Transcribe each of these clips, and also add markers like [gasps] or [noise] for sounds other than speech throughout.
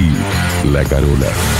y La Carola.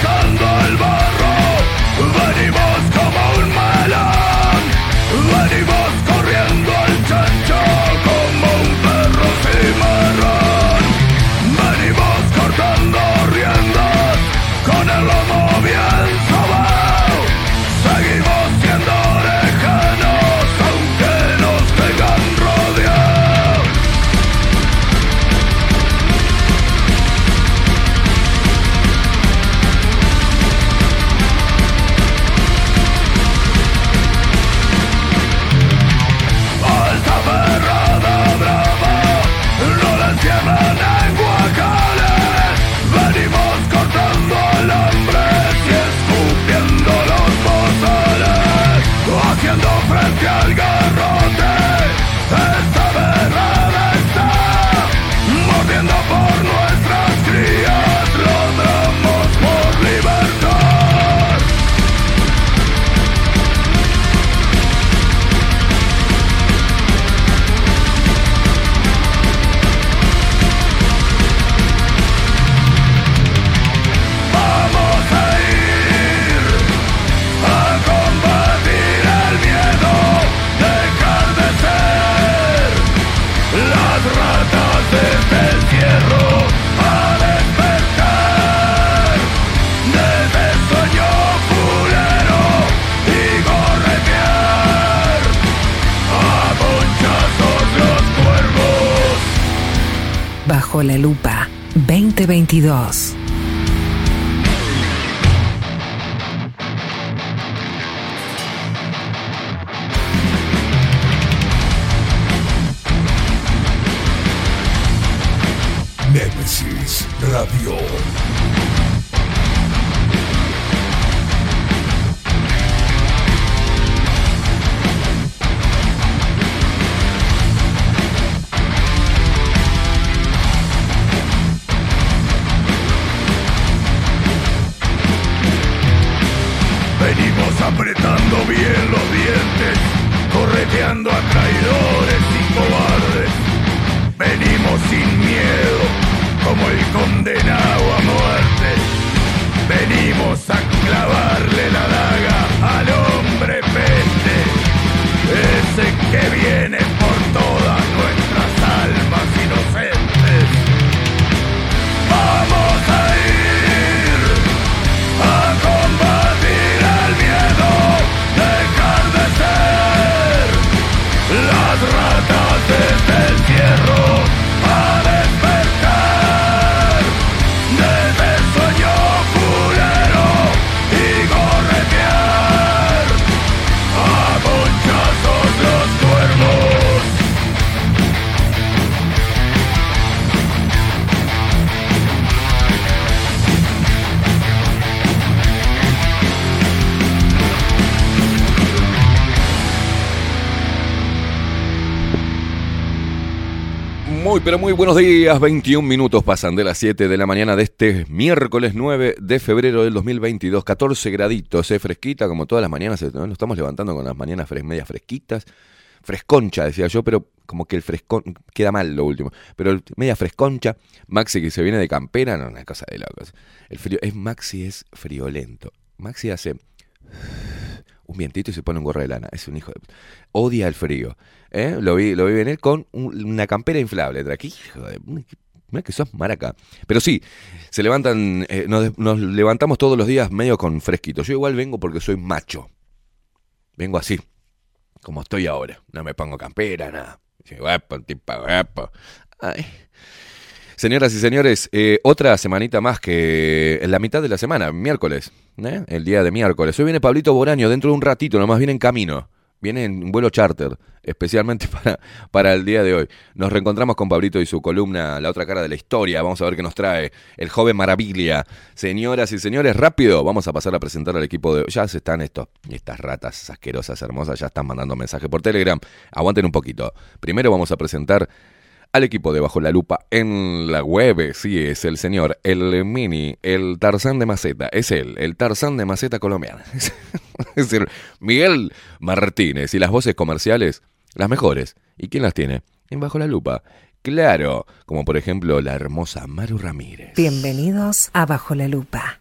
dejando el barrio. Bajo la Lupa 2022. Nemesis Radio. Pero muy buenos días. 21 minutos pasan de las 7 de la mañana de este miércoles 9 de febrero del 2022. 14 graditos, eh, fresquita, como todas las mañanas. eh, Nos estamos levantando con las mañanas fres- medias fresquitas. Fresconcha, decía yo, pero como que el frescón queda mal lo último. Pero media fresconcha. Maxi que se viene de campera, no, una cosa de locos. El frío, es Maxi es friolento. Maxi hace un vientito y se pone un gorro de lana. Es un hijo de... Odia el frío. ¿eh? Lo, vi, lo vi venir con un- una campera inflable. ¿Qué hijo de... Mira que sos maraca. Pero sí, se levantan, eh, nos, levantamos todos los días medio con fresquito. Yo igual vengo porque soy macho. Vengo así, como estoy ahora. No me pongo campera, nada. "Guapo, tipo, guapo". Ay. Señoras y señores, eh, otra semanita más que en la mitad de la semana, miércoles, ¿eh? el día de miércoles. Hoy viene Pablito Boraño, dentro de un ratito, nomás viene en camino. Viene en vuelo charter, especialmente [laughs] para, para el día de hoy. Nos reencontramos con Pablito y su columna La otra cara de la historia. Vamos a ver qué nos trae el joven maravilla. Señoras y señores, rápido, vamos a pasar a presentar al equipo de... Ya se están estos, estas ratas asquerosas, hermosas, ya están mandando mensaje por Telegram. Aguanten un poquito. Primero vamos a presentar al equipo de Bajo la Lupa en la web. Sí, es el señor, el mini, el Tarzán de Maceta. Es él, el Tarzán de Maceta colombiano. [laughs] es el Miguel Martínez. Y las voces comerciales, las mejores. ¿Y quién las tiene? En Bajo la Lupa. Claro, como por ejemplo la hermosa Maru Ramírez. Bienvenidos a Bajo la Lupa.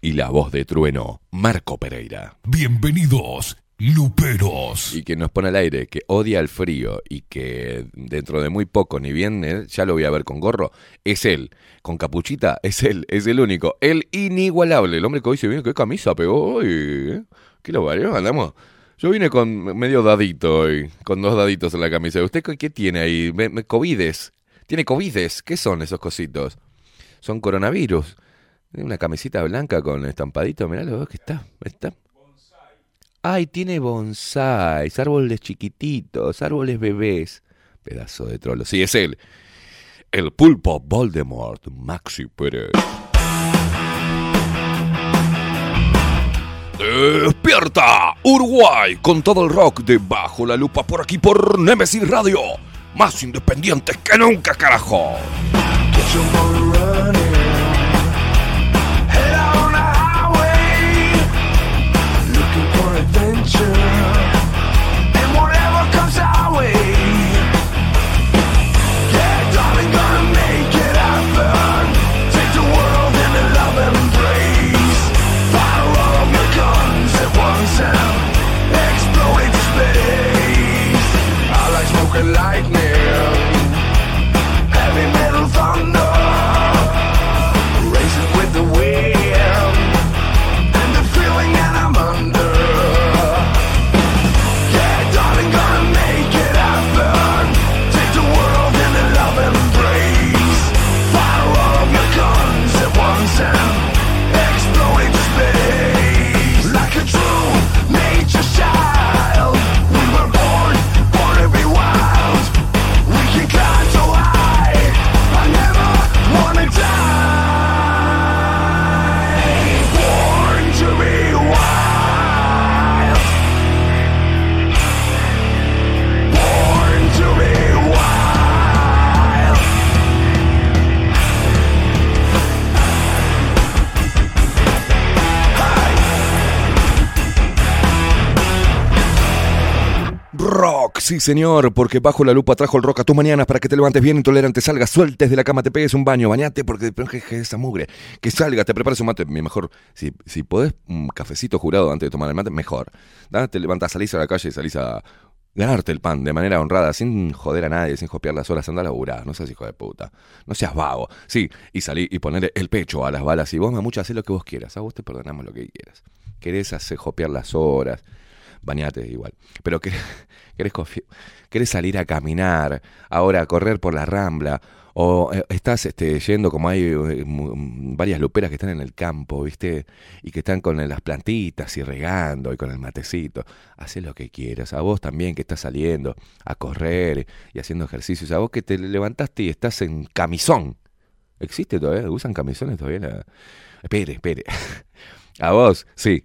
Y la voz de trueno, Marco Pereira. Bienvenidos, Luperos. Y quien nos pone al aire, que odia el frío y que dentro de muy poco, ni bien él, ya lo voy a ver con gorro, es él. Con capuchita, es él, es el único. El inigualable. El hombre que hoy se viene, ¿qué camisa pegó hoy? ¿eh? ¿Qué lo varió? Andamos. Yo vine con medio dadito hoy, con dos daditos en la camisa. ¿Usted qué- tiene ahí? Me- Covides. ¿Tiene covides? ¿Qué son esos cositos? Son coronavirus. Una camisita blanca con estampadito, mirá lo que está. Está Ay, tiene bonsáis, árboles chiquititos, árboles bebés. Pedazo de trolo. Sí, es él. El pulpo Voldemort, Maxi Pérez. ¡Despierta! Uruguay, con todo el rock de Bajo la Lupa por aquí por Nemesis Radio. Más independientes que nunca, carajo. Sí señor, porque bajo la lupa trajo el rock a tus mañanas para que te levantes bien intolerante, salgas, sueltes de la cama, te pegues un baño, bañate porque que, esa mugre, que salgas, te prepares un mate, mejor, si, si podés un cafecito jurado antes de tomar el mate, mejor. ¿da? Te levantas, salís a la calle y salís a ganarte el pan de manera honrada, sin joder a nadie, sin copiar las horas, anda a laburar, no seas hijo de puta, no seas vago, sí, y salí y poner el pecho a las balas y vos, mamucha, hacé lo que vos quieras, a vos te perdonamos lo que quieras. Querés hacer copiar las horas, bañate igual, pero que, [laughs] querés, salir a caminar, ahora a correr por la rambla, o eh, estás este, yendo como hay eh, varias luperas que están en el campo, ¿viste? Y que están con las plantitas y regando y con el matecito. Hacé lo que quieras. A vos también que estás saliendo a correr y haciendo ejercicios. A vos que te levantaste y estás en camisón. ¿Existe todavía? ¿Usan camisones todavía? la- Espere, espere. [laughs] A vos, sí.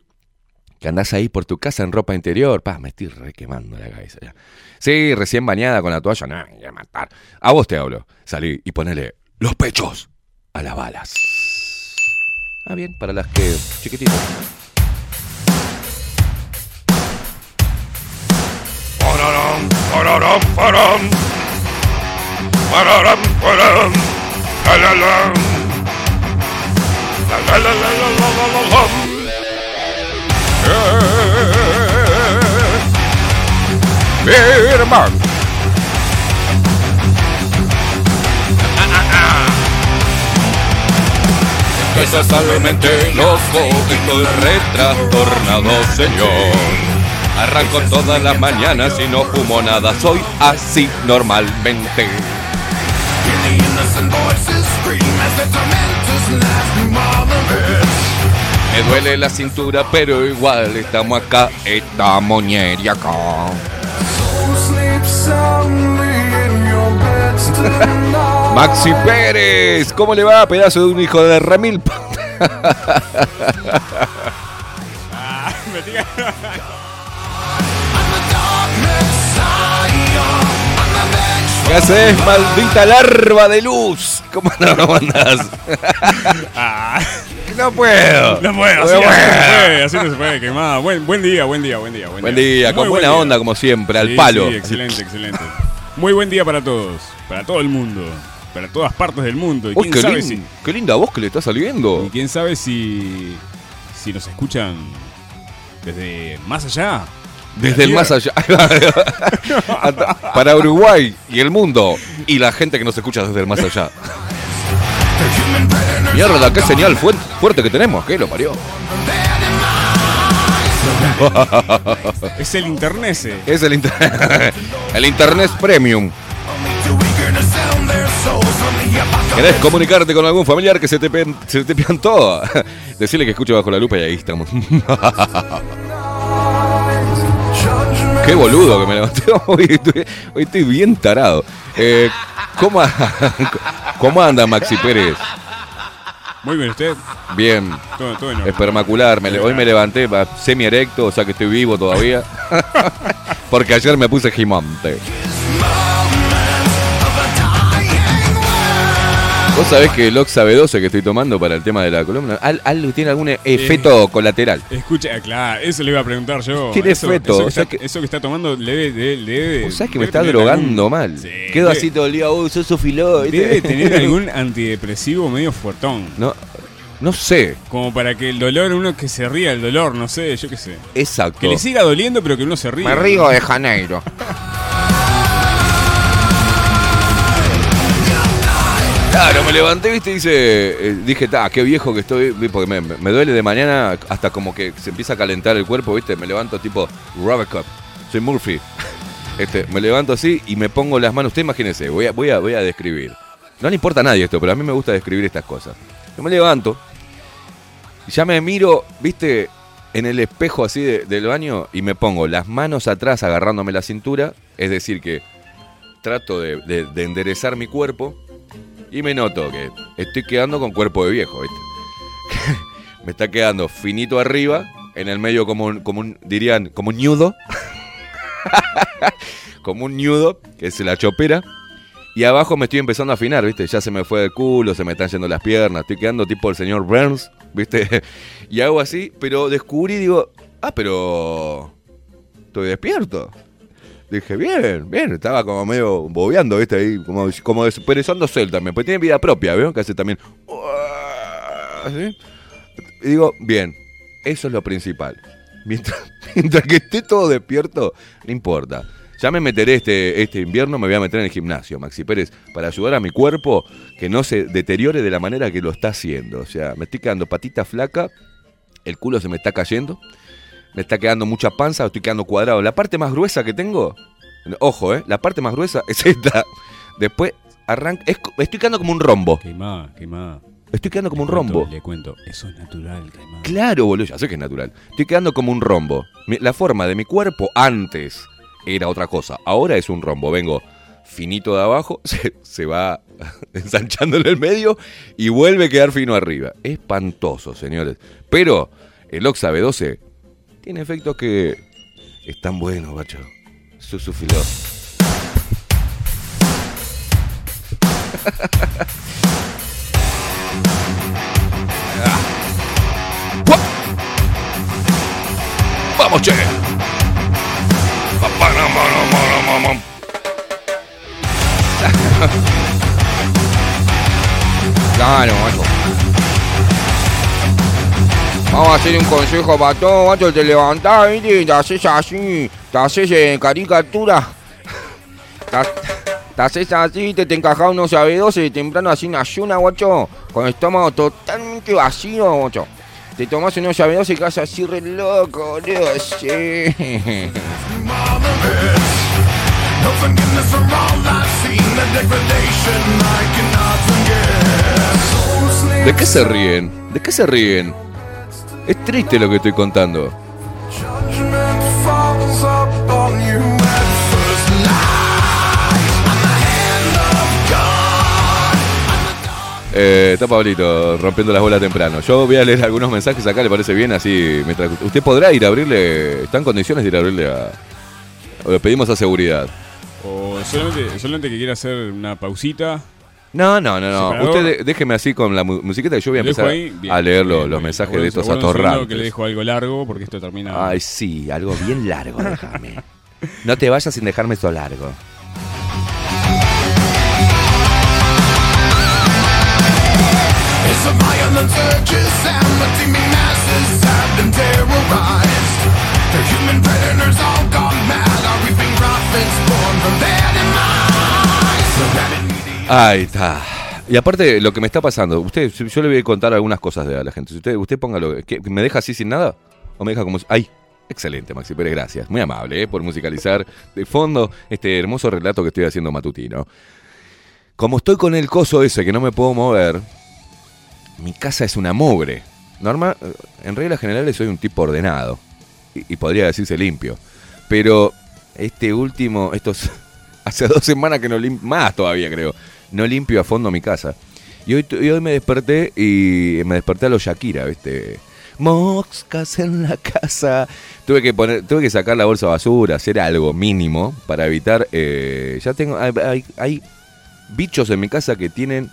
Que andás ahí por tu casa en ropa interior. Pa, me estoy re quemando la cabeza ya. Sí, recién bañada con la toalla. No, voy a matar. A vos te hablo. Salí y ponele los pechos a las balas. Ah, bien, para las que. chiquititas. Mi hermano. Esa solamente los góticos retrastornados, señor. Arranco todas las mañanas y no fumo nada, soy así normalmente. Me duele la cintura, pero igual estamos acá. Estamos ñeri acá. Maxi Pérez, ¿cómo le va, pedazo de un hijo de remil? ¿Qué haces, maldita larva de luz? ¿Cómo no lo mandás? no puedo. No puedo, así, no se puede, así no se puede, quemada. Buen, buen día, buen día, buen día. Buen, Buen día, con buen buena día. onda como siempre, al Sí, palo. Sí, excelente, excelente. Muy buen día para todos, para todo el mundo, para todas partes del mundo. Y quién qué, sabe lin- si, qué linda voz que le está saliendo. y quién sabe si, si nos escuchan desde más allá. Desde el más allá. [laughs] Para Uruguay y el mundo. Y la gente que nos escucha desde el más allá. Mierda, qué señal fuerte que tenemos. ¿Qué lo parió? Es el internet. Es el, inter- [laughs] el Internet Premium. ¿Querés comunicarte con algún familiar que se te, se te piantó? [laughs] Decirle que escucho bajo la lupa y ahí estamos. Qué boludo que me levanté [laughs] hoy. Estoy, hoy estoy bien tarado. Eh, ¿cómo, a- [laughs] ¿Cómo anda Maxi Pérez? Muy bien, usted. Bien, Todo, todo espermacular. Me hoy me levanté semi erecto, o sea que estoy vivo todavía. [laughs] Porque ayer me puse gimante. Vos sabés que el Oxa B12 que estoy tomando para el tema de la columna, al- algo tiene algún efecto colateral. Escucha, claro, eso le iba a preguntar yo. Tiene eso, feto, Eso que, o sea está, que- eso que está tomando le debe. debe- Vos sabés que debe me está drogando algún- mal. Sí, Quedo debe- así todo el día, uy, sos sofiló. Debe tener [laughs] algún antidepresivo medio fuertón. No, no sé, Como para que el dolor, uno que se ría el dolor, no sé, yo qué sé. exacto. Que le siga doliendo, pero que uno se ría. Me río de Janeiro. [laughs] Claro, me levanté, viste, y dice, eh, dije, ta, qué viejo que estoy, porque me, duele de mañana hasta como que se empieza a calentar el cuerpo, viste, me levanto tipo Robocop, soy Murphy. [laughs] Este, me levanto así y me pongo las manos, usted imagínese, voy a, voy a, voy a describir. No le importa a nadie esto, pero a mí me gusta describir estas cosas. Yo me levanto, y ya me miro, viste, en el espejo así de- del baño y me pongo las manos atrás agarrándome la cintura, es decir, que trato de enderezar mi cuerpo y me noto que estoy quedando con cuerpo de viejo, ¿viste? [laughs] me está quedando finito arriba, en el medio como un, como un dirían, como un ñudo, [laughs] como un ñudo, que es la chopera. Y abajo me estoy empezando a afinar, ¿viste? Ya se me fue el culo, se me están yendo las piernas, estoy quedando tipo el señor Burns, ¿viste? [laughs] Y hago así, pero descubrí, digo, ah, pero estoy despierto. Dije, bien, bien, estaba como medio bobeando, ¿viste? Ahí, como, como desperezándose él también, pues tiene vida propia, ¿veo? Que hace también... Y digo, bien, eso es lo principal. Mientras, [laughs] mientras que esté todo despierto, no importa. Ya me meteré este, este invierno, me voy a meter en el gimnasio, Maxi Pérez, para ayudar a mi cuerpo que no se deteriore de la manera que lo está haciendo. O sea, me estoy quedando patita flaca, el culo se me está cayendo, me está quedando mucha panza, estoy quedando cuadrado. La parte más gruesa que tengo, ojo, ¿eh? La parte más gruesa es [laughs] esta. Después arranca, es estoy quedando como un rombo. Queimada, queimada. Estoy quedando como un cuento, rombo. Le cuento, eso es natural, queimada. Claro, boludo, ya sé que es natural. Estoy quedando como un rombo. La forma de mi cuerpo antes era otra cosa. Ahora es un rombo. Vengo finito de abajo, [laughs] se, se va [laughs] ensanchando en el medio y vuelve a quedar fino arriba. Espantoso, señores. Pero el Oxa B12 tiene efectos que están buenos, bacho. Susufiló. [laughs] Vamos, che. [laughs] Claro, macho. Vamos a hacer un consejo para todos, macho. Te levantás, ¿viste? Te haces así. Te haces en caricatura. Te, haces así, te, te encajás unos sabedosos temprano así en ayuna, guacho. Con el estómago totalmente vacío, guacho. Te tomás unos sabedosos y quedas así re loco, boludo. Sí. ¿De qué se ríen? ¿De qué se ríen? Es triste lo que estoy contando. Eh, está Pablito rompiendo las bolas temprano. Yo voy a leer algunos mensajes acá, ¿le parece bien? Así, mientras usted podrá ir a abrirle, está en condiciones de ir a abrirle a... o Le pedimos a seguridad. O solamente, solamente que quiera hacer una pausita. No, no, no, no. Usted de- déjeme así con la mu- musiquita que yo voy a empezar ahí, bien, a leer los, bien, los bien. mensajes de estos atorrantes. que le dejo algo largo porque esto termina. Ay, sí, algo bien largo, déjame. No te vayas sin dejarme esto largo. Ahí está. Y aparte, lo que me está pasando, usted, yo le voy a contar algunas cosas de a la gente. Si usted, usted póngalo, ¿qué, ¿me deja así sin nada? ¿O me deja como... ¡Ay! Excelente, Maxi Pérez, gracias. Muy amable, ¿eh? por musicalizar de fondo este hermoso relato que estoy haciendo matutino. Como estoy con el coso ese que no me puedo mover, mi casa es una mugre. Normal, en reglas generales soy un tipo ordenado. Y, y podría decirse limpio. Pero este último, estos... [laughs] Hace dos semanas que no limpio, más todavía creo, no limpio a fondo mi casa. Y hoy, me desperté y me desperté a los Shakira, ¿viste? Moscas en la casa. Tuve que poner, tuve que sacar la bolsa de basura, hacer algo mínimo para evitar. eh, ya tengo, hay, hay- bichos en mi casa que tienen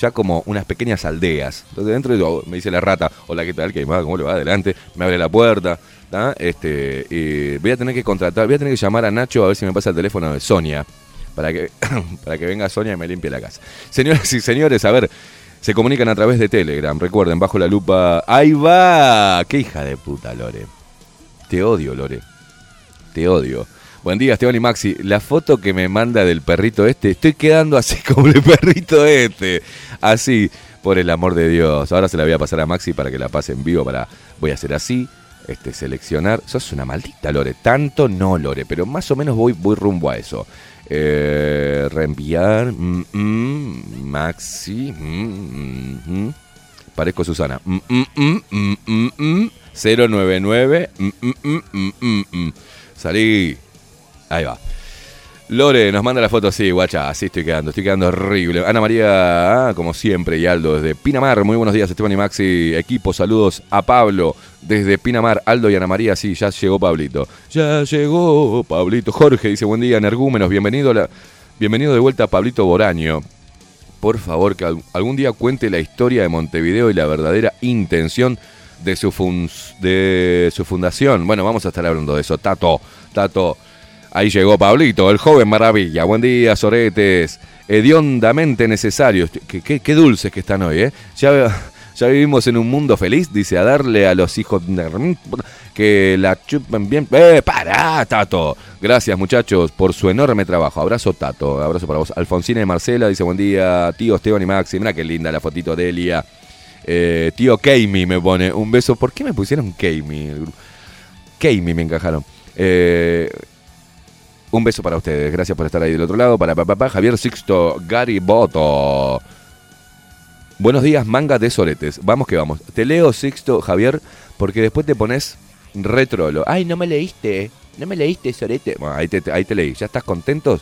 ya como unas pequeñas aldeas. Entonces dentro me dice la rata, hola, ¿qué tal? ¿Qué más? ¿Cómo le va? Adelante. Me abre la puerta. Este, y voy a tener que contratar, voy a tener que llamar a Nacho a ver si me pasa el teléfono de Sonia. Para que, [coughs] para que venga Sonia y me limpie la casa. Señoras y señores, a ver, se comunican a través de Telegram. Recuerden, bajo la lupa. ¡Ahí va! ¡Qué hija de puta, Lore! Te odio, Lore. Te odio. Buen día, Esteban y Maxi. La foto que me manda del perrito este, estoy quedando así [laughs] como el perrito este. Así, por el amor de Dios. Ahora se la voy a pasar a Maxi para que la pase en vivo. Para, voy a hacer así, este, seleccionar. Sos una maldita, Lore. Tanto no, Lore, pero más o menos voy, voy rumbo a eso. Eh, reenviar. mm, mm, Maxi. mm, mm, mm. Parezco Susana. Mm, mm, mm, mm, mm, mm. 099. mm, mm, mm, mm, mm, mm. Salí. Ahí va. Lore nos manda la foto así, guacha, así estoy quedando, estoy quedando horrible. Ana María, ah, como siempre, y Aldo desde Pinamar, muy buenos días, Esteban y Maxi, equipo, saludos a Pablo desde Pinamar, Aldo y Ana María, sí, ya llegó Pablito. Ya llegó Pablito. Jorge dice, buen día, energúmenos, bienvenido, bienvenido de vuelta a Pablito Boraño. Por favor, que al- algún día cuente la historia de Montevideo y la verdadera intención de su, de su fundación. Bueno, vamos a estar hablando de eso. Tato, Tato. Ahí llegó Pablito, el joven maravilla. Buen día, soretes. Hediondamente necesarios. Qué, qué- qué dulces que están hoy, ¿eh? Ya, ya vivimos en un mundo feliz, dice, a darle a los hijos que la chupen bien. ¡Eh, pará, Tato! Gracias, muchachos, por su enorme trabajo. Abrazo, Tato. Abrazo para vos. Alfonsina y Marcela dice, buen día, tío Esteban y Maxi. Mira qué linda la fotito de Elia. Eh, tío Keimi me pone un beso. ¿Por qué me pusieron Keimi? Keimi me encajaron. Eh, un beso para ustedes. Gracias por estar ahí del otro lado. Para papá Javier Sixto Gariboto. Buenos días, manga de soretes. Vamos que vamos. Te leo, Sixto, Javier, porque después te pones retrolo. Ay, no me leíste. No me leíste, sorete. Bueno, ahí te, leí. ¿Ya estás contentos?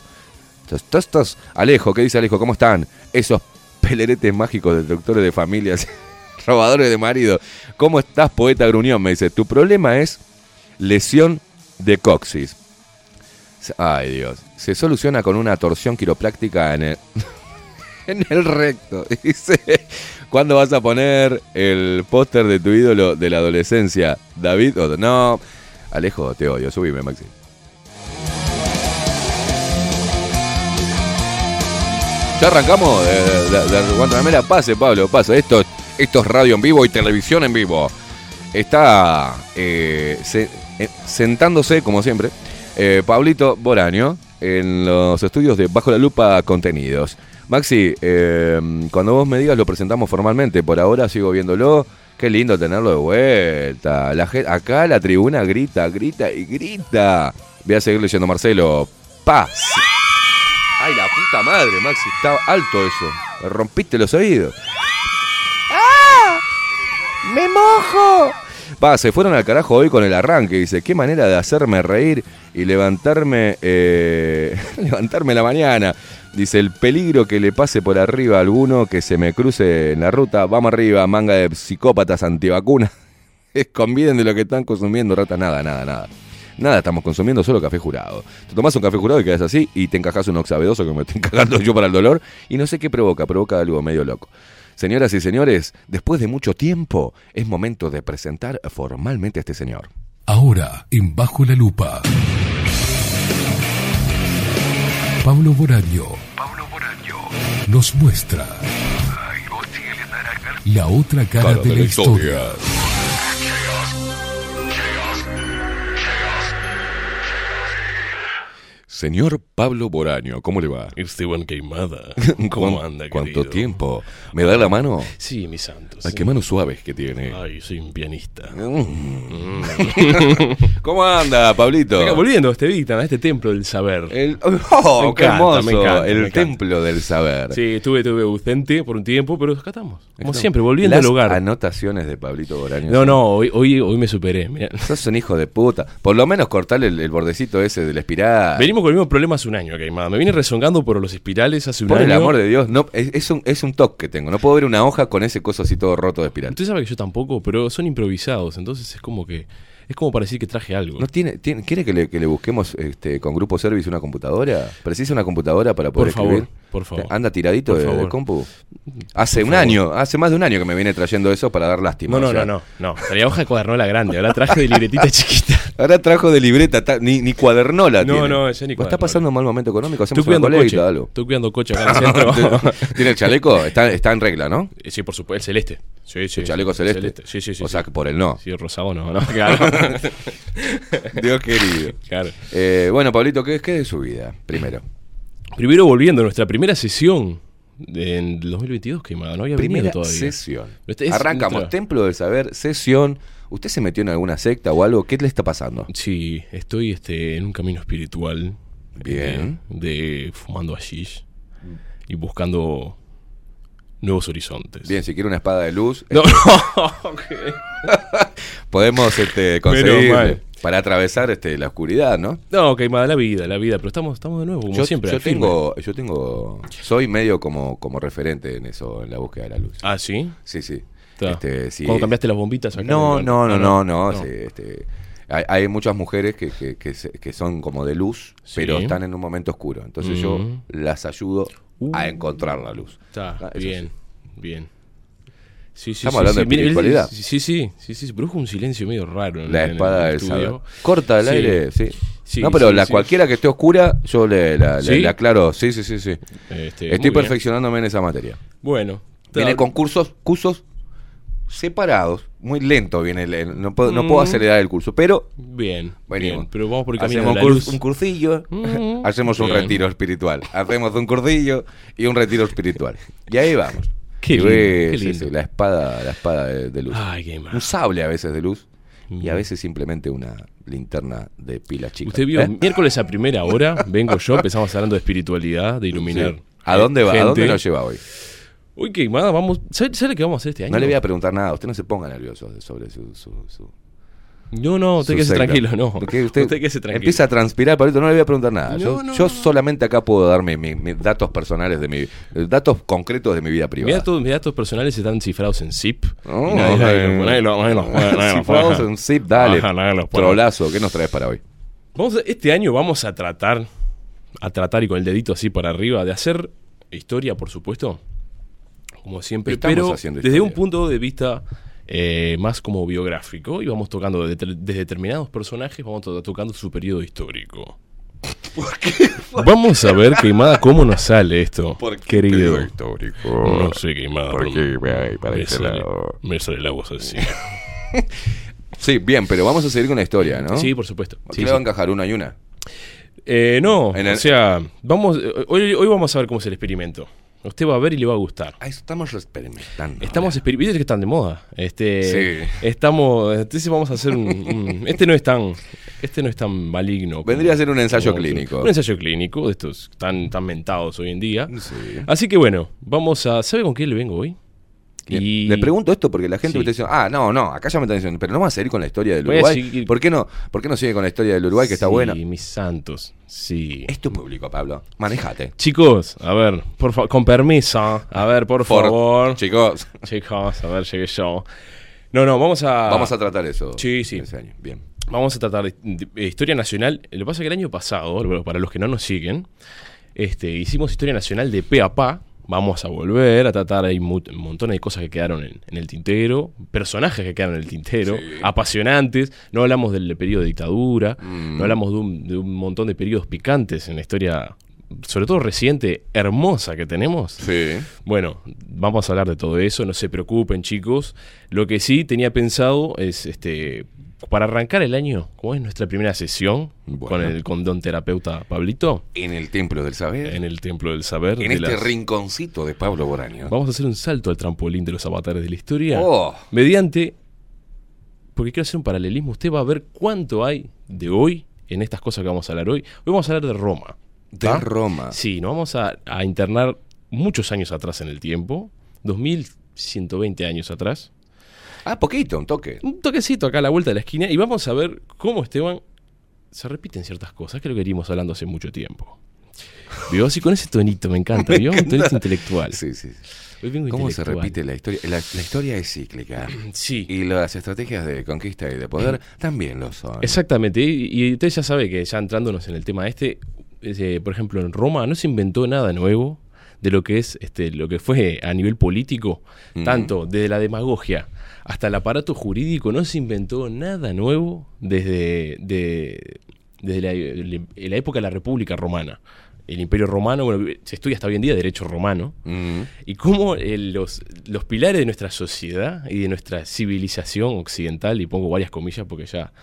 Tos, tos, tos. Alejo, ¿qué dice Alejo? ¿Cómo están? Esos peleretes mágicos de doctores de familias, [laughs] robadores de marido. ¿Cómo estás, poeta gruñón? Me dice, tu problema es lesión de coxis. Ay Dios, se soluciona con una torsión quiropráctica en el, [laughs] en el recto. [laughs] Dice, ¿cuándo vas a poner el póster de tu ídolo de la adolescencia? David, o no, Alejo, te odio, subime Maxi. Ya arrancamos de, de. Pase, Pablo, pase. Esto, esto es radio en vivo y televisión en vivo. Está eh, eh, sentándose, como siempre, eh, Pablito Boraño en los estudios de Bajo la Lupa Contenidos. Maxi, eh, cuando vos me digas lo presentamos formalmente. Por ahora sigo viéndolo. Qué lindo tenerlo de vuelta. La gen- acá la tribuna grita, grita y grita. Voy a seguir leyendo Marcelo. Paz. Ay, la puta madre, Maxi. Está alto eso. Me rompiste los oídos. ¡Me mojo! Va, se fueron al carajo hoy con el arranque. Dice, qué manera de hacerme reír y levantarme, eh, [laughs] levantarme la mañana. Dice, el peligro que le pase por arriba a alguno que se me cruce en la ruta. Vamos arriba, manga de psicópatas antivacunas. [laughs] Conviden de lo que están consumiendo, rata. Nada, nada, nada. Nada, estamos consumiendo solo café jurado. Te tomás un café jurado y quedas así y te encajas un oxabedoso que me estoy [laughs] cagando yo para el dolor y no sé qué provoca, provoca algo medio loco. Señoras y señores, después de mucho tiempo, es momento de presentar formalmente a este señor. Ahora, en Bajo la Lupa. Pablo Boraño. Nos muestra. La otra cara de la historia. Señor Pablo Boraño, ¿cómo le va? Esteban Queimada. [laughs] ¿Cómo ¿Cuán- anda, ¿Cuánto querido? tiempo? ¿Me da la mano? Sí, mis santos. Ay, sí. qué manos suaves que tiene. Ay, soy un pianista. Mm. [laughs] ¿Cómo anda, Pablito? Venga, volviendo a este Víctor, a este templo del saber. El, [laughs] oh, Me qué encanta, hermoso. me encanta, el me templo del saber. Sí, estuve, estuve ausente por un tiempo, pero acá estamos. Como Estamos. siempre, volviendo Las al hogar. anotaciones de Pablito Boraño. No, no, hoy, hoy, hoy me superé. mirá. Sos un hijo de puta. Por lo menos cortarle el, el bordecito ese de la espiral. Venimos con el mismo problema hace un año, Queimada. Me vine rezongando por los espirales hace un Por año. el amor de Dios, no, es, es un, es un toque que tengo. No puedo ver una hoja con ese coso así todo roto de espiral. Usted sabe que yo tampoco, pero son improvisados, entonces es como que. Es como para decir que traje algo. ¿No tiene, tiene- ¿Quiere que le, que le busquemos este, con Grupo Service una computadora? ¿Precisa una computadora para poder Por favor, escribir? Por favor. ¿Anda tiradito de, compu? Hace Por un favor. año, hace más de un año que me viene trayendo eso para dar lástima. no, no, o sea, no, no, no. Tenía hoja de cuadernola grande, ahora traje de libretita [laughs] chiquita. Ahora trajo de libreta, ta- ni, ni cuadernola No, tiene. no, ya ni ¿Vos ¿Está cuadernola. pasando un mal momento económico? Estoy Hacemos cuidando colecta, coche. algo. Estoy cuidando coche acá en el centro. [laughs] ¿Tiene el chaleco? Está, está en regla, ¿no? Eh, sí, por supuesto, el celeste. Sí, sí. ¿El chaleco celeste? Sí, sí, sí. O sí. sea, que por el no. Sí, el rosado no, no, [laughs] claro. Dios querido. claro. Eh, bueno, Pablito, ¿qué, ¿qué de su vida? Primero. Primero volviendo a nuestra primera sesión en el 2022, que no había Primera venido todavía. sesión. Este es Arrancamos. nuestra- Templo del Saber, sesión. ¿Usted se metió en alguna secta o algo? ¿Qué le está pasando? Sí, estoy este, en un camino espiritual. Bien. eh, de fumando hashish y buscando nuevos horizontes. Bien, si quiere una espada de luz, No, no, [laughs] ok. [laughs] podemos este, Menos conseguir mal. Para atravesar este, la oscuridad, ¿no? No, más la vida, la vida, pero estamos, estamos de nuevo, como yo, siempre. yo tengo, yo tengo, soy medio como, como referente en eso, en la búsqueda de la luz. Ah, ¿sí? Sí, sí. Está. Este, sí. Cuando cambiaste las bombitas acá No, el- no, no, no, no. no. sí, este, hay, hay muchas mujeres que, que, que, se- que son como de luz, Sí. pero están en un momento oscuro. Entonces yo Mm. las ayudo a Uh. encontrar la luz. Está, Ah, eso bien, bien. Sí, sí, Estamos hablando de espiritualidad. Sí, sí, sí, sí, produjo un silencio medio raro. en- La espada del saber. Corta el aire, sí. Sí, no, pero sí, la sí. cualquiera que esté oscura, yo le, la- le- aclaro. Sí, sí, sí, sí. Este, Estoy bien. perfeccionándome en esa materia. Bueno. Viene con cursos, cursos separados. Muy lento viene. el- no, puedo, no puedo Mm. acelerar el curso, pero Bien, venimos. bien, pero vamos por el camino Hacemos de la un, luz. cur- un cursillo, Mm. [laughs] hacemos un retiro espiritual. Hacemos un cursillo y un retiro espiritual. Y ahí vamos. Qué lindo, ves, qué sí, lindo. sí, la espada, la espada de, de luz. Ay, qué un sable a veces de luz y a veces simplemente una linterna de pila chica. Usted vio, ¿Eh? miércoles a primera hora, vengo yo, empezamos hablando de espiritualidad, de iluminar. Sí. ¿A dónde va? ¿A dónde nos lleva hoy? Uy, qué vamos. ¿Sabe, sabe qué vamos a hacer este año? No le voy a preguntar nada. Usted no se ponga nervioso sobre su, su, su, No, no, usted Su quédese secta. tranquilo, no. Porque usted, quédese tranquilo. empieza a transpirar, Pablito, no le voy a preguntar nada. No, yo, no, yo no. solamente acá puedo dar mi- mi- mis datos personales de mi datos concretos de mi vida Mis privada. datos, mis datos personales están cifrados en zip. Cifrados en zip, dale. Ajá, nadie los pone. Trolazo, ¿qué nos traes para hoy? Vamos a- este año vamos a tratar, a tratar y con el dedito así para arriba, de hacer historia, por supuesto, como siempre, Estamos pero haciendo desde un punto de vista eh, más como biográfico y vamos tocando de, de determinados personajes, vamos to- tocando su periodo histórico. Vamos a ver, Queimada, cómo nos sale esto, querido. histórico. No sé, Queimada, ¿Por qué me- para me sale, lado? me sale la voz así. [laughs] Sí, bien, pero vamos a seguir con la historia, ¿no? Sí, por supuesto. ¿Por Sí, qué le sí. va a encajar una y una? Eh, no, En el- o sea, vamos, eh, hoy, hoy vamos a ver cómo es el experimento. Usted va a ver y le va a gustar. Ah, estamos experimentando. Estamos experimentando, que están de moda. Este, Sí. Estamos, entonces vamos a hacer un, un- este no es tan, este no es tan maligno. como- Vendría a ser un ensayo clínico. Un ensayo clínico de estos tan, tan mentados hoy en día. Sí. Así que bueno, vamos a, ¿sabe con qué le vengo hoy? Y- Le pregunto esto porque la gente Sí. me está diciendo, ah, no, no, acá ya me están diciendo, pero no va a seguir con la historia del Voy Uruguay. seguir- ¿Por qué no? ¿Por qué no sigue con la historia del Uruguay que está Sí, buena? mis santos, sí. Es tu público, Pablo. Manejate. Chicos, a ver, por fa- con permiso, a ver, por, Por- favor. Chicos, Chicos, a ver, llegué yo. No, no, vamos a. vamos a tratar eso. Sí, sí. ese año. Bien. Vamos a tratar de, de- de historia nacional. Lo que pasa es que el año pasado, para los que no nos siguen, este, hicimos historia nacional de pe a pa. Vamos a volver a tratar, hay un montón de cosas que quedaron en, en el tintero, personajes que quedaron en el tintero, Sí. apasionantes. No hablamos del periodo de dictadura, Mm. no hablamos de un, de un montón de periodos picantes en la historia, sobre todo reciente, hermosa que tenemos. Sí. Bueno, vamos a hablar de todo eso, no se preocupen chicos. Lo que sí tenía pensado es, este, para arrancar el año, como es nuestra primera sesión Bueno. con el con don terapeuta Pablito, En el Templo del Saber. en el Templo del Saber. En de este las- rinconcito de Pablo Boraño. Vamos a hacer un salto al trampolín de los avatares de la historia. Oh. Mediante, porque quiero hacer un paralelismo, usted va a ver cuánto hay de hoy en estas cosas que vamos a hablar hoy. Hoy vamos a hablar de Roma. De. Roma. Sí, nos vamos a, a internar muchos años atrás en el tiempo, 2120 años atrás. Ah, poquito, un toque. Un toquecito acá a la vuelta de la esquina y vamos a ver cómo Esteban se repiten ciertas cosas que lo que venimos hablando hace mucho tiempo. ¿Vio? Así con ese tonito, me encanta, [laughs] ¿vio? Un tonito intelectual. Sí, sí. Hoy vengo ¿Cómo se repite la historia? La, la historia es cíclica. [clears throat] Sí. Y las estrategias de conquista y de poder [clears throat] también lo son. Exactamente, y, y usted ya sabe que ya entrándonos en el tema este, eh, por ejemplo, en Roma no se inventó nada nuevo de lo que es este lo que fue a nivel político, Mm. tanto desde la demagogia hasta el aparato jurídico, no se inventó nada nuevo desde, de- desde la, la época de la República Romana. El Imperio Romano, bueno, se estudia hasta hoy en día derecho romano, Mm. y cómo eh, los, los pilares de nuestra sociedad y de nuestra civilización occidental, y pongo varias comillas porque ya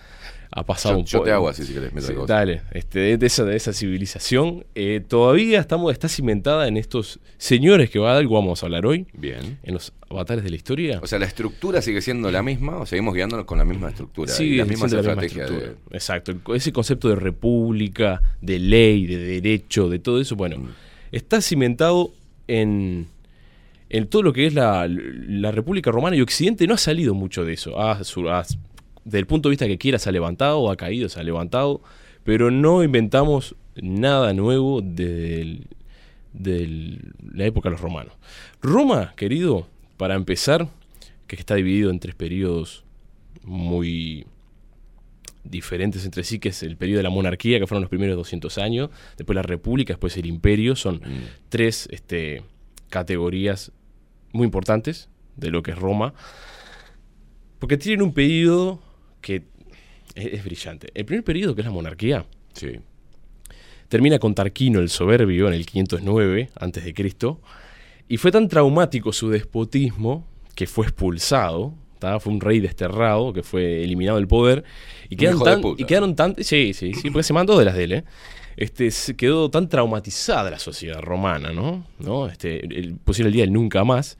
ha pasado Yo, un yo poco. te hago así si querés. mientras Sí, dale, este, de, esa, de esa civilización, eh, todavía estamos, está cimentada en estos señores que va algo vamos a hablar hoy, Bien. en los avatares de la historia. O sea, la estructura sigue siendo la misma o seguimos guiándonos con la misma estructura. y Sí, las mismas la misma de-. Exacto. Ese concepto de república, de ley, de derecho, de todo eso, bueno, Mm. está cimentado en, en todo lo que es la, la República Romana y Occidente no ha salido mucho de eso. Ha, ha- del punto de vista que quiera se ha levantado, ha caído, se ha levantado, pero no inventamos nada nuevo desde la época de los romanos. Roma, querido, para empezar, que está dividido en tres periodos muy diferentes entre sí, que es el periodo de la monarquía, que fueron los primeros 200 años, después la república, después el imperio, son Mm. tres este, categorías muy importantes de lo que es Roma, porque tienen un periodo que es, es brillante. El primer periodo, que es la monarquía, Sí. termina con Tarquino el Soberbio en el 509 antes de Cristo y fue tan traumático su despotismo que fue expulsado, fue un rey desterrado que fue eliminado del poder y quedaron tan y quedaron tan sí, sí, sí, porque se mandó de las de él, ¿eh? Este, se quedó tan traumatizada la sociedad romana, ¿no? ¿No? Este, el- pusieron el día del nunca más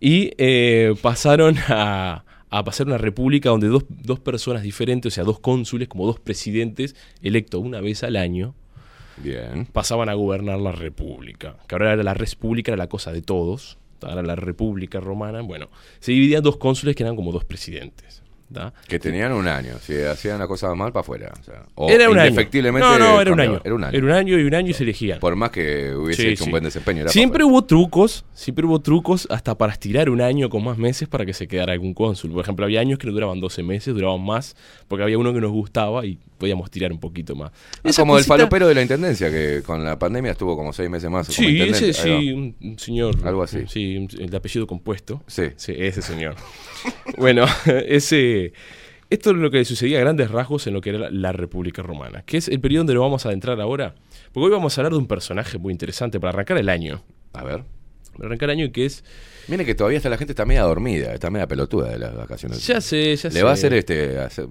y eh, pasaron a, a pasar una república donde dos, dos personas diferentes, o sea, dos cónsules, como dos presidentes, electos una vez al año, Bien. pasaban a gobernar la república. Que ahora era la república, era la cosa de todos. Ahora la república romana, bueno, se dividían dos cónsules que eran como dos presidentes. Que tenían un año. Si hacían una cosa mal, para afuera. O sea, o Era un año. No, no, era un año. Era un año. Era un año y un año y se elegían. Por más que hubiese Sí, hecho sí. un buen desempeño. era Siempre hubo trucos, siempre hubo trucos hasta para estirar un año con más meses para que se quedara algún cónsul. Por ejemplo, había años que no duraban 12 meses, duraban más, porque había uno que nos gustaba y podíamos tirar un poquito más. Esa como el cosita- falopero de la intendencia, que con la pandemia estuvo como seis meses más. como Sí, intendente. ese sí, un, señor. Algo así. Sí, el apellido compuesto. Sí. Sí, ese señor. [laughs] bueno, [laughs] ese. Esto es lo que sucedía a grandes rasgos en lo que era la, la República Romana, que es el periodo donde lo vamos a adentrar ahora. Porque hoy vamos a hablar de un personaje muy interesante para arrancar el año. A ver. Para arrancar el año que es. Mire que todavía está la gente está media dormida, está media pelotuda de las vacaciones. Ya sé, ya sé. Le va a hacer este hacer,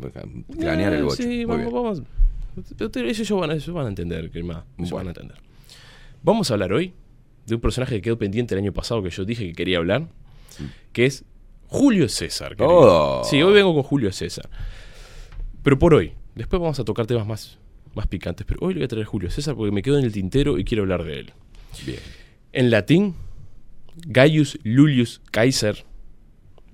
cranear Eh, el bocho. Sí, vamos, vamos. Ellos van, a- ellos van a entender, que más. Ellos Bueno. van a entender. Vamos a hablar hoy de un personaje que quedó pendiente el año pasado que yo dije que quería hablar, que es Julio César. Oh. Sí, hoy vengo con Julio César. Pero por hoy. Después vamos a tocar temas más, más picantes. Pero hoy le voy a traer a Julio César porque me quedo en el tintero y quiero hablar de él. Bien. En latín, Gaius Lulius Caesar,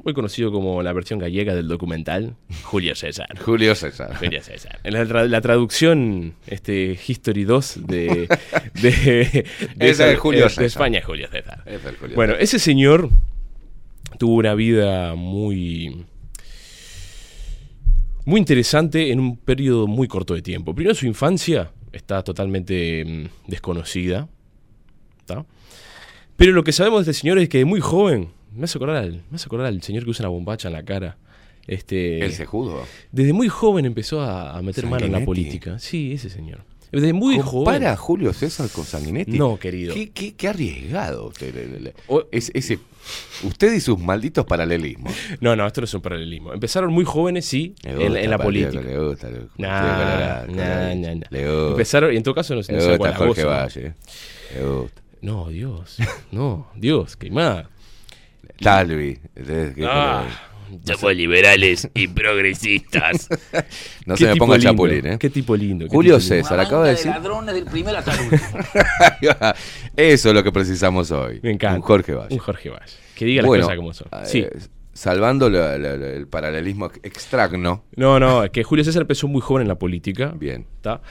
muy conocido como la versión gallega del documental, Julio César. [laughs] Julio César. Julio César. En la, tra- la traducción este, History 2 de, de, [laughs] de, es Julio de César. España, Julio César. Es el Julio Bueno, César. ese señor tuvo una vida muy muy interesante en un periodo muy corto de tiempo. Primero su infancia está totalmente mm, desconocida. ¿tá? Pero lo que sabemos de este señor es que de muy joven, me hace acordar al, me hace acordar al señor que usa una bombacha en la cara. Este, el sejudo. desde muy joven empezó a, a meter mano en la política. Sí, ese señor. Desde muy joven. ¿Compara a Julio César con Sanguinetti? No, querido. Qué, qué- qué arriesgado usted. Es- ese, usted y sus malditos paralelismos. No, no, esto no es un paralelismo. Empezaron muy jóvenes, sí, en, la política. Le gusta, le gusta. Nah, nah, nah, nah. Le gusta. Empezaron, y en todo caso no, no gusta la Jorge voz, ¿no? Valle. Le gusta. No, Dios. No, Dios, qué más. Talvi. Entonces, ¿qué- Ah, Somos liberales y progresistas. [laughs] No se me ponga lindo, chapulín, ¿eh? Qué tipo lindo. qué Julio tipo lindo. César acaba de decir. ladrones del primero hasta el [laughs] último. Eso es lo que precisamos hoy. Me encanta. Un Jorge Valle. Un Jorge Valle. Que diga Bueno, las cosas como son. eh, Sí. Salvando la- la- la- el paralelismo extracno. No, no, es que Julio César empezó muy joven en la política. Bien. ¿tá?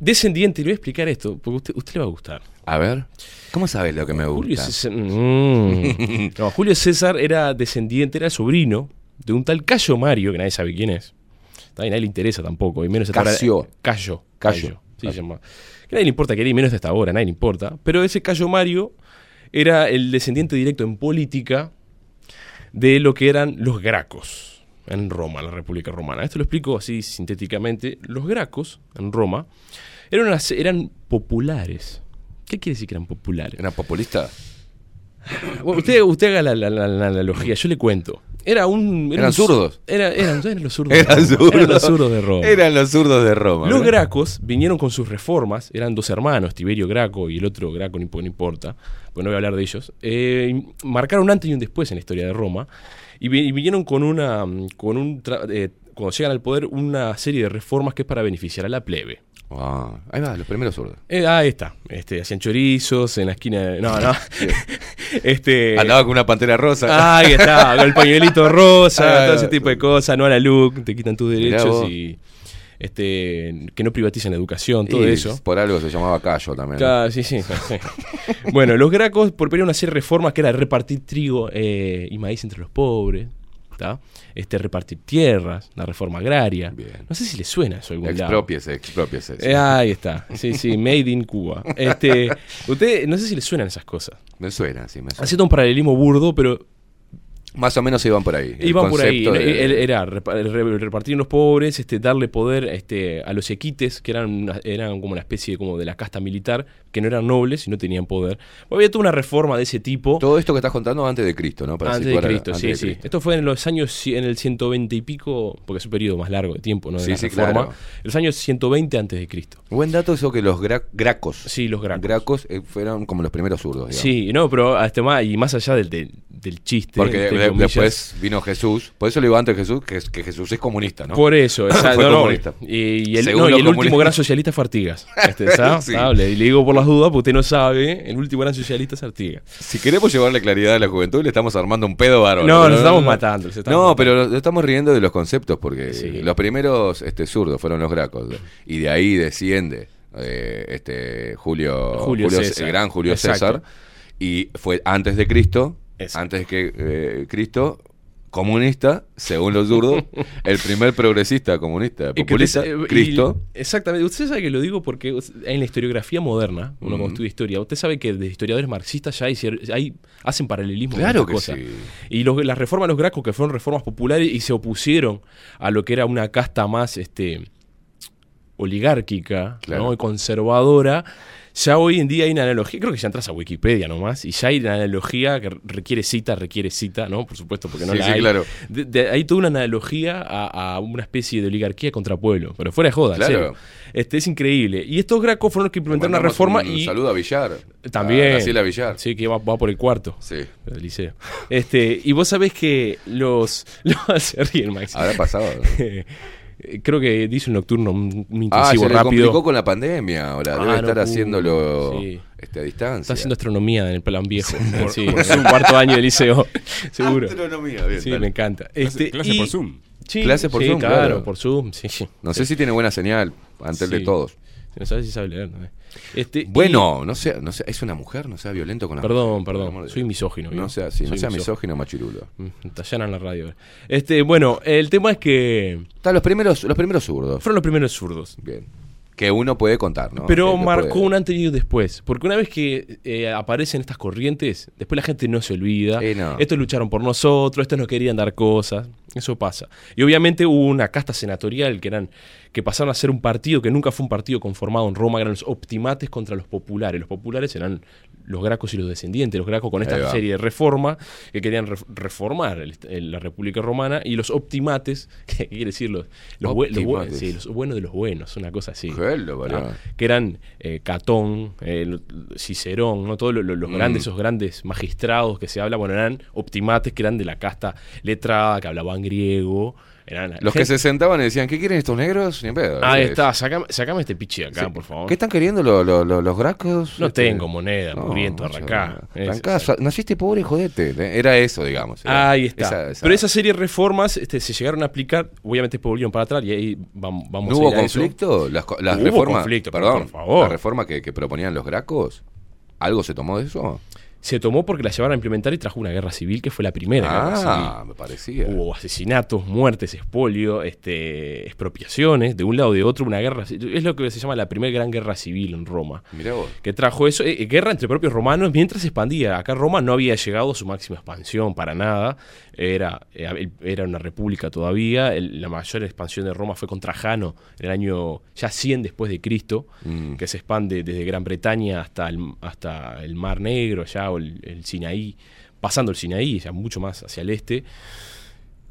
Descendiente, y le voy a explicar esto, porque a usted, usted le va a gustar. A ver. ¿Cómo sabes lo que me Julio gusta? César, mm. [laughs] no, Julio César era descendiente, era sobrino de un tal Cayo Mario, que nadie sabe quién es. A nadie le interesa tampoco, y menos Casio. Cayo. Cayo. Sí, se llama. Que nadie le importa que era, y menos hasta ahora, nadie le importa. Pero ese Cayo Mario era el descendiente directo en política de lo que eran los gracos en Roma, la República Romana. Esto lo explico así sintéticamente. Los gracos en Roma eran, unas- eran populares. ¿Qué quiere decir que eran populares? ¿Era populista? Bueno, usted, usted haga la, la- la- la analogía, yo le cuento. Era un. era ¿Eran un- zurdos? Era, eran, eran los zurdos. Eran de Roma. zurdos. Eran los zurdos de Roma. Eran los zurdos de Roma. Los ¿verdad? gracos vinieron con sus reformas, eran dos hermanos, Tiberio Graco y el otro Graco, no importa, pues no voy a hablar de ellos. eh, marcaron un antes y un después en la historia de Roma y, vi- y vinieron con una, con un, tra- eh, cuando llegan al poder, una serie de reformas que es para beneficiar a la plebe. Ah, ahí va, los primeros zurdos. Eh, ah, ahí está, este, hacían chorizos en la esquina, de- no, no, [laughs] este, Andaba con una pantera rosa. Ah, ahí está, con el pañuelito rosa, Ah, todo ese tipo de cosas, no a la look, te quitan tus derechos y este que no privaticen la educación, todo Y eso. Por algo se llamaba Cayo también. ¿no? Sí, sí, sí. [laughs] bueno, los gracos serie de reformas que era repartir trigo eh, y maíz entre los pobres, ¿tá? este repartir tierras, la reforma agraria. Bien. No sé si le suena eso a algún lado. Expropiese, expropiese. sí. Eh, ahí está, sí, sí, made in Cuba. Este, usted, no sé si le suenan esas cosas. Me suena, sí, me suena. Haciendo un paralelismo burdo, pero Más o menos iban por ahí. Iban por ahí. de- Era repa- re- repartir los pobres, este, darle poder este, a los equites, que eran, una- eran como una especie de, como de la casta militar, que no eran nobles y no tenían poder. Había toda una reforma de ese tipo. Todo esto que estás contando antes de Cristo, ¿no? Para antes de a- Cristo, antes sí, de sí. Cristo. Esto fue en los años, en el 120 y pico, porque es un periodo más largo de tiempo, ¿no? De Sí, la sí, reforma. claro. Los años 120 antes de Cristo. Buen dato eso que los gra- gracos. Sí, los gracos. Gracos eh, fueron como los primeros zurdos, digamos. Sí, no, pero hasta más, y más allá del, del- del chiste. Porque entre de- comillas. después vino Jesús. Por eso le digo antes Jesús, que, es- que Jesús es comunista, ¿no? Por eso, [laughs] exacto. No. Y, y el, Según no, y los el último gran socialista fue Artigas. Este, [laughs] ¿sabe? Sí. Le, le digo por las dudas, porque usted no sabe. El último gran socialista es Artigas. Si queremos llevarle claridad a la juventud, le estamos armando un pedo bárbaro. No, nos estamos matando, estamos No, matando. pero nos estamos riendo de los conceptos, porque Sí. los primeros este, zurdos fueron los gracos. Y de ahí desciende eh, este Julio, Julio Julio- César. el gran Julio Exacto. César. Y fue antes de Cristo, Antes que eh, Cristo, comunista, según los zurdos, [laughs] el primer progresista comunista, Y que populista, eh, y- Cristo. exactamente. Usted sabe que lo digo porque en la historiografía moderna, uno cuando estudia historia, usted sabe que de historiadores marxistas ya hay, hay- hacen paralelismo Claro con que cosas. sí. Y los, las reformas de los gracos, que fueron reformas populares y se opusieron a lo que era una casta más este, oligárquica Claro. ¿no? y conservadora, ya hoy en día hay una analogía, creo que ya entras a Wikipedia nomás, y ya hay una analogía que requiere cita, requiere cita, ¿no? Por supuesto, porque no Sí, la sí, hay. claro. De- de- hay toda una analogía a, a una especie de oligarquía contra pueblo, pero fuera de joda, Claro. Este, es increíble. Y estos gracos fueron los que implementaron una reforma un y saludo a Villar. también. Villar. Sí, que va, va por el cuarto Sí. del liceo. Este, y vos sabés que los. [laughs] los se ríen, Maxi. Habrá pasado. Eh, [laughs] Creo que dice un nocturno, un, un Ah, se intensivo le rápido. complicó con la pandemia ahora. Debe Ah, no estar haciéndolo Sí. este, a distancia. Está haciendo astronomía en el plan viejo. Sí, [laughs] es un cuarto año de liceo, [laughs] seguro. Astronomía, bien, Sí, dale. me encanta. Clase, Este, clase y- por Zoom. Sí, Clase por sí, Zoom, claro, claro. por Zoom, sí, sí. No sé si tiene buena señal ante el de Sí. No sabes si sabe leer. ¿no? Este, y- Bueno, no sea, no sea, es una mujer, no sea violento con la Perdón, mujer, perdón. Soy misógino. No sea así, no sea misógino machirulo. Mm, Te allanan la radio. Este, bueno, el tema es que Están los primeros, los primeros zurdos. fueron los primeros zurdos. Bien. Que uno puede contar, ¿no? Pero Que- marcó puede- un antes y un después. Porque una vez que eh, aparecen estas corrientes, después la gente no se olvida. Eh, no. Estos lucharon por nosotros, estos no querían dar cosas. Eso pasa. Y obviamente hubo una casta senatorial que eran que pasaron a ser un partido que nunca fue un partido conformado en Roma, que eran los optimates contra los populares. Los populares eran los gracos y los descendientes. Los gracos con esta serie de reformas que querían re- reformar el- el- la República Romana. Y los optimates, [laughs] ¿qué quiere decir? Los, los, sí, buenos de los buenos, una cosa así. Qué lo parió. ¿no? que eran eh, Catón, eh, Cicerón, ¿no? todos lo- lo- los Mm. grandes, esos grandes magistrados que se habla, bueno, eran optimates que eran de la casta letrada, que hablaban griego. Eran Los que se sentaban y decían, ¿qué quieren estos negros? Ni pedo. Ahí Es- está, sacame, sacame este pichi de acá, Sí. por favor. ¿Qué están queriendo los, los, los- los gracos? No Este, tengo moneda, no, mugriento, macho, arrancá. Arrancá, naciste pobre, jodete. Era eso, digamos. Era Ahí está. esa- esa- Pero esa serie de reformas este, se llegaron a aplicar, obviamente volvieron para atrás y ahí vam- vamos ¿No a hubo eso. conflicto? Las, Hubo reformas, conflicto, perdón, por favor. la reforma que, que proponían los gracos, ¿algo se tomó de eso? Se tomó porque la llevaron a implementar y trajo una guerra civil que fue la primera guerra civil. Ah, me parecía. Hubo asesinatos, muertes, expolio, este, expropiaciones, de un lado de otro, una guerra. Es lo que se llama la primera gran guerra civil en Roma. Mirá vos. Que trajo eso, eh, guerra entre propios romanos mientras se expandía. Acá Roma no había llegado a su máxima expansión para nada. Era, eh, era una república todavía. El- la mayor expansión de Roma fue con Trajano en el año ya 100 después de Cristo, Mm. que se expande desde Gran Bretaña hasta el, hasta el Mar Negro, ya, o el, el Sinaí, pasando el Sinaí, ya mucho más hacia el este.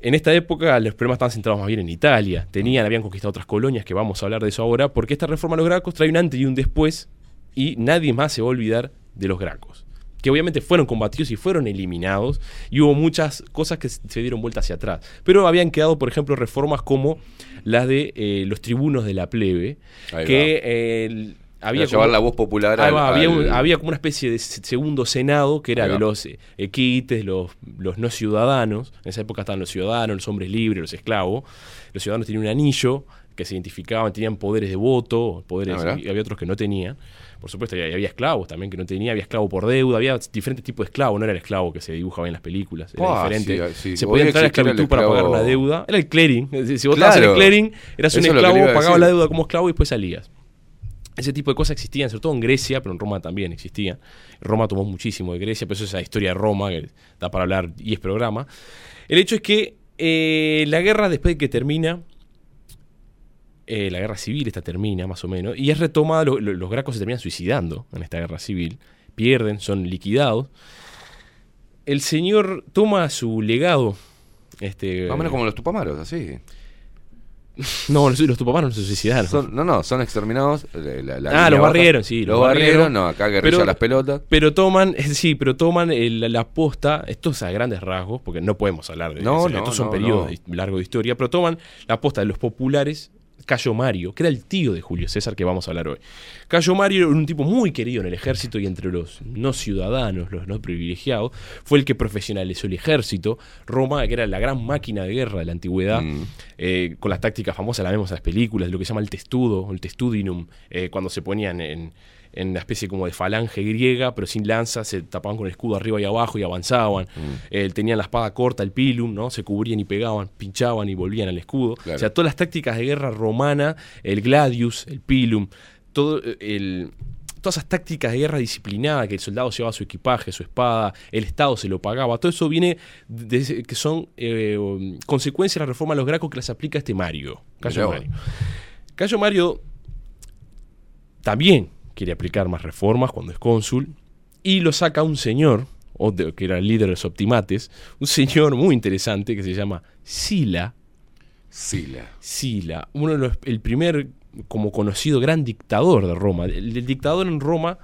En esta época los problemas estaban centrados más bien en Italia. Tenían, habían conquistado otras colonias, que vamos a hablar de eso ahora, porque esta reforma de los gracos trae un antes y un después, y nadie más se va a olvidar de los gracos. Que obviamente fueron combatidos y fueron eliminados, y hubo muchas cosas que se dieron vuelta hacia atrás. Pero habían quedado, por ejemplo, reformas como las de eh, los tribunos de la plebe, Ahí que había Era llevar como- la voz popular al- va, había, al- había como una especie de se- segundo senado que era de los eh, equites, los, los no ciudadanos. En esa época estaban los ciudadanos, los hombres libres, los esclavos. Los ciudadanos tenían un anillo que se identificaban, tenían poderes de voto, poderes, Ah, había otros que no tenían. Por supuesto, había esclavos también que no tenían, había esclavo por deuda, había diferentes tipos de esclavos, no era el esclavo que se dibujaba en las películas, era Ah, diferente. sí, sí. Se podía entrar a esclavitud para pagar una deuda, era el clearing. Si vos estabas en el Claro. clearing, eras un Eso esclavo, pagabas la deuda como esclavo y después salías. Ese tipo de cosas existían, sobre todo en Grecia, pero en Roma también existían. Roma tomó muchísimo de Grecia, pero eso es la historia de Roma, que da para hablar 10 programas. El hecho es que eh, la guerra, después de que termina, eh, la guerra civil, esta termina más o menos, y es retomada, lo- lo- los gracos se terminan suicidando en esta guerra civil, pierden, son liquidados. El señor toma su legado. Este, Más o menos como los tupamaros, así. No, los, los tupamaros no se suicidaron. Son- no, no, son exterminados. eh, la- la Ah, los barrieron, sí, Los los barrieron, no, acá guerrilla Pero- las pelotas. Pero toman, [laughs] sí, pero toman el- la, la posta, esto es a grandes rasgos, porque no podemos hablar de No, eso, no, estos son no, periodos largos de historia, pero toman la posta de los populares, Cayo Mario, que era el tío de Julio César que vamos a hablar hoy. Cayo Mario era un tipo muy querido en el ejército y entre los no ciudadanos, los no privilegiados, fue el que profesionalizó el ejército. Roma, que era la gran máquina de guerra de la antigüedad, Mm. eh, con las tácticas famosas, la vemos en las películas, lo que se llama el testudo, el testudinum, eh, cuando se ponían en, en una especie como de falange griega, pero sin lanza, se tapaban con el escudo arriba y abajo y avanzaban. Mm. Eh, tenían la espada corta, el pilum, ¿no? Se cubrían y pegaban, pinchaban y volvían al escudo. Claro. O sea, todas las tácticas de guerra romana, el gladius, el pilum, todo eh, el todas esas tácticas de guerra disciplinada, que el soldado llevaba su equipaje, su espada, el Estado se lo pagaba, todo eso viene de, que son eh, consecuencias de la reforma de los gracos que las aplica este Mario, Cayo. Mario. Cayo Mario también quiere aplicar más reformas cuando es cónsul y lo saca un señor, que era el líder de los optimates, un señor muy interesante que se llama Sila, Sila. Sila, uno de los, el primer como conocido gran dictador de Roma. El, el dictador en Roma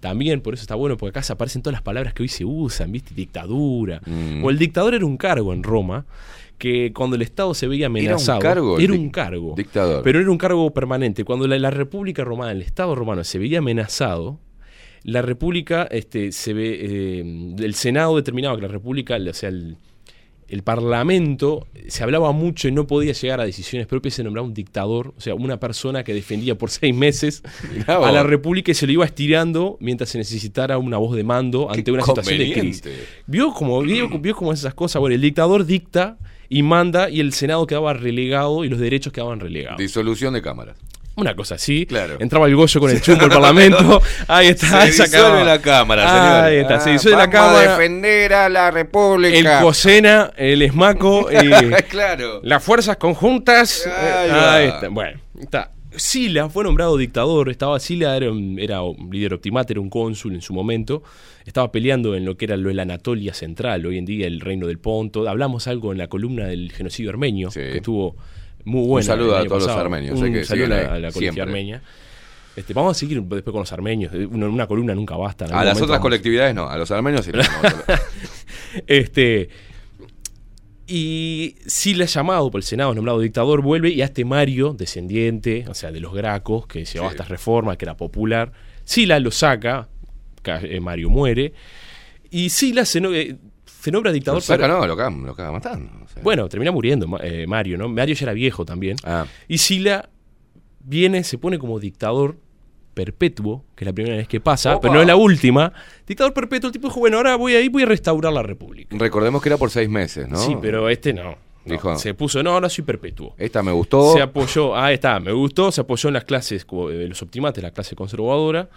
también, por eso está bueno, porque acá se aparecen todas las palabras que hoy se usan, ¿viste? Dictadura. Mm. O el dictador era un cargo en Roma que cuando el Estado se veía amenazado. cargo el Era dic- un cargo. dictador. Pero era un cargo permanente. Cuando la, la República Romana, el Estado romano, se veía amenazado, la República, este, se ve, eh, el Senado determinaba que la República, o sea, el, el Parlamento, se hablaba mucho y no podía llegar a decisiones propias, se nombraba un dictador, o sea, una persona que defendía por [laughs] seis meses Mirá a la República y se lo iba estirando mientras se necesitara una voz de mando ante una situación de crisis. Vio como, vio, vio como esas cosas, bueno, el dictador dicta y manda y el Senado quedaba relegado y los derechos quedaban relegados. Disolución de cámaras. Una cosa así. Claro. Entraba el Goyo con el chumbo al Parlamento. [laughs] Ahí está. Se esa disuelve cámara. la cámara, señor. Ahí está. se Ah, disuelve la vamos a cámara. defender a la El República. Cosena, el Esmaco [laughs] y claro. las fuerzas conjuntas. eh, Ahí ahí está. Bueno, está. Sila fue nombrado dictador. Estaba Sila, era un, era un líder optimate, era un cónsul en su momento. Estaba peleando en lo que era lo de la Anatolia Central, hoy en día el reino del Ponto. Hablamos algo en la columna del genocidio armenio, Sí. que estuvo muy buena. saludo el a todos los armenios, Un eh, que saludo a la, a la comunidad siempre. armenia. Este, vamos a seguir después con los armenios. Una, una columna nunca basta. A las otras vamos- colectividades no, a los armenios sí. [laughs] Este. Y Sila llamado por el Senado, nombrado dictador, vuelve y a este Mario, descendiente, o sea, de los Gracos, que llevaba Sí. estas reformas, que era popular, Sila lo saca, ca- eh, Mario muere, y Sila se, no- eh, se nombra Lo dictador. saca, pero- no, lo caga matando. o sea. Bueno, termina muriendo eh, Mario, ¿no? Mario ya era viejo también. Ah, Y Sila viene, se pone como dictador perpetuo, que es la primera vez que pasa, Opa. pero no es la última. Dictador perpetuo, el tipo dijo, bueno, ahora voy a ir, voy a restaurar la república. recordemos que era por seis meses, ¿no? Sí, pero este no. No, Dijo- Se puso, no, ahora soy perpetuo. Esta me gustó. Se apoyó, ahí está, me gustó, se apoyó en las clases de los optimates, la clase conservadora.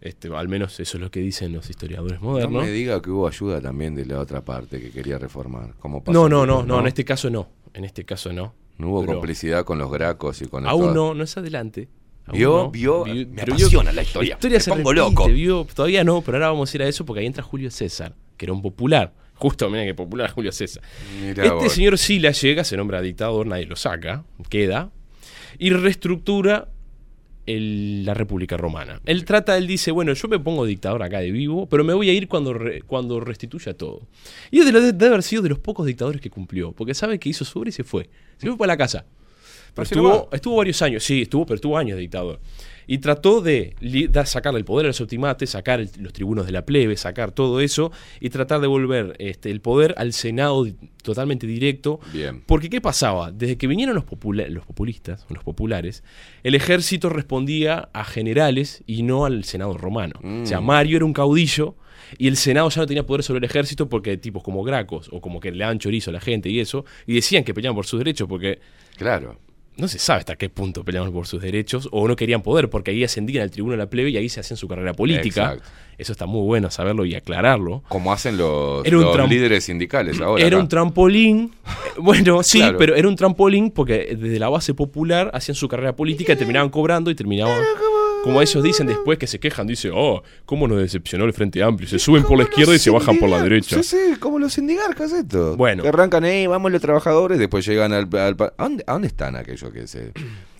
Este, al menos eso es lo que dicen los historiadores no modernos. me diga que hubo ayuda también de la otra parte que quería reformar. Como No, no, no, no, en este caso no. En este caso no. No hubo complicidad con los gracos y con Aún no, no es adelante. Vio, no. vio, Vi- me apasiona la historia. La historia Me se pongo loco. vio, todavía no, pero ahora vamos a ir a eso porque ahí entra Julio César, que era un popular. [laughs] Justo, mira que popular Julio César. Mirá este vos. señor Sila llega, se nombra dictador, nadie lo saca, queda, y reestructura el- la República Romana. Él trata, él dice, bueno, yo me pongo dictador acá de vivo, pero me voy a ir cuando, re- cuando restituya todo. Y es de lo- debe haber sido de los pocos dictadores que cumplió, porque sabe que hizo su obra y se fue. Se fue para la casa. Pero estuvo, estuvo varios años, sí, estuvo, pero estuvo años de dictador. Y trató de da- sacarle el poder a los optimates, sacar el- los tribunos de la plebe, sacar todo eso y tratar de volver este, el poder al Senado totalmente directo. Bien. Porque ¿qué pasaba? Desde que vinieron los, popula- los populistas, los populares, el ejército respondía a generales y no al Senado romano. O sea, Mm. Mario era un caudillo y el Senado ya no tenía poder sobre el ejército porque tipos como Gracos o como que le daban chorizo a la gente y eso, y decían que peleaban por sus derechos porque Claro. No se sabe hasta qué punto peleaban por sus derechos o no querían poder, porque ahí ascendían al tribuno de la plebe y ahí se hacían su carrera política. Exacto. Eso está muy bueno saberlo y aclararlo. Como hacen los, líderes sindicales ahora. Era un trampolín. Bueno, [laughs] sí, Claro. pero era un trampolín porque desde la base popular hacían su carrera política y terminaban cobrando y terminaban. Como ellos dicen después que se quejan, dice, oh, ¿cómo nos decepcionó el Frente Amplio? Se suben por la izquierda y se bajan por la derecha. Sí, sí, como los sindigarcas esto. Bueno. Que arrancan ahí, vamos los trabajadores, después llegan al... ¿A, dónde, a dónde están aquellos que se,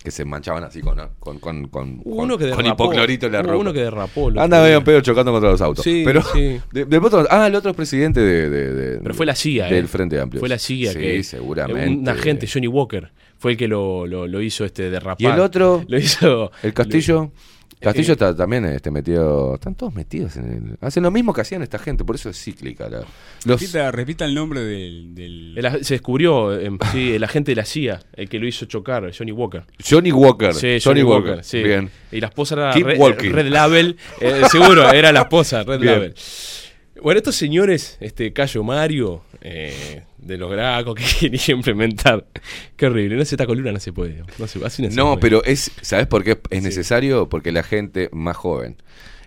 que se manchaban así con, con, con, uno que con hipoclorito en la ropa? uno que derrapó. Anda medio día. pedo chocando contra los autos. Sí, pero, sí. [laughs] de- después otro- ah, el otro es presidente de, Pero fue la CIA, del ¿eh? Frente Amplio. Fue la CIA sí, que. seguramente. Un agente, Johnny Walker, fue el que lo, lo, lo hizo este derrapar. ¿Y el otro? [laughs] Lo hizo. El Castillo. Castillo Eh, está también este, metido. Están todos metidos en el. Hacen lo mismo que hacían esta gente, por eso es cíclica. la- los, Repita, repita el nombre del. del- el ag- se descubrió, em, sí, el agente de la CIA, el que lo hizo chocar, Johnny Walker. Johnny Walker. Sí, Johnny, Walker. sí. Bien. Y la esposa era Keep Red, Label, eh, seguro, era la esposa, Red Bien. Label. Bueno, estos señores, este Cayo Mario, eh, de los Gracos, [laughs] que quería implementar. Qué horrible, no esta columna no se puede. No, se, así no, se No, puede. pero es. ¿Sabes por qué es necesario? Porque la gente más joven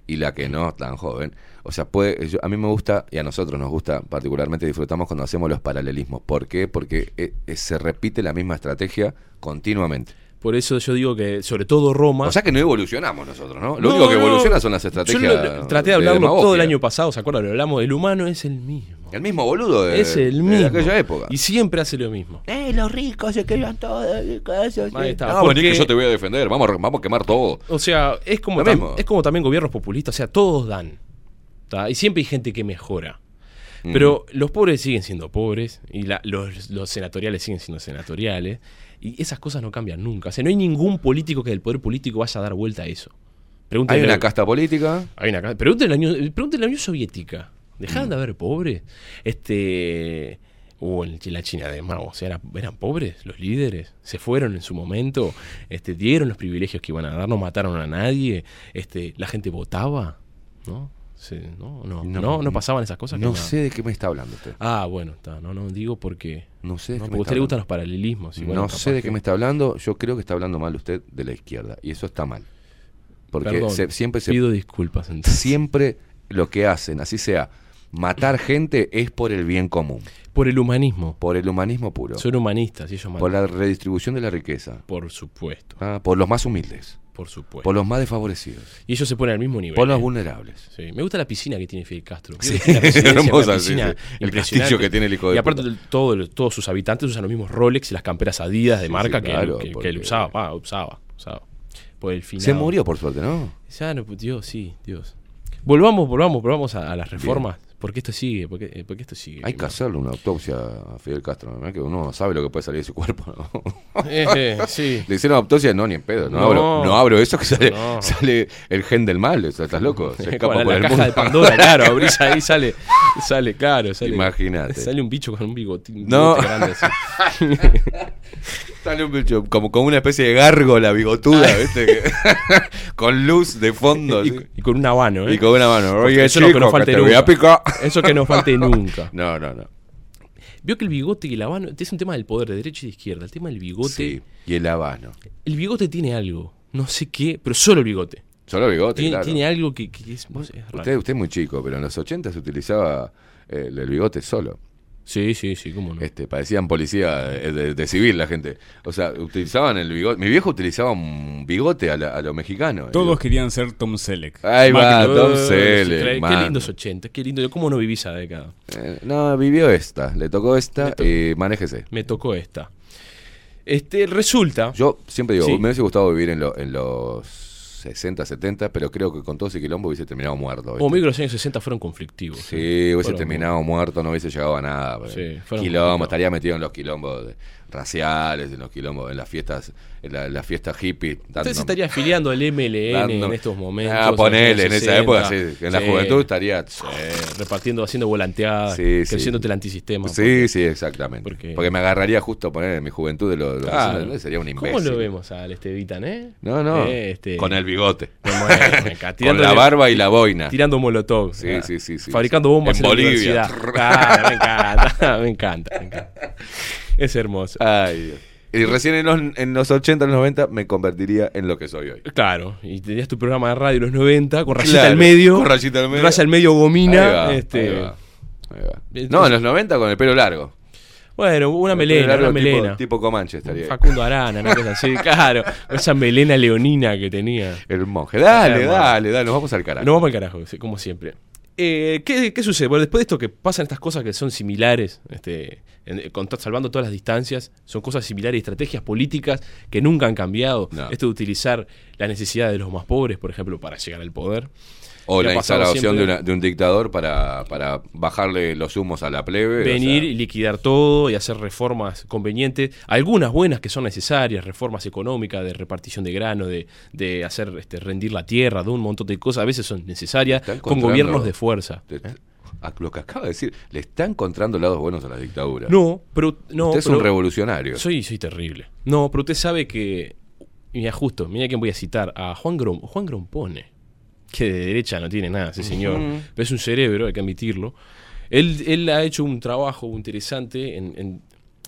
y la que no tan joven. O sea, puede, yo- a mí me gusta y a nosotros nos gusta particularmente disfrutamos cuando hacemos los paralelismos. ¿Por qué? Porque eh, eh, se repite la misma estrategia continuamente. Por eso yo digo que, sobre todo Roma. O sea que no evolucionamos nosotros, ¿no? Lo No, único que no. evoluciona son las Yo estrategias. lo- lo- traté de hablarlo todo el año pasado, ¿se acuerdan? Lo hablamos, el humano es el mismo. El mismo boludo de, es el de mismo. aquella época. Y siempre hace lo mismo. Eh, los ricos se quedan todos. Ahí está. No, porque- vení que yo te voy a defender. Vamos a, vamos a quemar todo. O sea, es como, tam- es como también gobiernos populistas, o sea, todos dan. ¿tá? Y siempre hay gente que mejora. Mm. Pero los pobres siguen siendo pobres y la- los, los senatoriales siguen siendo senatoriales. Y esas cosas no cambian nunca. O sea, no hay ningún político que del poder político vaya a dar vuelta a eso. Hay una casta política. hay una ca- Pregúntenle a la Unión, la Soviética. ¿Dejaron de haber pobres? Este. O en la China de Mao, o sea, ¿eran, eran pobres los líderes? ¿Se fueron en su momento? Este, ¿Dieron los privilegios que iban a dar? ¿No mataron a nadie? Este, ¿La gente votaba? ¿No? Sí, no, no, no, no, pasaban esas cosas. No sé de qué me está hablando usted. Ah, bueno, está, no, no, digo porque. No sé de no, porque a usted le gustan los paralelismos. no sé de que- qué me está hablando. Yo creo que está hablando mal usted de la izquierda. Y eso está mal. Porque Perdón, se- siempre se Pido disculpas entonces. siempre lo que hacen, así sea, matar gente es por el bien común, Por el humanismo. por el humanismo puro, Son humanistas y ellos por matan. la redistribución de la riqueza, Por supuesto, ah, por los más humildes, por supuesto. por los más desfavorecidos, Y ellos se ponen al mismo nivel. por los ¿eh? vulnerables. Sí, Me gusta la piscina que tiene Fidel Castro. Sí, que la [laughs] hermosa, piscina. El castillo que tiene el hijo de Y aparte, todo- todos sus habitantes usan los mismos Rolex y las camperas Adidas de marca que, claro, que- que porque- él usaba. Ah, usaba, usaba. Por el final. Se murió por suerte, ¿no? Ya, no, Dios, sí, Dios. Volvamos, volvamos, volvamos a, a las reformas. Porque esto sigue, porque, eh, porque esto sigue. Hay que hacerle una autopsia a Fidel Castro, ¿no? que uno no sabe lo que puede salir de su cuerpo. ¿no? Eh, eh, sí. Le hicieron autopsia, no, ni en pedo. No, No. abro, no abro eso que sale, No. sale el gen del mal. ¿Estás loco? Se escapa la, por la el caja mundo. de Pandora, [laughs] claro, abrís ahí sale, sale, claro, sale. Imagínate. Sale un bicho con un bigotín No. bigote grande así. [laughs] Sale un bicho como, como una especie de gárgola bigotuda, ¿viste? Que- [laughs] con luz de fondo. y, con un habano, ¿eh? Y con una mano. Porque Oye, eso es lo que no chico, falte te voy a picar. Eso que no falte nunca. [laughs] No, no, no. Vio que el bigote y el habano es un tema del poder de derecha y de izquierda. El tema del bigote. Sí, y el habano. El bigote tiene algo. No sé qué, pero solo el bigote. Solo bigote, Tiene, claro. tiene algo que, que es, raro. Usted, usted es muy chico, pero en los 80 se utilizaba eh, el, el bigote solo. Sí, sí, sí, cómo no. Este, parecían policía eh, de, de civil la gente. O sea, utilizaban el bigote. Mi viejo utilizaba un bigote a, la- a lo mexicano. Todos Digo, querían ser Tom Selleck. Ahí va, Más que- Tom Eh, Selleck, Qué man. lindos 80, qué lindo. ¿Cómo no viví esa década? eh, no, vivió esta. Le tocó esta tocó. y manéjese. Me tocó esta. Este, resulta. Yo siempre digo, Sí. me hubiese gustado vivir en, lo- en los 60, 70, pero creo que con todo ese quilombo hubiese terminado muerto. ¿viste? Como que los años 60 fueron conflictivos. Sí, hubiese Fueron terminado muerto, no hubiese llegado a nada. Sí, Quilombo, estaría metido en los quilombos de- raciales, en los quilombos, en las fiestas, en la, en las fiestas hippie. Usted dando- se estaría afiliando al MLN dando- en estos momentos. Ah, ponele, en esa 60. época, sí. En la juventud estaría. sí, [sighs] repartiendo, haciendo volanteadas, creciéndote el antisistema. Sí, sí, exactamente. porque- Porque, me agarraría justo poner en mi juventud de Claro. 60, sería un imbécil. ¿Cómo lo vemos al Estevitan, eh? No, no. Este- Con el bigote. [laughs] Con la barba y la boina. Tirando molotov. Sí, sí, sí, sí, Fabricando bombas En en, la Bolivia. universidad. [laughs] Claro, [laughs] me encanta, me encanta, me encanta. Es hermoso. Ay, Dios. Y recién en los, en los 80, en los 90, me convertiría en lo que soy hoy. Claro, y tenías tu programa de radio en los 90 con rayita Claro, al medio. con rayita al medio. Raya al medio Ahí gomina. va, este, ahí va, ahí va. Entonces- No, en los 90 con el pelo largo. Bueno, una melena, largo, una tipo- melena. Tipo Comanche estaría. ahí. Facundo Arana, una cosa así, [laughs] claro. Esa melena leonina que tenía. El monje. Dale, Hermano. dale, dale, nos vamos al carajo. Nos vamos al carajo, como siempre. Eh, ¿qué, qué sucede? Bueno, después de esto que pasan estas cosas que son similares, este, en- con- salvando todas las distancias, son cosas similares, estrategias políticas que nunca han cambiado. No. Esto de utilizar la necesidad de los más pobres, por ejemplo, para llegar al poder. O la instalación de, siempre. una- de un dictador para, para bajarle los humos a la plebe. o venir sea, y liquidar todo y hacer reformas convenientes, algunas buenas que son necesarias, reformas económicas de repartición de grano, de, de hacer este, rendir la tierra, de un montón de cosas, a veces son necesarias, con gobiernos de fuerza. te- a lo que acaba de decir, le está encontrando lados buenos a la dictadura. No, pero no, Usted es pero un revolucionario. soy, soy terrible. No, pero usted sabe que, mira justo, mira quién voy a citar, a Juan Grom, Juan Grompone, que de derecha no tiene nada ese señor, pero es un cerebro, hay que admitirlo. Él, él ha hecho un trabajo interesante en, en-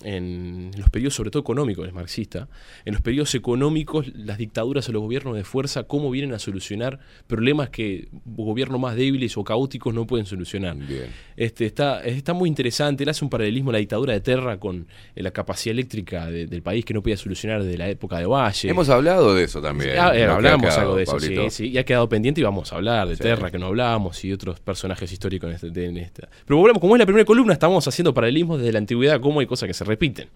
en los periodos, sobre todo económicos, es marxista, en los periodos económicos, las dictaduras o los gobiernos de fuerza, cómo vienen a solucionar problemas que gobiernos más débiles o caóticos no pueden solucionar. Bien. Este, está, está muy interesante. Él hace un paralelismo a la dictadura de Terra con eh, la capacidad eléctrica de- del país que no podía solucionar desde la época de Valle. Hemos hablado de eso también. Ah, eh, hablamos quedado, algo de eso, sí, sí, y ha quedado pendiente y vamos a hablar de Sí. Terra, que no hablamos, y otros personajes históricos en, este- en esta. Pero volvemos, como es la primera columna, estamos haciendo paralelismos desde la antigüedad, cómo hay cosas que se repiten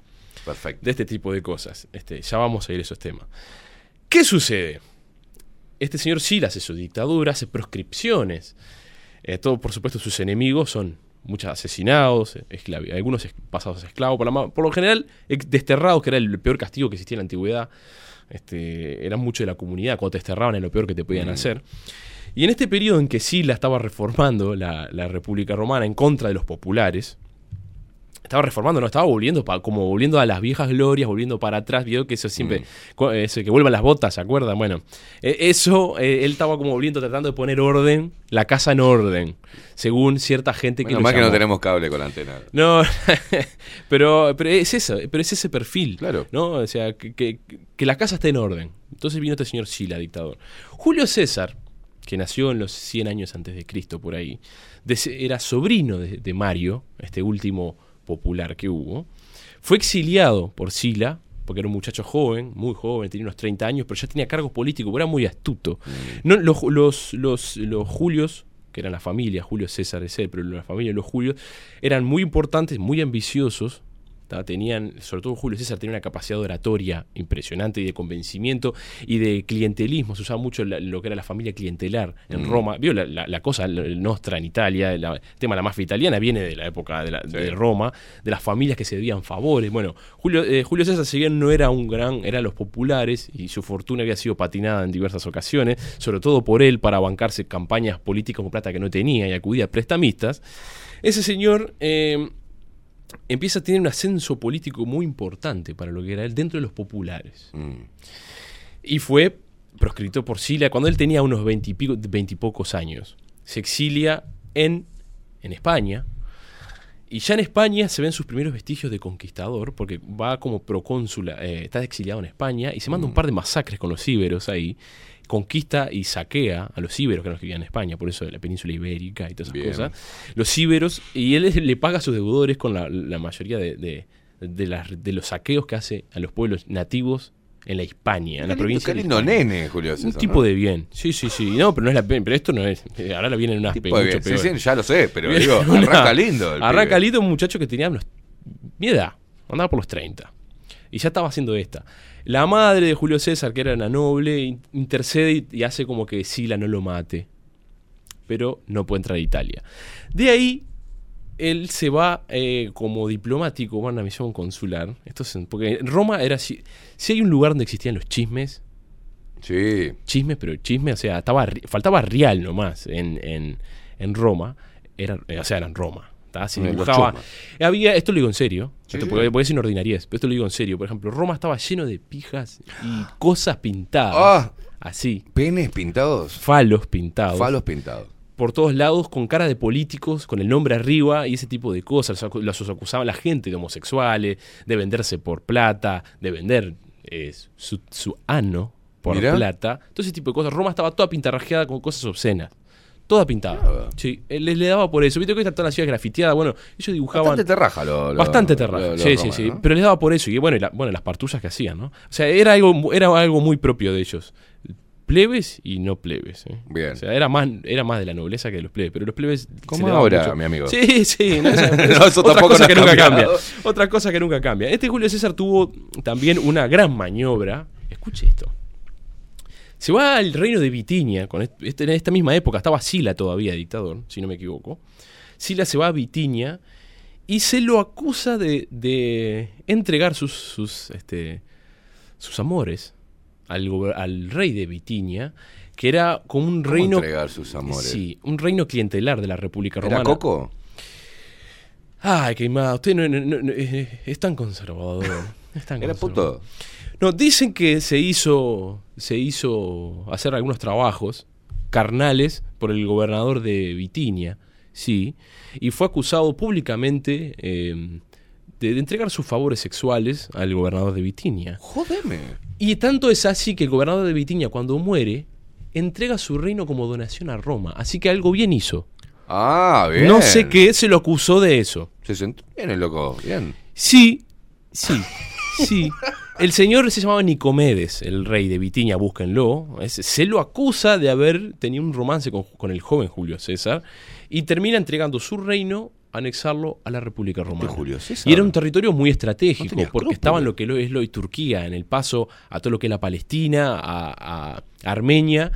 Perfecto. de este tipo de cosas. Este, ya vamos a ir a esos temas. ¿Qué sucede? Este señor Sila hace su dictadura, hace proscripciones. Eh, todo, por supuesto, sus enemigos son muchos asesinados, algunos pasados a esclavos, por, la ma- por lo general desterrados, que era el peor castigo que existía en la antigüedad. Este, eran mucho de la comunidad, cuando te desterraban era lo peor que te podían hacer. Y en este periodo en que Sila estaba reformando la, la República Romana en contra de los populares, estaba reformando, no, estaba volviendo pa- como volviendo a las viejas glorias, volviendo para atrás, vio que eso siempre, Mm. eso, que vuelvan las botas, ¿se acuerdan? Bueno, eh, eso, eh, él estaba como volviendo, tratando de poner orden, la casa en orden, según cierta gente que Menos lo mal que no llamó. tenemos cable con la antena. No, [laughs] pero, pero es eso, pero es ese perfil. Claro. ¿no? O sea, que, que- que la casa esté en orden. Entonces vino este señor Sila, dictador. Julio César, que nació en los 100 años antes de Cristo, por ahí, de- era sobrino de, de Mario, este último popular que hubo. Fue exiliado por Sila, porque era un muchacho joven, muy joven, tenía unos 30 años, pero ya tenía cargos políticos, era muy astuto. No, los, los, los, los Julios, que eran la familia, Julio César es él, pero la familia de los Julios, eran muy importantes, muy ambiciosos. ¿Tá? Tenían, sobre todo Julio César tenía una capacidad de oratoria impresionante y de convencimiento y de clientelismo. Se usaba mucho la- lo que era la familia clientelar en Roma. Vio la, la- la cosa nostra en Italia, la- el tema de la mafia italiana viene de la época de, la- de Roma, de las familias que se debían favores. Bueno, Julio, eh, Julio César, si bien no era un gran, eran los populares y su fortuna había sido patinada en diversas ocasiones, sobre todo por él para bancarse campañas políticas con plata que no tenía y acudía a prestamistas. Ese señor eh, empieza a tener un ascenso político muy importante para lo que era él dentro de los populares. Mm. Y fue proscrito por Sila cuando él tenía unos veintipocos años. Se exilia en, en España. Y ya en España se ven sus primeros vestigios de conquistador, porque va como procónsula, eh, está exiliado en España y se manda un par de masacres con los íberos ahí. Conquista y saquea a los íberos que eran los que vivían en España, por eso de la península ibérica y todas esas Bien. cosas. Los íberos, y él le paga a sus deudores con la, la mayoría de, de- de las- de los saqueos que hace a los pueblos nativos en la Hispania, en la provincia. qué lindo nene, Julio Un tipo ¿no? de bien. Sí, sí, sí. No, pero no es la pero esto no es. eh, Ahora la vienen unas mucho bien. Sí, sí, ya lo sé, pero Viene digo, [laughs] una- arranca lindo. el Arranca lindo un muchacho que tenía unos- mi edad, andaba por los 30. Y ya estaba haciendo esta. La madre de Julio César, que era una noble, in- intercede y, hace como que Sila no lo mate. Pero no puede entrar a Italia. De ahí, él se va eh, como diplomático, va a una misión consular. Esto es porque en Roma era. Si, si hay un lugar donde existían los chismes, Sí. chisme, pero chisme, o sea, estaba, faltaba real nomás en, en, en Roma, era, eh, o sea, era en Roma. ¿Tá? Se dibujaba. Había, esto lo digo en serio, Sí, esto puede ser ordinariez, pero esto lo digo en serio. Por ejemplo, Roma estaba lleno de pijas y cosas pintadas. Ah. Así, Penes pintados. falos pintados. Falos pintados. Por todos lados, con cara de políticos, con el nombre arriba y ese tipo de cosas. Los, los acusaban la gente de homosexuales, de venderse por plata, de vender eh, su, su ano por Mirá. plata. Todo ese tipo de cosas. Roma estaba toda pintarrajeada con cosas obscenas. Toda pintada. Sí, eh, les le daba por eso. Viste que esta toda la ciudad grafiteada. Bueno, ellos dibujaban. Bastante terraja lo, lo- Bastante terraja. lo- sí, sí, sí. ¿no? Pero les daba por eso. Y bueno, y la- bueno, las partullas que hacían, ¿no? O sea, era algo, era algo muy propio de ellos. Plebes y no plebes. ¿eh? Bien. O sea, era más, era más de la nobleza que de los plebes. Pero los plebes. Daba ahora, mucho. mi amigo. Sí, sí. No, [laughs] eso otra tampoco cosa que nunca cambia. Otra cosa que nunca cambia. Este Julio César tuvo también una gran maniobra. Escuche esto. Se va al reino de Bitinia, con est- este- en esta misma época, estaba Sila todavía dictador, si no me equivoco. Sila se va a Bitinia y se lo acusa de, de entregar sus, sus, este, sus amores al, al rey de Bitinia, que era como un ¿Cómo reino... entregar sus amores? Sí, un reino clientelar de la República ¿Era Romana. Coco? Ay, más, usted no, no- no- no- es, es tan conservador. es tan ¿Era conservador. puto? No, dicen que se hizo, se hizo hacer algunos trabajos carnales por el gobernador de Bitinia, sí, y fue acusado públicamente eh, de, de entregar sus favores sexuales al gobernador de Bitinia. Jodeme. Y tanto es así que el gobernador de Bitinia, cuando muere, entrega su reino como donación a Roma. Así que algo bien hizo. Ah, bien. No sé qué se lo acusó de eso. Se sentó bien el loco, bien. Sí, sí, sí. El señor se llamaba Nicomedes, el rey de Bitinia, búsquenlo. Es- se lo acusa de haber tenido un romance con, con el joven Julio César y termina entregando su reino, anexarlo a la República Romana. Julio César? Y era un territorio muy estratégico, porque estaba en lo que es lo de Turquía, en el paso a todo lo que es la Palestina, a, a Armenia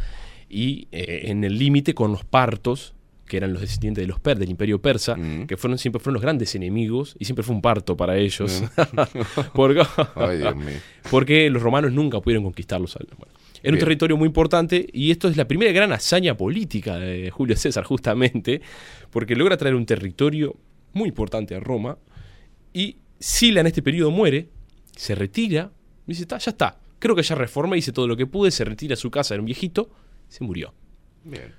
y eh, en el límite con los partos que eran los descendientes de los per, del imperio persa, Mm. que fueron siempre fueron los grandes enemigos y siempre fue un parto para ellos. [laughs] porque, [laughs] Ay, Dios mío. porque los romanos nunca pudieron conquistarlos. Bueno, era un territorio muy importante y esto es la primera gran hazaña política de Julio César, justamente, porque logra traer un territorio muy importante a Roma y Sila en este periodo muere, se retira, y dice, "Ta, ya está, creo que ya reformé, hice todo lo que pude, se retira a su casa, era un viejito, se murió. Bien.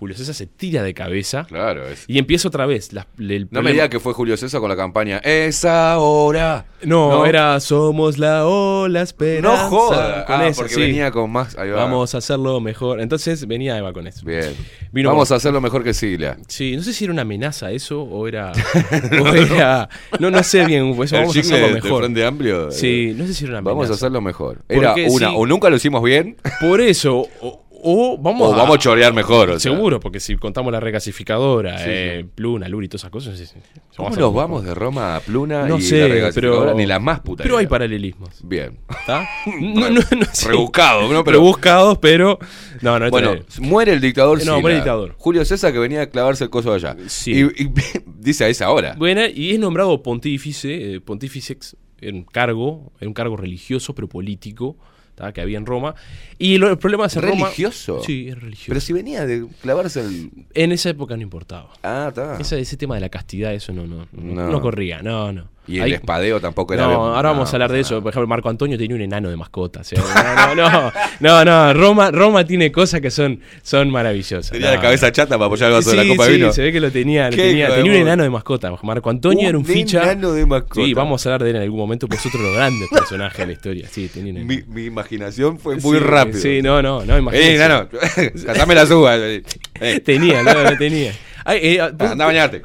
Julio César se tira de cabeza Claro, es. y empieza otra vez. la- el No me diga que fue Julio César con la campaña Esa hora. No, No. era Somos la ola esperanza. No joda. Con Ah, esa, porque sí. venía con más. ahí va. Vamos a hacerlo mejor. Entonces venía Eva con eso. Bien. Vino Vamos con- a hacerlo mejor que Sila. Sí, no sé si era una amenaza eso o era. [laughs] o era no, no sé bien. [laughs] Eso, El vamos a hacerlo mejor. Amplio. Sí, eh, no sé si era una amenaza. Vamos a hacerlo mejor. Era Porque una, o nunca lo hicimos bien, Por eso, o, o vamos o vamos a chorear mejor. o sea. Seguro, porque si contamos la regasificadora, Sí, eh, Pluna, Luri y todas esas cosas. ¿Cómo vamos nos vamos de Roma a Pluna No y sé, la regasificadora? pero. Ni la más puta. Pero hay paralelismos. Bien. ¿Está? [laughs] No, no, no sé. Rebuscado, ¿no? Pero, Rebuscados, pero. No, no, esto bueno, es- muere el dictador No, muere el dictador. Julio César que venía a clavarse el coso allá. Sí. Y, y [laughs] dice a esa hora. Bueno, y es nombrado pontífice, eh, pontíficex, era un cargo, era un cargo religioso, pero político, ¿tá? que había en Roma. Y lo- el problema es en Roma. ¿Religioso? Sí, es religioso. Pero si venía de clavarse el. En esa época no importaba. Ah, está. Ese, ese tema de la castidad, eso no, no, no, No. no corría, no, no. Y el Ahí- espadeo tampoco era. No, ahora vamos a hablar de eso. Por ejemplo, Marco Antonio tenía un enano de mascota. o sea, no, no, no, no, no, Roma, Roma tiene cosas que son, son maravillosas. Tenía No, la cabeza chata para apoyar el vaso sí, de la copa sí, de vino. se ve que lo tenía. lo Qué tenía hijo de tenía un puta. enano de mascota. Marco Antonio era un ficha. enano de mascota. Sí, vamos a hablar de él en algún momento, pues otro de los grandes [laughs] personajes de la historia. Sí, tenía un enano. Mi, mi imaginación fue muy Sí, rápido. Sí, no, no, no, Eh, imagínate. enano, [laughs] cazame las uvas. Eh, eh, Tenía, no, no tenía. Ay, eh, anda a bañarte.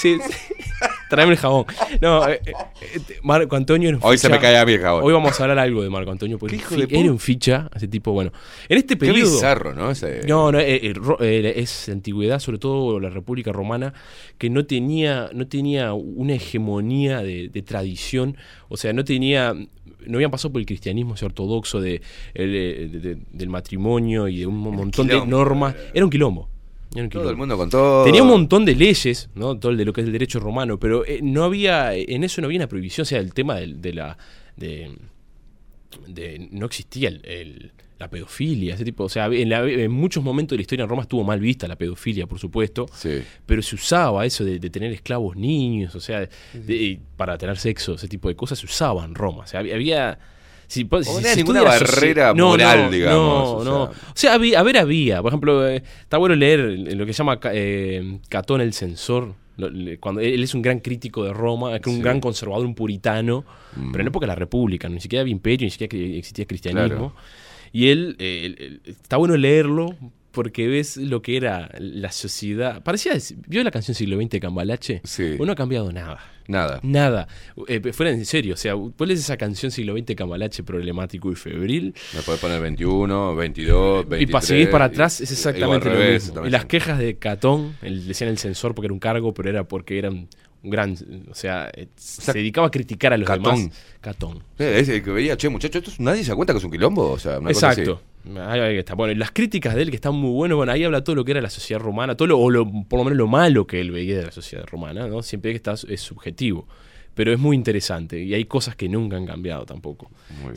Sí, sí. [laughs] Tráeme el jabón. No, eh, eh, eh, Marco Antonio era un Hoy se me cae a mí el jabón. Hoy vamos a hablar algo de Marco Antonio. Porque hijo de era un ficha, ese tipo, bueno. En este Qué periodo. bizarro, ¿no? Ese- No, no, eh, eh, eh, es antigüedad, sobre todo la República Romana, que no tenía, no tenía una hegemonía de, de tradición, o sea, no tenía, no habían pasado por el cristianismo ese ortodoxo de, de- de- del matrimonio y de un montón de normas. Era un quilombo. Era un Todo el mundo con todo. Tenía un montón de leyes, ¿no? Todo el de lo que es el derecho romano, pero eh, no había, en eso no había una prohibición, o sea, el tema de, la, de, de- no existía el, el- la pedofilia, ese tipo, o sea, en, la- en muchos momentos de la historia en Roma estuvo mal vista la pedofilia, por supuesto, Sí. pero se usaba eso de, de tener esclavos niños, o sea, de- para tener sexo, ese tipo de cosas se usaba en Roma, o sea, había... había si, si se ninguna barrera No, moral, no, digamos, No, o no. sea. O sea, había, a ver, había. Por ejemplo, eh, está bueno leer lo que se llama eh, Catón el Censor. Cuando él es un gran crítico de Roma, es un Sí. gran conservador, un puritano, pero en la época de la República, ni siquiera había imperio, ni siquiera existía cristianismo. Claro. Y él, eh, él- él- está bueno leerlo porque ves lo que era la sociedad. Parecía, ¿vio la canción siglo XX de Cambalache? Sí. Bueno, no ha cambiado nada. Nada. Nada. Eh, fuera en serio, o sea, ¿cuál es esa canción siglo XX Cambalache problemático y febril? Me podés poner 21, 22, 23. y para seguir para atrás es exactamente lo revés, mismo. Y las quejas de Catón, el, decían el censor porque era un cargo, pero era porque era un gran, o sea, eh, se dedicaba a criticar a los Catón. demás. Catón. Eh, Es el que veía, che, muchacho, esto es- nadie se da cuenta que es un quilombo. O sea, una cosa. Exacto. Ahí está. Bueno, las críticas de él que están muy buenas, bueno, ahí habla todo lo que era la sociedad romana, todo lo, o lo- por lo menos lo malo que él veía de la sociedad romana, ¿no? Siempre que está es subjetivo. Pero es muy interesante y hay cosas que nunca han cambiado tampoco.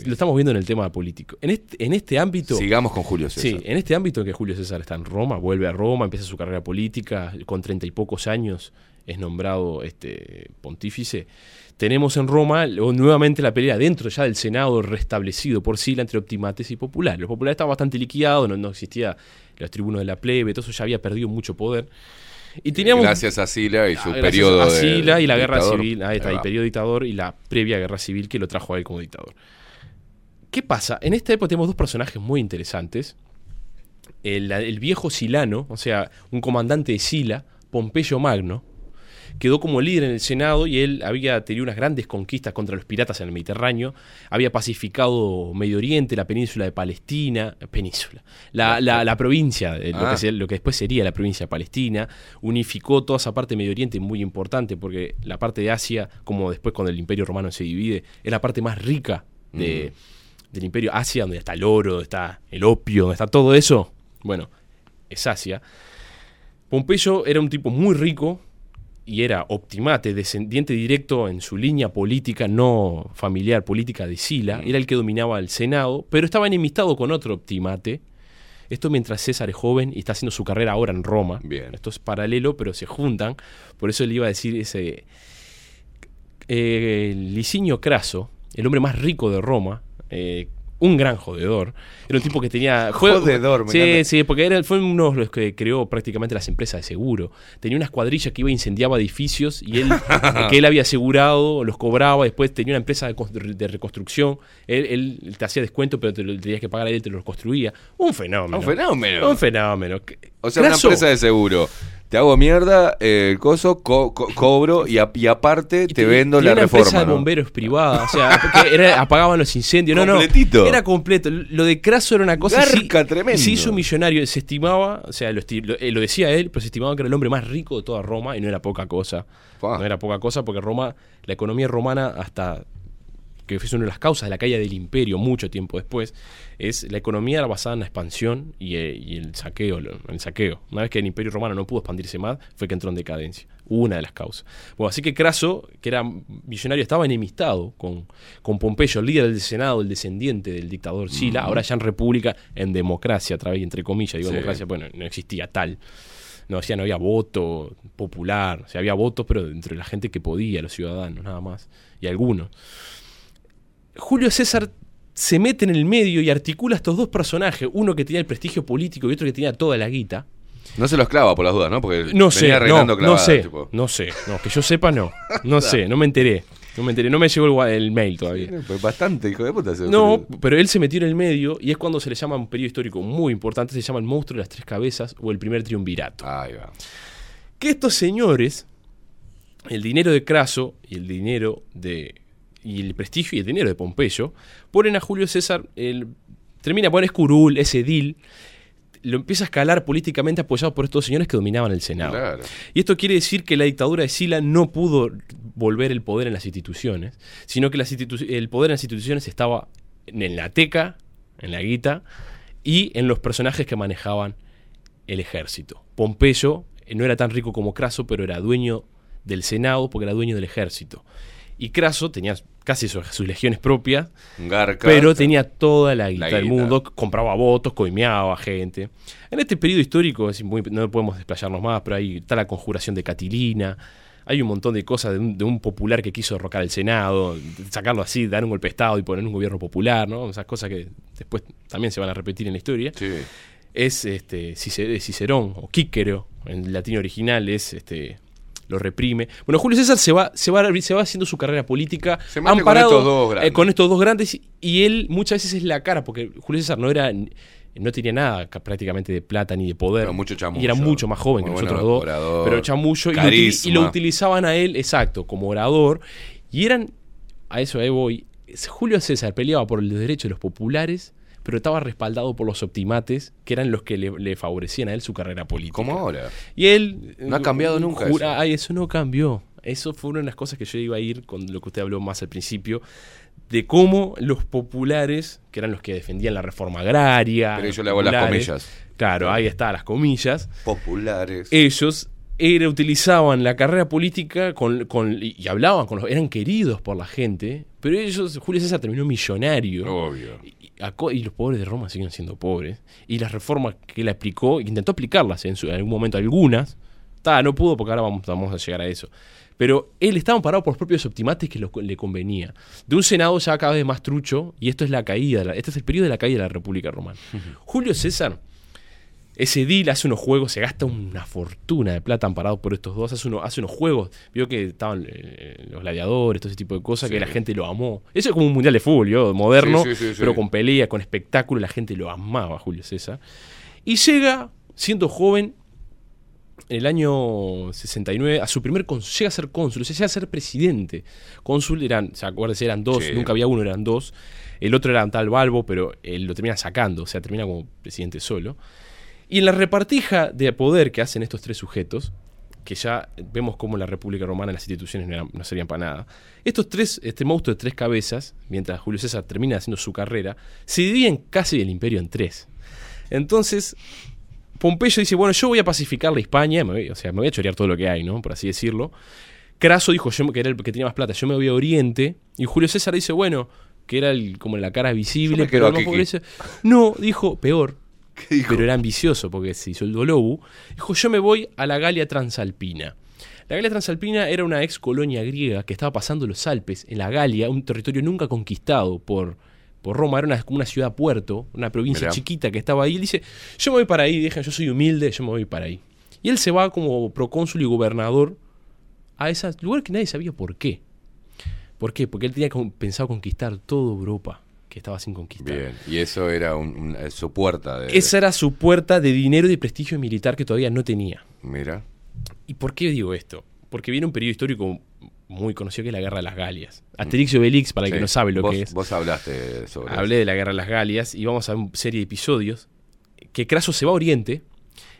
Lo estamos viendo en el tema político. En este, en este ámbito. Sigamos con Julio César. Sí, en este ámbito en que Julio César está en Roma, vuelve a Roma, empieza su carrera política, con treinta y pocos años es nombrado este pontífice. Tenemos en Roma nuevamente la pelea dentro ya del Senado restablecido por Sila entre optimates y populares. Los populares estaban bastante liquidados, no, no existía los tribunos de la plebe, todo eso ya había perdido mucho poder. Y teníamos Gracias a Sila y su Ah, gracias periodo a de Sila y la guerra dictador. civil, ahí está, el periodo dictador y la previa guerra civil que lo trajo a él como dictador. ¿Qué pasa? En esta época tenemos dos personajes muy interesantes. El, el viejo Silano, o sea, un comandante de Sila, Pompeyo Magno, quedó como líder en el Senado y él había tenido unas grandes conquistas contra los piratas en el Mediterráneo, había pacificado Medio Oriente, la península de Palestina, península, la, la- la provincia, eh, lo, Ah. que lo que después sería la provincia de Palestina, unificó toda esa parte de Medio Oriente muy importante porque la parte de Asia, como después cuando el Imperio Romano se divide, es la parte más rica de, del Imperio Asia, donde está el oro, donde está el opio, donde está todo eso. Bueno, es Asia. Pompeyo era un tipo muy rico y era optimate, descendiente directo en su línea política, no familiar, política de Sila. Era el que dominaba el Senado, pero estaba enemistado con otro optimate. Esto mientras César es joven y está haciendo su carrera ahora en Roma. Bien. Esto es paralelo, pero se juntan. Por eso le iba a decir ese. Eh, Licinio Craso, el hombre más rico de Roma, eh, un gran jodedor. Era un tipo que tenía. Jodedor, Sí, sí, porque era, fue uno de los que creó prácticamente las empresas de seguro. Tenía una escuadrilla que iba e incendiaba edificios y él, [laughs] que él había asegurado, los cobraba. Después tenía una empresa de, de reconstrucción. Él, él te hacía descuento, pero te lo tenías que pagar a él, te lo construía. Un fenómeno. Un fenómeno. Un fenómeno. O sea, una empresa de seguro. Te hago mierda, eh, el coso, co- co- cobro y, a- y aparte Y te te- vendo la una reforma. empresa de ¿no? bomberos privada, o sea, era- [laughs] apagaban los incendios. No, no, era completo. Lo de Craso era una cosa así. Garca tremendo. Se hizo millonario. Se estimaba, o sea, lo, esti- lo- eh, lo decía él, pero se estimaba que era el hombre más rico de toda Roma y no era poca cosa. Fua. No era poca cosa porque Roma, la economía romana hasta que fue una de las causas de la caída del imperio mucho tiempo después, es la economía basada en la expansión y, eh, y el saqueo, el saqueo. Una vez que el imperio romano no pudo expandirse más, fue que entró en decadencia. Una de las causas. Bueno, así que Craso, que era millonario, estaba enemistado con, con Pompeyo, el líder del Senado, el descendiente del dictador Sila, ahora ya en república, en democracia, a través, entre comillas, digo Sí. democracia, bueno, no existía tal. No, decía, no había voto popular, o sea, había votos, pero entre la gente que podía, los ciudadanos, nada más, y algunos. Julio César se mete en el medio y articula estos dos personajes, uno que tenía el prestigio político y otro que tenía toda la guita. No se los clava por las dudas, ¿no? Porque No venía sé, no, arreglando no clavadas, sé, tipo. no sé, no, que yo sepa no, no [laughs] sé, no me enteré, no me enteré, no me llegó el, mail todavía. Pues bastante, hijo de puta. No, pero él se metió en el medio y es cuando se le llama un periodo histórico muy importante, se llama el monstruo de las tres cabezas o el primer triunvirato. Ahí va. que estos señores, el dinero de Craso y el dinero de. Y el prestigio y el dinero de Pompeyo, ponen a Julio César, el, termina por es curul, es edil, lo empieza a escalar políticamente apoyado por estos señores que dominaban el Senado. Claro. Y esto quiere decir que la dictadura de Sila no pudo volver el poder en las instituciones, sino que las institu- el poder en las instituciones estaba en la teca, en la guita, y en los personajes que manejaban el ejército. Pompeyo no era tan rico como Craso, pero era dueño del Senado porque era dueño del ejército. Y Craso tenía casi sus, sus legiones propias, garca. pero tenía toda la guita La del mundo, compraba votos, coimeaba gente. En este periodo histórico, es muy- no podemos desplayarnos más, pero ahí está la conjuración de Catilina, hay un montón de cosas de un, de un popular que quiso derrocar al Senado, sacarlo así, dar un golpe de Estado y poner un gobierno popular, ¿no? Esas cosas que después también se van a repetir en la historia. Sí. Es este, Cicer- Cicerón, o Quíquero, en latín original es este lo reprime. Bueno, Julio César se va, se va, se va haciendo su carrera política Se mete con amparado, estos dos grandes. eh, con estos dos grandes y él muchas veces es la cara, porque Julio César no era no tenía nada ca- prácticamente de plata ni de poder. Pero mucho chamullo. Y era mucho más joven que nosotros dos. orador, pero chamullo y lo, y lo utilizaban a él, exacto, como orador. Y eran, a eso ahí voy, Julio César peleaba por los derechos de los populares, pero estaba respaldado por los optimates, que eran los que le, le favorecían a él su carrera política. Como ahora. Y él... No ha cambiado nunca jura- eso. Ay, eso no cambió. Eso fue una de las cosas que yo iba a ir con lo que usted habló más al principio, de cómo los populares, que eran los que defendían la reforma agraria... Pero yo le hago las comillas. Claro, ahí está, las comillas. Populares. Ellos era, utilizaban la carrera política con, con- y, y hablaban con los... Eran queridos por la gente, pero ellos, Julio César terminó millonario. Obvio. Y, los pobres de Roma siguen siendo pobres. Y las reformas que él aplicó, intentó aplicarlas en, su- en algún momento algunas. Ta, no pudo porque ahora vamos, vamos a llegar a eso. Pero él estaba parado por los propios optimates que lo- le convenía. De un Senado ya cada vez más trucho, y esto es la caída, este es el periodo de la caída de la República Romana. Julio César, ese deal hace unos juegos, se gasta una fortuna de plata amparado por estos dos, hace, uno- hace unos juegos, vio que estaban eh, los gladiadores, todo ese tipo de cosas, que la gente lo amó. Eso es como un mundial de fútbol, ¿vio? moderno, Sí, sí, pero con pelea, con espectáculo, la gente lo amaba, Julio César. Y llega, siendo joven, en el año 69, a su primer cónsul, llega a ser cónsul, o sea, llega a ser presidente. Cónsul eran, se acuérdense, eran dos, Sí. nunca había uno, eran dos. El otro era un tal Balbo, pero él lo termina sacando, o sea, termina como presidente solo. Y en la repartija de poder que hacen estos tres sujetos, que ya vemos como en la República Romana las instituciones no, eran- no serían para nada, estos tres, este monstruo de tres cabezas, mientras Julio César termina haciendo su carrera, se dividen casi el imperio en tres. Entonces, Pompeyo dice, bueno, yo voy a pacificar la España, me voy- o sea, me voy a chorear todo lo que hay, ¿no? Por así decirlo. Craso dijo, yo, me- que era el que tenía más plata, yo me voy a Oriente. Y Julio César dice, bueno, que era el, como la cara visible, pero dice, no, dijo, peor, [laughs] ¿Qué dijo? pero era ambicioso porque se hizo el Dolobu. Dijo, yo me voy a la Galia Transalpina. La Galia Transalpina era una ex colonia griega que estaba pasando los Alpes en la Galia, un territorio nunca conquistado por, por Roma, era una, como una ciudad puerto, una provincia Mirá. chiquita que estaba ahí. Él dice, yo me voy para ahí, dejan, yo soy humilde, yo me voy para ahí. Y él se va como procónsul y gobernador a ese lugar que nadie sabía por qué. ¿Por qué? Porque él tenía pensado conquistar toda Europa, que estaba sin conquistar. Bien. Y eso era un- un- eh, su puerta. De, Esa era su puerta de dinero y de prestigio militar que todavía no tenía. Mira. ¿Y por qué digo esto? Porque viene un periodo histórico muy conocido que es la Guerra de las Galias. Asterix y Obelix, para el que no sabe lo vos, que es. Vos hablaste sobre Hablé de la Guerra de las Galias y vamos a ver una serie de episodios que Craso se va a Oriente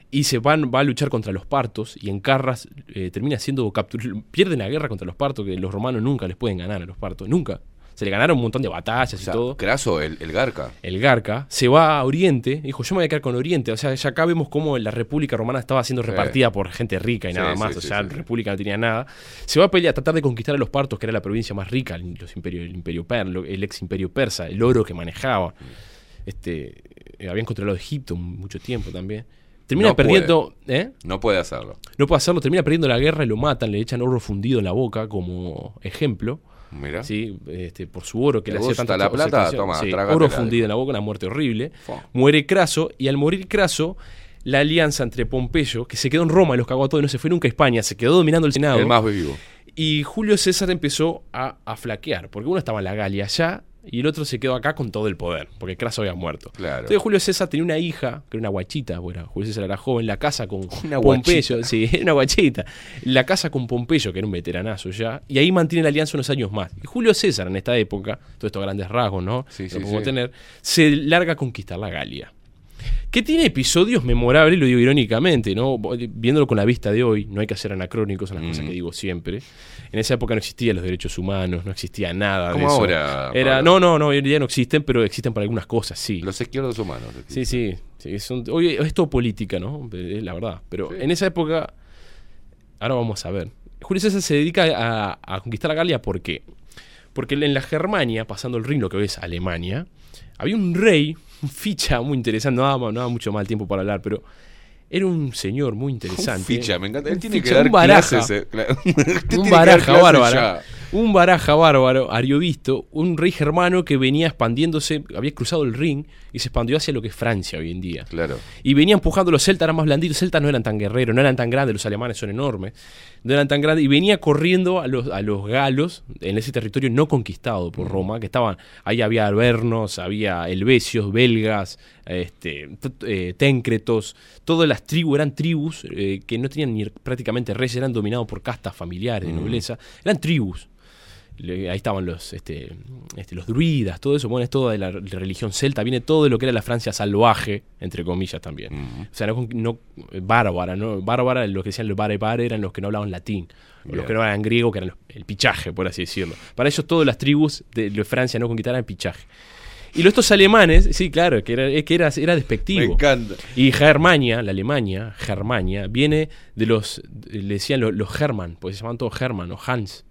y se van, va a luchar contra los partos y en Carras eh, termina siendo capturado. Pierden la guerra contra los partos, que los romanos nunca les pueden ganar a los partos, nunca. Se le ganaron un montón de batallas O y todo. Craso, el, el Garca. el Garca, se va a Oriente, dijo, yo me voy a quedar con Oriente. O sea, ya acá vemos cómo la República Romana estaba siendo repartida por gente rica y Sí, nada más. sí, o sea, la. República no tenía nada. Se va a pelear, a tratar de conquistar a los partos, que era la provincia más rica, los imperios, el imperio per, lo- el ex imperio persa, el oro que manejaba. Este, eh, habían controlado Egipto mucho tiempo también. Termina No perdiendo, ¿eh? No puede hacerlo. No puede hacerlo, termina perdiendo la guerra y lo matan, le echan oro fundido en la boca como ejemplo. Mira. ¿sí? Este, por su oro que ¿Te le hacía tanta la plata? Toma, Sí, oro fundido en la boca, una muerte horrible. Fua. Muere Craso, y al morir Craso, la alianza entre Pompeyo, que se quedó en Roma y los cagó a todos y no se fue nunca a España, se quedó dominando el Senado. El más vivo. Y Julio César empezó a, a flaquear, porque uno estaba en la Galia allá y el otro se quedó acá con todo el poder, porque Craso había muerto. Claro. Entonces Julio César tenía una hija, que era una guachita, bueno, Julio César era joven, la casa con [laughs] Una Pompeyo, sí, una guachita. La casa con Pompeyo, que era un veteranazo ya, y ahí mantiene la alianza unos años más. Y Julio César, en esta época, todos estos grandes rasgos, ¿no? Sí, Lo sí, podemos sí. tener, se larga a conquistar la Galia. Que tiene episodios memorables, lo digo irónicamente, ¿no? Viéndolo con la vista de hoy, no hay que ser anacrónicos, son las cosas Mm. que digo siempre. En esa época no existían los derechos humanos, no existía nada Como de eso. ahora, Era, no, no, no, hoy en día no existen, pero existen para algunas cosas, sí. Los izquierdos humanos. Sí, sí. sí, son- hoy es todo política, ¿no? Es la verdad. Pero en esa época, ahora vamos a ver. Julio César se dedica a, a conquistar la Galia, ¿por qué? Porque en la Germania, pasando el Rin, lo que hoy es Alemania, había un rey, ficha muy interesante, no daba, no daba mucho mal tiempo para hablar, pero era un señor muy interesante. Un ficha, me encanta. Él tiene que dar un baraja. clases. eh, claro. [laughs] Un baraja bárbaro. Un baraja bárbaro, ariovisto, un rey germano que venía expandiéndose, había cruzado el Rin y se expandió hacia lo que es Francia hoy en día. Claro. Y venía empujando los celtas, eran más blanditos, los celtas no eran tan guerreros, no eran tan grandes, los alemanes son enormes. No eran tan grandes, y venía corriendo a los, a los galos en ese territorio no conquistado por Roma, que estaban, ahí había albernos, había helvecios, belgas, este, eh, téncretos, todas las tribus, eran tribus eh, que no tenían ni prácticamente reyes, eran dominados por castas familiares de nobleza, eran tribus. Le- Ahí estaban los, este, este, los druidas, todo eso, bueno, es toda de la, religión celta, viene todo de lo que era la Francia salvaje, entre comillas también. O sea, no, no- bárbara, ¿no? Bárbara, los que decían los bare bare eran los que no hablaban latín, o los que no hablaban griego, que eran los- el pichaje, por así decirlo. Para ellos todas las tribus de, de Francia no conquistaban el pichaje. Y los estos alemanes, sí, claro, que era, que era, era despectivo. Me encanta. Y Germania, la Alemania, Germania, viene de los, le decían los, los German, porque se llamaban todos German o Hans.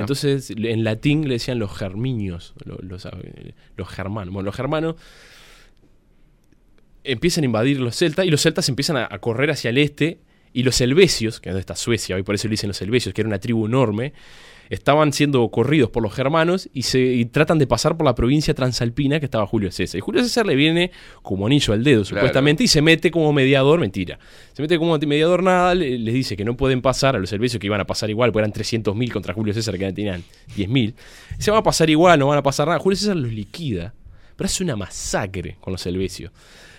Entonces, en latín le decían los germinios, lo- los, germanos. Bueno, los germanos empiezan a invadir los celtas y los celtas empiezan a, a correr hacia el este y los helvecios, que es donde está Suecia, hoy por eso le dicen los helvecios, que era una tribu enorme, estaban siendo corridos por los germanos y, se, y tratan de pasar por la provincia transalpina que estaba Julio César. Y Julio César le viene como anillo al dedo, supuestamente, y se mete como mediador, mentira. Se mete como mediador nada, le- les dice que no pueden pasar a los helvecios que iban a pasar igual, porque eran 300.000 contra Julio César que tenían 10.000. Se van a pasar igual, no van a pasar nada. Julio César los liquida, pero hace una masacre con los helvecios.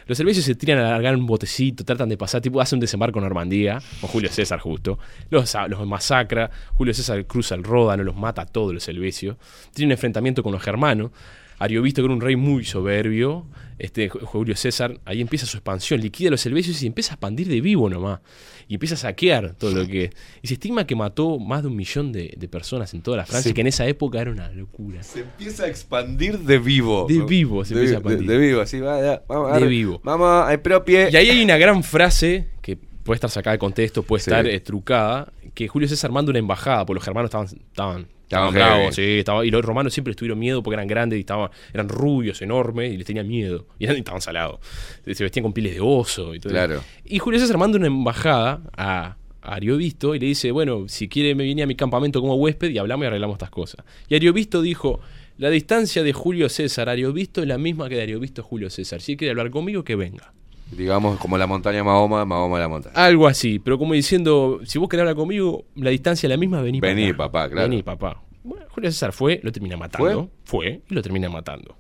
Los helvecios se tiran a largar un botecito, tratan de pasar, tipo, hace un desembarco en Normandía, con Julio César justo. Los, los masacra, Julio César cruza el Ródano, los mata a todos los helvecios. Tiene un enfrentamiento con los germanos. Ariovisto, que era un rey muy soberbio, este, Julio César, ahí empieza su expansión, liquida a los helvecios y empieza a expandir de vivo nomás. Y empieza a saquear todo lo que... Y se estima que mató más de un millón de, de personas en toda la Francia, Sí. que en esa época era una locura. Se empieza a expandir de vivo. De vivo se de, empieza a expandir. De, vivo, así va. ya, vamos, De vivo. Vamos al propio. Y ahí hay una gran frase que puede estar sacada de contexto, puede Sí. estar eh, trucada, que Julio César manda una embajada, porque los germanos estaban, estaban, estaban bravos, sí, estaba- y los romanos siempre les tuvieron miedo porque eran grandes y estaban, eran rubios, enormes, y les tenían miedo, [laughs] y eran- estaban salados. Se vestían con pieles de oso y todo Claro. eso. Y Julio César manda una embajada a, a Ariovisto y le dice, bueno, si quiere me viene a mi campamento como huésped y hablamos y arreglamos estas cosas. Y Ariovisto dijo, la distancia de Julio César a Ariovisto es la misma que de Ariovisto a Julio César. Si quiere hablar conmigo, que venga. Digamos como la montaña Mahoma, Mahoma la montaña. Algo así, pero como diciendo, si vos querés hablar conmigo, la distancia es la misma, vení, Vení, acá. papá, claro. Vení, papá. Bueno, Julio César fue, lo termina matando. Fue, y lo termina matando.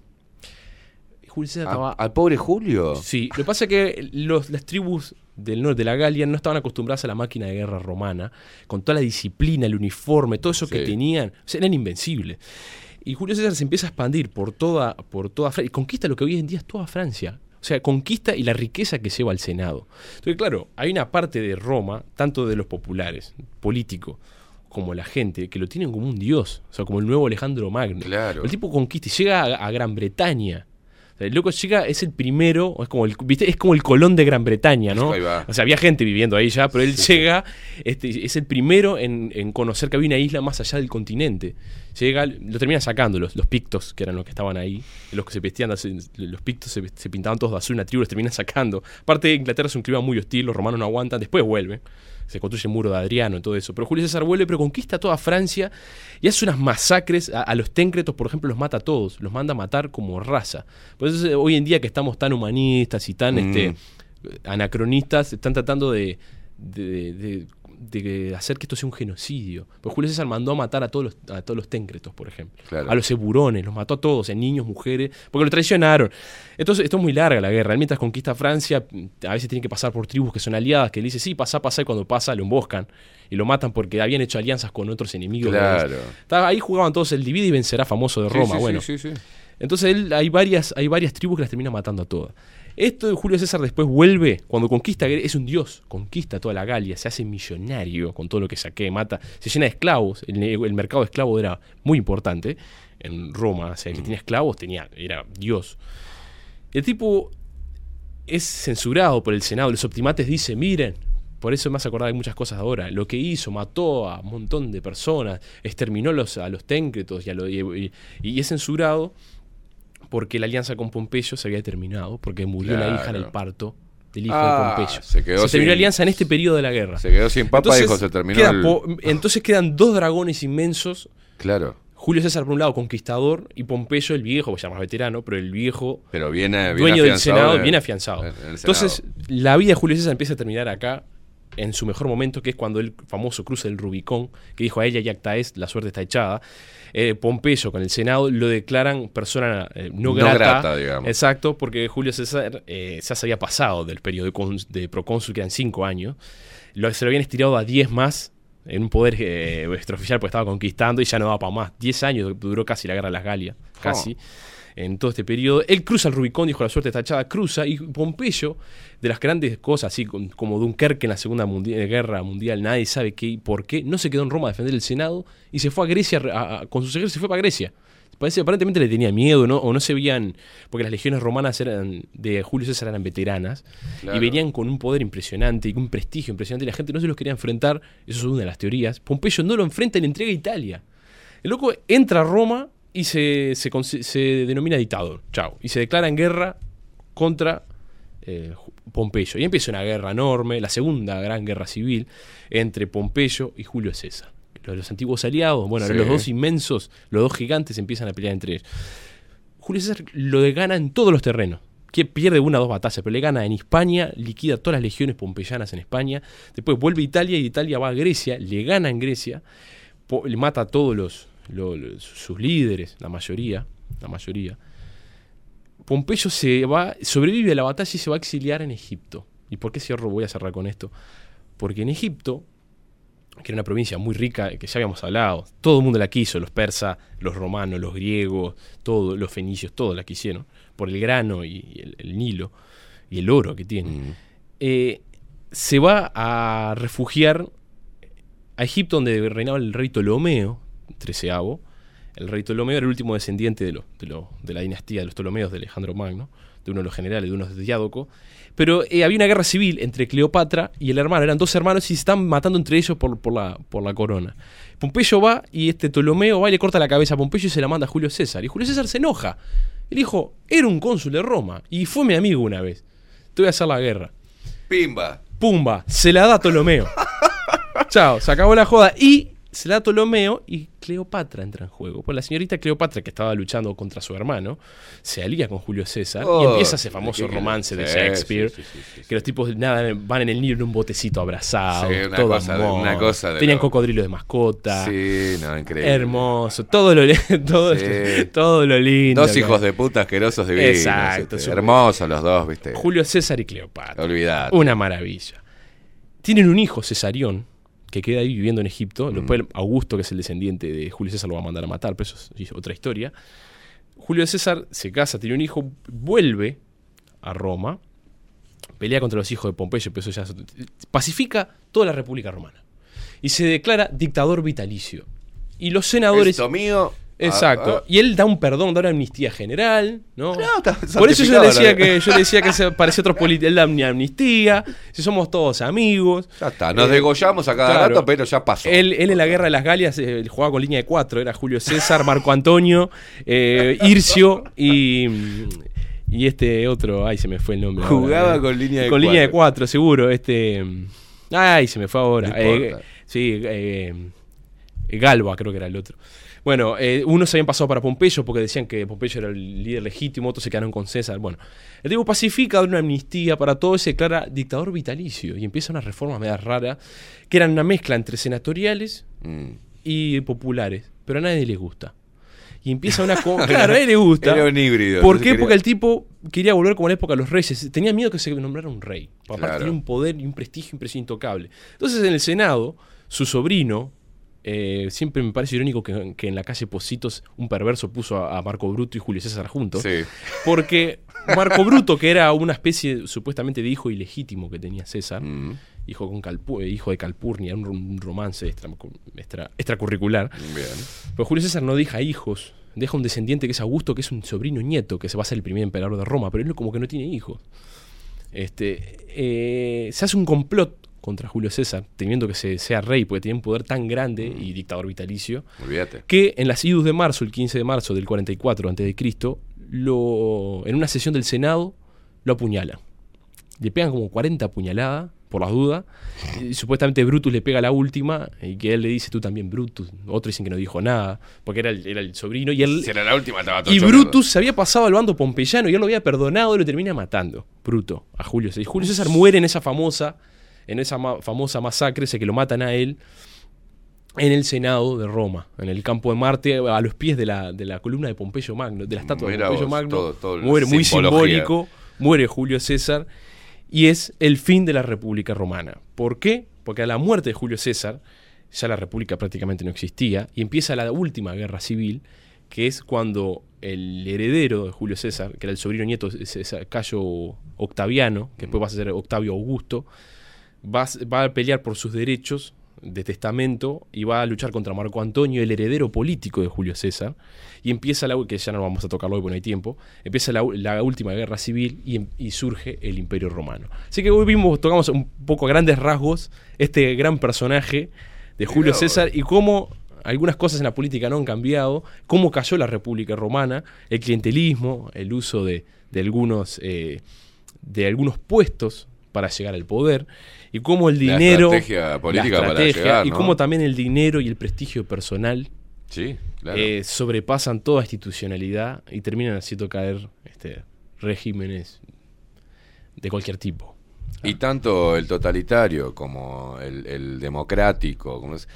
Julio César ¿A- estaba... ¿Al pobre Julio? Sí, lo que pasa es que los, las tribus del norte de la Galia no estaban acostumbradas a la máquina de guerra romana, con toda la disciplina, el uniforme, todo eso que tenían, o sea, eran invencibles. Y Julio César se empieza a expandir por toda, por toda Francia y conquista lo que hoy en día es toda Francia. O sea, conquista y la riqueza que lleva al Senado. Entonces, claro, hay una parte de Roma, tanto de los populares, políticos, como la gente, que lo tienen como un dios, o sea, como el nuevo Alejandro Magno. Claro. El tipo conquista y llega a, a Gran Bretaña. El loco llega, es el primero, es como el, ¿viste? es como el Colón de Gran Bretaña, ¿no? Ahí va. O sea, había gente viviendo ahí ya, pero él llega, este, es el primero en, en conocer que había una isla más allá del continente. Llega, lo termina sacando los, los pictos, que eran los que estaban ahí, los que se vestían, los pictos se, se pintaban todos de azul, una tribu los termina sacando. Aparte, Inglaterra es un clima muy hostil, los romanos no aguantan, después vuelven. Se construye el muro de Adriano y todo eso. Pero Julio César vuelve, pero conquista toda Francia y hace unas masacres. A, a los téncretos, por ejemplo, los mata a todos. Los manda a matar como raza. Por eso eh, hoy en día que estamos tan humanistas y tan Mm. este, anacronistas, están tratando de, de- de- de hacer que esto sea un genocidio. Pues Julio César mandó a matar a todos los, a todos los téncretos, por ejemplo. Claro. A los eburones, los mató a todos, en niños, mujeres, porque lo traicionaron. Entonces, esto es muy larga la guerra. Él mientras conquista Francia, a veces tiene que pasar por tribus que son aliadas, que le dice, sí, pasa, pasa, y cuando pasa lo emboscan y lo matan porque habían hecho alianzas con otros enemigos. Claro. Ahí jugaban todos el divide y vencerá famoso de Roma. sí, bueno, sí, sí, sí. entonces él, hay, varias, hay varias tribus que las termina matando a todas. Esto de Julio César después vuelve, cuando conquista, es un dios, conquista toda la Galia, se hace millonario con todo lo que saqué, mata, se llena de esclavos, el, mercado de esclavos era muy importante en Roma, o sea, el que tenía esclavos tenía, era dios. El tipo es censurado por el Senado, los optimates dicen, miren, por eso me hace acordar de muchas cosas ahora. Lo que hizo, mató a un montón de personas, exterminó los, a los téncretos y, a lo- y- y- y es censurado porque la alianza con Pompeyo se había terminado, porque murió la hija en el parto del hijo Ah, de Pompeyo. se quedó terminó sin- la alianza en este periodo de la guerra. Se quedó sin papa, Entonces, dijo, se terminó queda el- entonces quedan dos dragones inmensos. Claro. Julio César por un lado conquistador y Pompeyo el viejo, que se llama veterano, pero el viejo Pero viene, viene dueño del Senado, en- bien afianzado. el Senado. Entonces, la vida de Julio César empieza a terminar acá en su mejor momento, que es cuando el famoso cruce del Rubicón, que dijo a ella y acta es, la suerte está echada. Eh, Pompeyo con el Senado lo declaran persona eh, no, No grata. grata, digamos. Exacto, porque Julio César eh, ya se había pasado del periodo de, de procónsul, que eran cinco años. Lo, se lo habían estirado a 10 más en un poder eh, extraoficial, porque estaba conquistando y ya no daba para más. 10 años duró casi la guerra de las Galias, casi. En todo este periodo, él cruza el Rubicón, dijo la suerte está echada, cruza, y Pompeyo, de las grandes cosas, así como Dunkerque en la Segunda Guerra Mundial, nadie sabe qué y por qué, no se quedó en Roma a defender el Senado y se fue a Grecia, a- a- con sus ejércitos se fue para Grecia. Parece, aparentemente le tenía miedo, ¿no? O no se veían, porque las legiones romanas eran de Julio César eran veteranas Claro. y venían con un poder impresionante y un prestigio impresionante y la gente no se los quería enfrentar, eso es una de las teorías. Pompeyo no lo enfrenta y le entrega a Italia. El loco entra a Roma y se, se, denomina dictador, chao, y se declara en guerra contra eh, Pompeyo. Y empieza una guerra enorme, la segunda gran guerra civil entre Pompeyo y Julio César. Los, los antiguos aliados, bueno, Sí. los dos inmensos, los dos gigantes empiezan a pelear entre ellos. Julio César lo gana en todos los terrenos. Que pierde una o dos batallas, pero le gana en España, liquida todas las legiones pompeyanas en España. Después vuelve a Italia y de Italia va a Grecia, le gana en Grecia, le mata a todos los, lo- sus líderes, la mayoría, la mayoría. Pompeyo se va, sobrevive a la batalla y se va a exiliar en Egipto. ¿Y por qué cierro? Voy a cerrar con esto. Porque en Egipto, que era una provincia muy rica, que ya habíamos hablado, todo el mundo la quiso, los persas, los romanos, los griegos, todos los fenicios, todos la quisieron, por el grano y el, el Nilo y el oro que tiene. Mm. Eh, se va a refugiar a Egipto, donde reinaba el rey Ptolomeo, treceavo. El rey Ptolomeo era el último descendiente de, lo- de, lo- de la dinastía de los Ptolomeos de Alejandro Magno, de uno de los generales, de uno de Diádoco. Pero eh, había una guerra civil entre Cleopatra y el hermano, eran dos hermanos y se están matando entre ellos por, por la, por la corona. Pompeyo va y este Ptolomeo va y le corta la cabeza a Pompeyo y se la manda a Julio César. Y Julio César se enoja. Él dijo, era un cónsul de Roma y fue mi amigo una vez. Te voy a hacer la guerra. Pimba. Pumba, se la da a Ptolomeo. [laughs] Chao, se acabó la joda. Y se la da a Ptolomeo y Cleopatra entra en juego. Pues la señorita Cleopatra, que estaba luchando contra su hermano, se alía con Julio César y Oh, empieza ese famoso romance de Shakespeare. sí, sí, sí, sí. Que los tipos nada, van en el Nilo en un botecito abrazado. Una todo cosa amor. una cosa de Tenían loco. cocodrilo de mascota. Sí, no, increíble. Hermoso, todo lo, [laughs] todo, Sí. [laughs] todo lo lindo. Dos hijos de puta asquerosos divinos. Exacto, este, hermosos los dos, viste. Julio César y Cleopatra. Olvidate. Una maravilla. Tienen un hijo, Cesarión, que queda ahí viviendo en Egipto. Mm. Después Augusto, que es el descendiente de Julio César, lo va a mandar a matar, pero eso es otra historia. Julio César se casa, tiene un hijo, vuelve a Roma, pelea contra los hijos de Pompeyo, pero eso ya pacifica toda la República Romana. Y se declara dictador vitalicio. Y los senadores... Esto mío. Exacto. Ah, ah. Y él da un perdón, da una amnistía general, ¿no? No, está Por eso yo decía que yo le decía que se parecía a otros políticos. Él da una amnistía, si somos todos amigos. Ya está, nos Eh, degollamos a cada claro. rato, pero ya pasó. Él, él en la guerra de las Galias eh, jugaba con línea de cuatro, era Julio César, Marco Antonio, eh, Ircio y, y este otro, ay se me fue el nombre. Jugaba con línea de Con línea de cuatro. cuatro, seguro. Este, ay se me fue ahora. No Eh, sí, eh, Galba creo que era el otro. Bueno, eh, unos se habían pasado para Pompeyo porque decían que Pompeyo era el líder legítimo, otros se quedaron con César. Bueno, el tipo pacifica, da una amnistía para todo y se declara dictador vitalicio y empieza una reforma media rara que eran una mezcla entre senatoriales Mm. y populares, pero a nadie le gusta. Y empieza una... [laughs] co- claro, a nadie le gusta. Era un híbrido. ¿Por qué? quería- Porque el tipo quería volver como en la época de los reyes. Tenía miedo que se nombrara un rey. Aparte Claro. tenía un poder y un prestigio impresionante intocable. Entonces en el Senado, su sobrino, eh, siempre me parece irónico que, que en la calle Positos un perverso puso a, a Marco Bruto y Julio César juntos. Sí. Porque Marco Bruto, que era una especie supuestamente de hijo ilegítimo que tenía César, Mm, hijo, con Calpu- eh, hijo de Calpurnia, un, un romance extra- extra- extracurricular. bien. Pero Julio César no deja hijos, deja un descendiente que es Augusto, que es un sobrino nieto, que se va a ser el primer emperador de Roma, pero él como que no tiene hijos. Este, eh, se hace un complot contra Julio César, temiendo que se, sea rey, porque tiene un poder tan grande y dictador vitalicio, Olvídate. que en las idus de marzo, el 15 de marzo del 44 a.C., lo, en una sesión del Senado lo apuñalan. Le pegan como 40 puñaladas, por las dudas. Y supuestamente Brutus le pega la última y que él le dice tú también Brutus. Otros dicen que no dijo nada, porque era el, era el sobrino. Y, él, Si era la última, estaba todo y Brutus se había pasado al bando pompeyano y él lo había perdonado y lo termina matando. Bruto, a Julio César. Y Julio César muere en esa famosa en esa ma- famosa masacre, ese que lo matan a él, en el Senado de Roma, en el campo de Marte, a los pies de la, de la columna de Pompeyo Magno, de la estatua de Pompeyo vos, Magno. todo- todo muere muy simbólico, muere Julio César, y es el fin de la República Romana. ¿Por qué? Porque a la muerte de Julio César, ya la República prácticamente no existía, y empieza la última guerra civil, que es cuando el heredero de Julio César, que era el sobrino nieto de Cayo Octaviano, que después va a ser Octavio Augusto, va, a- va a pelear por sus derechos de testamento y va a luchar contra Marco Antonio, el heredero político de Julio César, y empieza la que ya no vamos a tocarlo hoy porque no hay tiempo, empieza la, la última guerra civil y, em- y surge el Imperio Romano. Así que hoy vimos, tocamos un poco a grandes rasgos este gran personaje de Julio. César y cómo algunas cosas en la política no han cambiado, cómo cayó la República Romana, el clientelismo, el uso de, de algunos eh, de algunos puestos para llegar al poder y cómo el La dinero estrategia política la para llegar, y ¿no? cómo también el dinero y el prestigio personal Sí, claro. eh, sobrepasan toda institucionalidad y terminan haciendo caer este, regímenes de cualquier tipo. Y tanto el totalitario como el, el democrático, como es-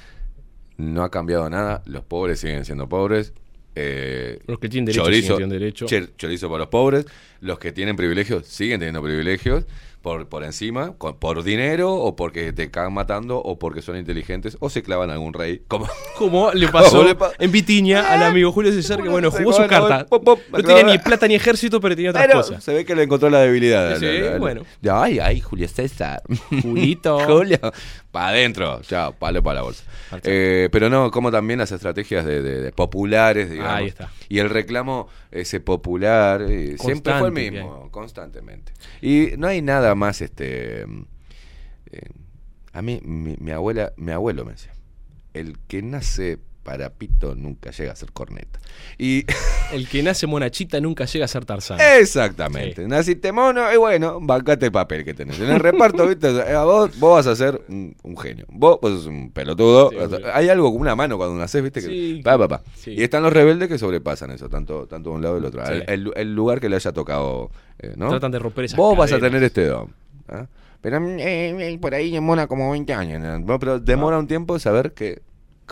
no ha cambiado nada. Los pobres siguen siendo pobres. eh, Los que tienen derecho chorizo, siguen teniendo derecho. chorizo para los pobres. Los que tienen privilegios siguen teniendo privilegios por, por encima, con- por dinero o porque te cagan matando o porque son inteligentes o se clavan a algún rey. Como, [laughs] Como le pasó ¿Cómo le pa- en Vitiña al amigo Julio César, que bueno, jugó su Bueno, carta. pop, pop, No tenía ni plata ni ejército, pero tenía otras Pero cosas. se ve que le encontró la debilidad. Sí, La- la- la- bueno. Ay, ay, Julio César. Julito. [laughs] Julio. Para adentro. Chao, palo para la bolsa. Eh, pero no, como también las estrategias de, de- de populares, digamos. Ahí está. Y el reclamo ese popular eh, siempre fue el mismo, constantemente. Y no hay nada más, este... eh, a mí, mi, mi abuela, mi abuelo me decía, el que nace para pito nunca llega a ser corneta. Y [laughs] El que nace monachita nunca llega a ser Tarzán. Exactamente. Naciste mono y bueno, bancate el papel que tenés. En el reparto, ¿viste? A vos, vos vas a ser un, un genio. Vos, vos sos un pelotudo. Sí. Hay algo con una mano cuando nacés, ¿viste? Que, Sí, pa, pa, pa. sí. Y están los rebeldes que sobrepasan eso, tanto, tanto de un lado y del otro. El, el- el lugar que le haya tocado, eh, ¿no? Tratan de romper esas Vos vas a tener este don. ¿ah? Pero eh, eh, por ahí demora como 20 años. ¿no? Pero demora un tiempo saber que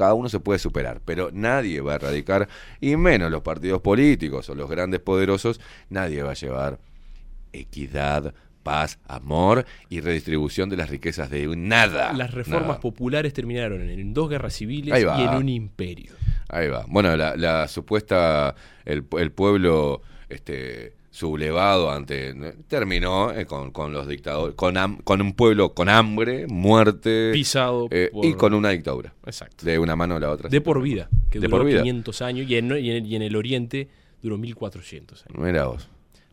cada uno se puede superar, pero nadie va a erradicar, y menos los partidos políticos o los grandes poderosos, nadie va a llevar equidad, paz, amor y redistribución de las riquezas de nada. Las reformas Nada. populares terminaron en dos guerras civiles y en un imperio. Ahí va. Bueno, la, la supuesta, el, el pueblo este, sublevado ante, terminó eh, con, con los dictadores, con, con un pueblo con hambre, muerte Pisado eh, por- y con una dictadura. Exacto. De una mano a la otra. De por vida, que De duró por vida. 500 años y en, y en- y en el Oriente duró 1400 años. Mira vos.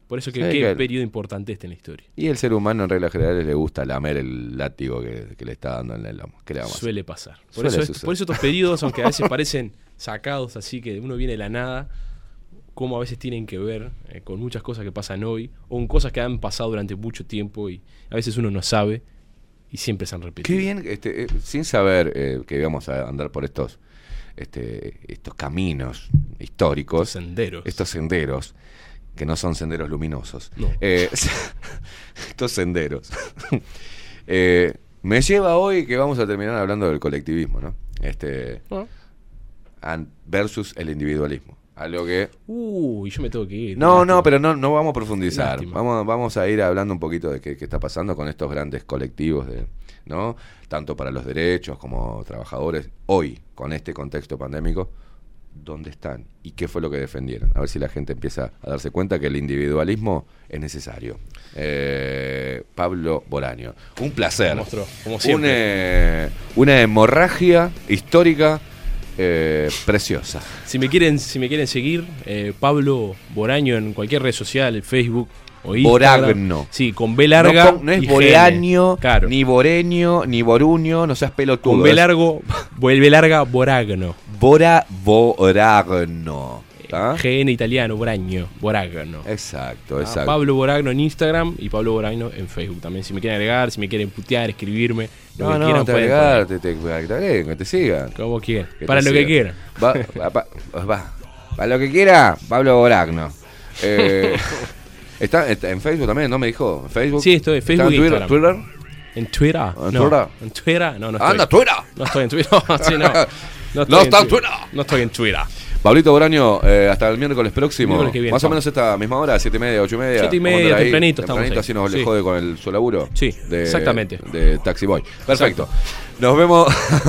Por eso que Sí, qué claro. periodo importante este en la historia. Y el ser humano en reglas generales le gusta lamer el látigo que, que le está dando en el lomo. ¿Qué le vamos a hacer? Suele pasar. Por, Suele eso, por eso estos periodos, aunque a veces parecen sacados así, que uno viene de la nada, como a veces tienen que ver eh, con muchas cosas que pasan hoy, o con cosas que han pasado durante mucho tiempo y a veces uno no sabe y siempre se han repetido. Qué bien, este, eh, sin saber eh, que íbamos a andar por estos, este, estos caminos históricos, Estos senderos. estos senderos, que no son senderos luminosos, No. [laughs] estos senderos, [laughs] me lleva hoy que vamos a terminar hablando del colectivismo, ¿no? Este, Ah. versus el individualismo. Algo que Uy, yo me tengo que ir. no, no, pero no, no vamos a profundizar. Vamos, vamos a ir hablando un poquito de qué, qué está pasando con estos grandes colectivos, de, ¿no? Tanto para los derechos como trabajadores. Hoy, con este contexto pandémico, ¿dónde están? ¿Y qué fue lo que defendieron? A ver si la gente empieza a darse cuenta que el individualismo es necesario. Eh, Pablo Boraño. Un placer. Como siempre. eh, una hemorragia histórica eh, preciosa. Si me quieren, si me quieren seguir, eh, Pablo Boraño en cualquier red social, Facebook o Instagram. Boragno. Sí, con B larga. no, es. Bolaño, Claro. ni Boreño, ni Boruño, no seas pelotudo. con B largo, vuelve larga, Boragno. Bora Boragno. ¿tá? GN italiano, Boragno, Boragno. Exacto, Ah, exacto. Pablo Boragno en Instagram y Pablo Boragno en Facebook también. Si me quieren agregar, si me quieren putear, escribirme, lo no, que no, quieran, te agregar, te, te, te agreguen, que te sigan. Como quieran. Para lo que quieran. Va, va, va, va. Para lo que quiera, Pablo Boragno. [laughs] Eh, está, está en Facebook también, ¿no me dijo? ¿En Facebook? Sí, estoy en ¿Está Facebook e Twitter. Twitter? ¿En Twitter? ¿En no. Twitter? ¿En Twitter? No, no estoy. ¡Anda, Twitter! No estoy en Twitter. [laughs] Sí, no. [laughs] No, No estoy está en Twi- Twitter. No estoy en Twitter. Pablito Boraño, eh, hasta el miércoles próximo. Miércoles viene, más o menos esta misma hora, siete y media, ocho y media. Siete y media, andar ahí, tempranito estamos ahí. así nos le jode con el, su laburo. Sí, de- exactamente. De Taxi Boy. Perfecto. Nos vemos.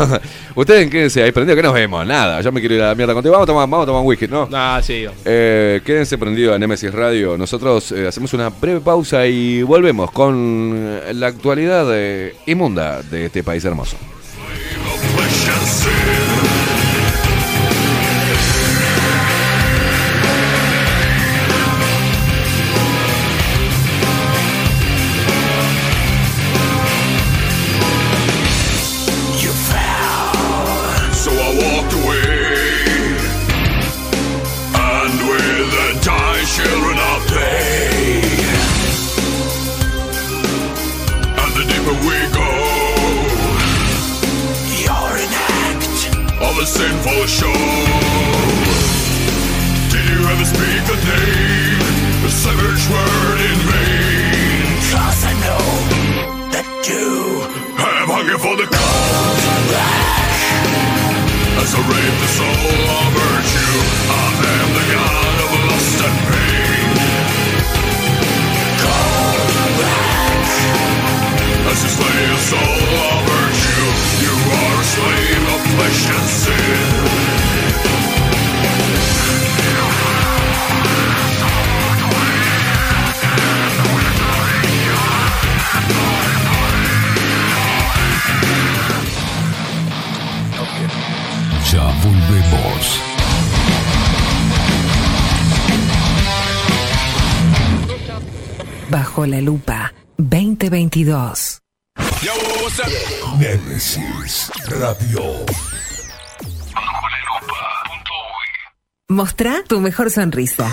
[laughs] Ustedes quédense ahí prendidos, que nos vemos. Nada, yo me quiero ir a la mierda contigo. Vamos a tomar, vamos a tomar whisky, ¿no? Ah, sí. Eh, quédense prendidos en Nemesis Radio. Nosotros eh, hacemos una breve pausa y volvemos con la actualidad inmunda de este país hermoso. The soul of virtue. I am the god of lust and pain. Black As you slay a soul of virtue You are a slave of flesh and sin Bajo la lupa 2022. Nemesis Radio. Mostrá tu mejor sonrisa.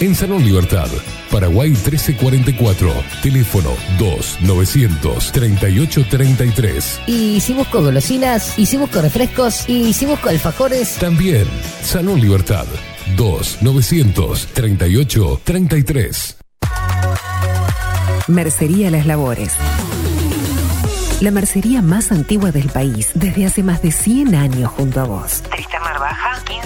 en Salón Libertad. Paraguay 1344. Teléfono 2 938 33. Y si busco golosinas. Y si busco refrescos. Y si busco alfajores. También Salón Libertad. 2 938 33. Mercería Las Labores. La mercería más antigua del país, desde hace más de 100 años junto a vos. Tristán Marbaja,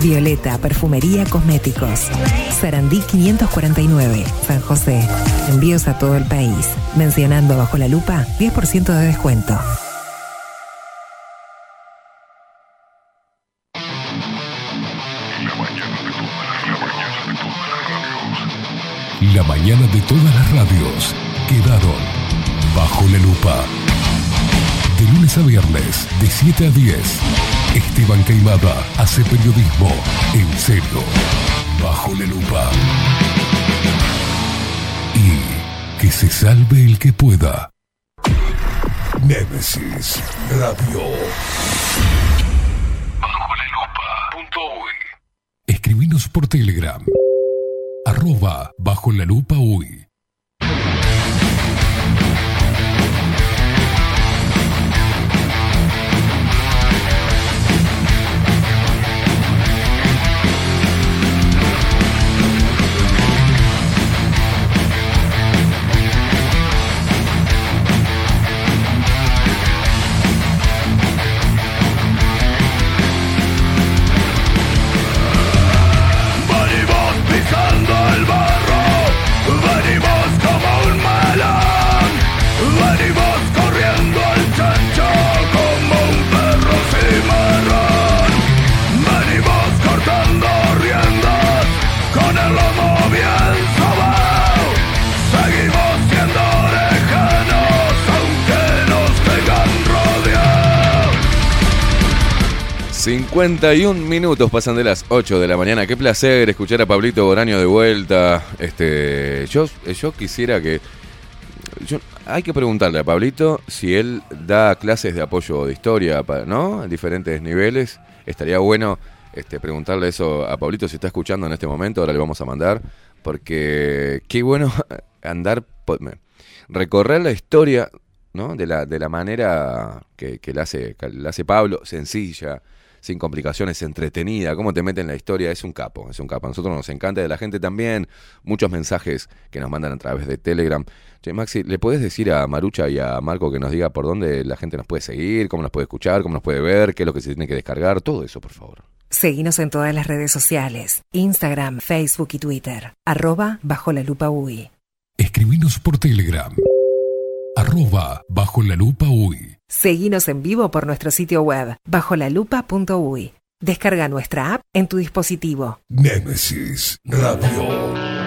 Violeta, Perfumería, Cosméticos. Sarandí 549, San José. Envíos a todo el país. Mencionando bajo la lupa, 10% de descuento. La mañana de todas las radios quedaron bajo la lupa. De lunes a viernes, de 7 a 10, Esteban Caimada hace periodismo en serio, bajo la lupa. Y que se salve el que pueda. Nemesis Radio. Bajo la lupa. Escribinos por Telegram. Arroba bajo la lupa uy. 51 minutos pasan de las 8 de la mañana. Qué placer escuchar a Pablito Boraño de vuelta. Este, yo, yo quisiera que. hay que preguntarle a Pablito si él da clases de apoyo de historia, ¿no? En diferentes niveles. Estaría bueno este, preguntarle eso a Pablito si está escuchando en este momento. Ahora le vamos a mandar. Porque qué bueno [laughs] andar. Recorrer la historia ¿no? De la, de la manera que, que la, hace, que la hace Pablo, sencilla, sin complicaciones, entretenida, cómo te mete en la historia, es un capo, es un capo. A nosotros nos encanta, de la gente también, muchos mensajes que nos mandan a través de Telegram. Che, Maxi, ¿le puedes decir a Marucha y a Marco que nos diga por dónde la gente nos puede seguir, cómo nos puede escuchar, cómo nos puede ver, qué es lo que se tiene que descargar, todo eso, por favor? Seguinos en todas las redes sociales. Instagram, Facebook y Twitter. Arroba bajo la lupa UI. Escribinos por Telegram. Arroba bajo la lupa uy. Seguinos en vivo por nuestro sitio web bajolalupa.uy. Descarga nuestra app en tu dispositivo. Nemesis Radio.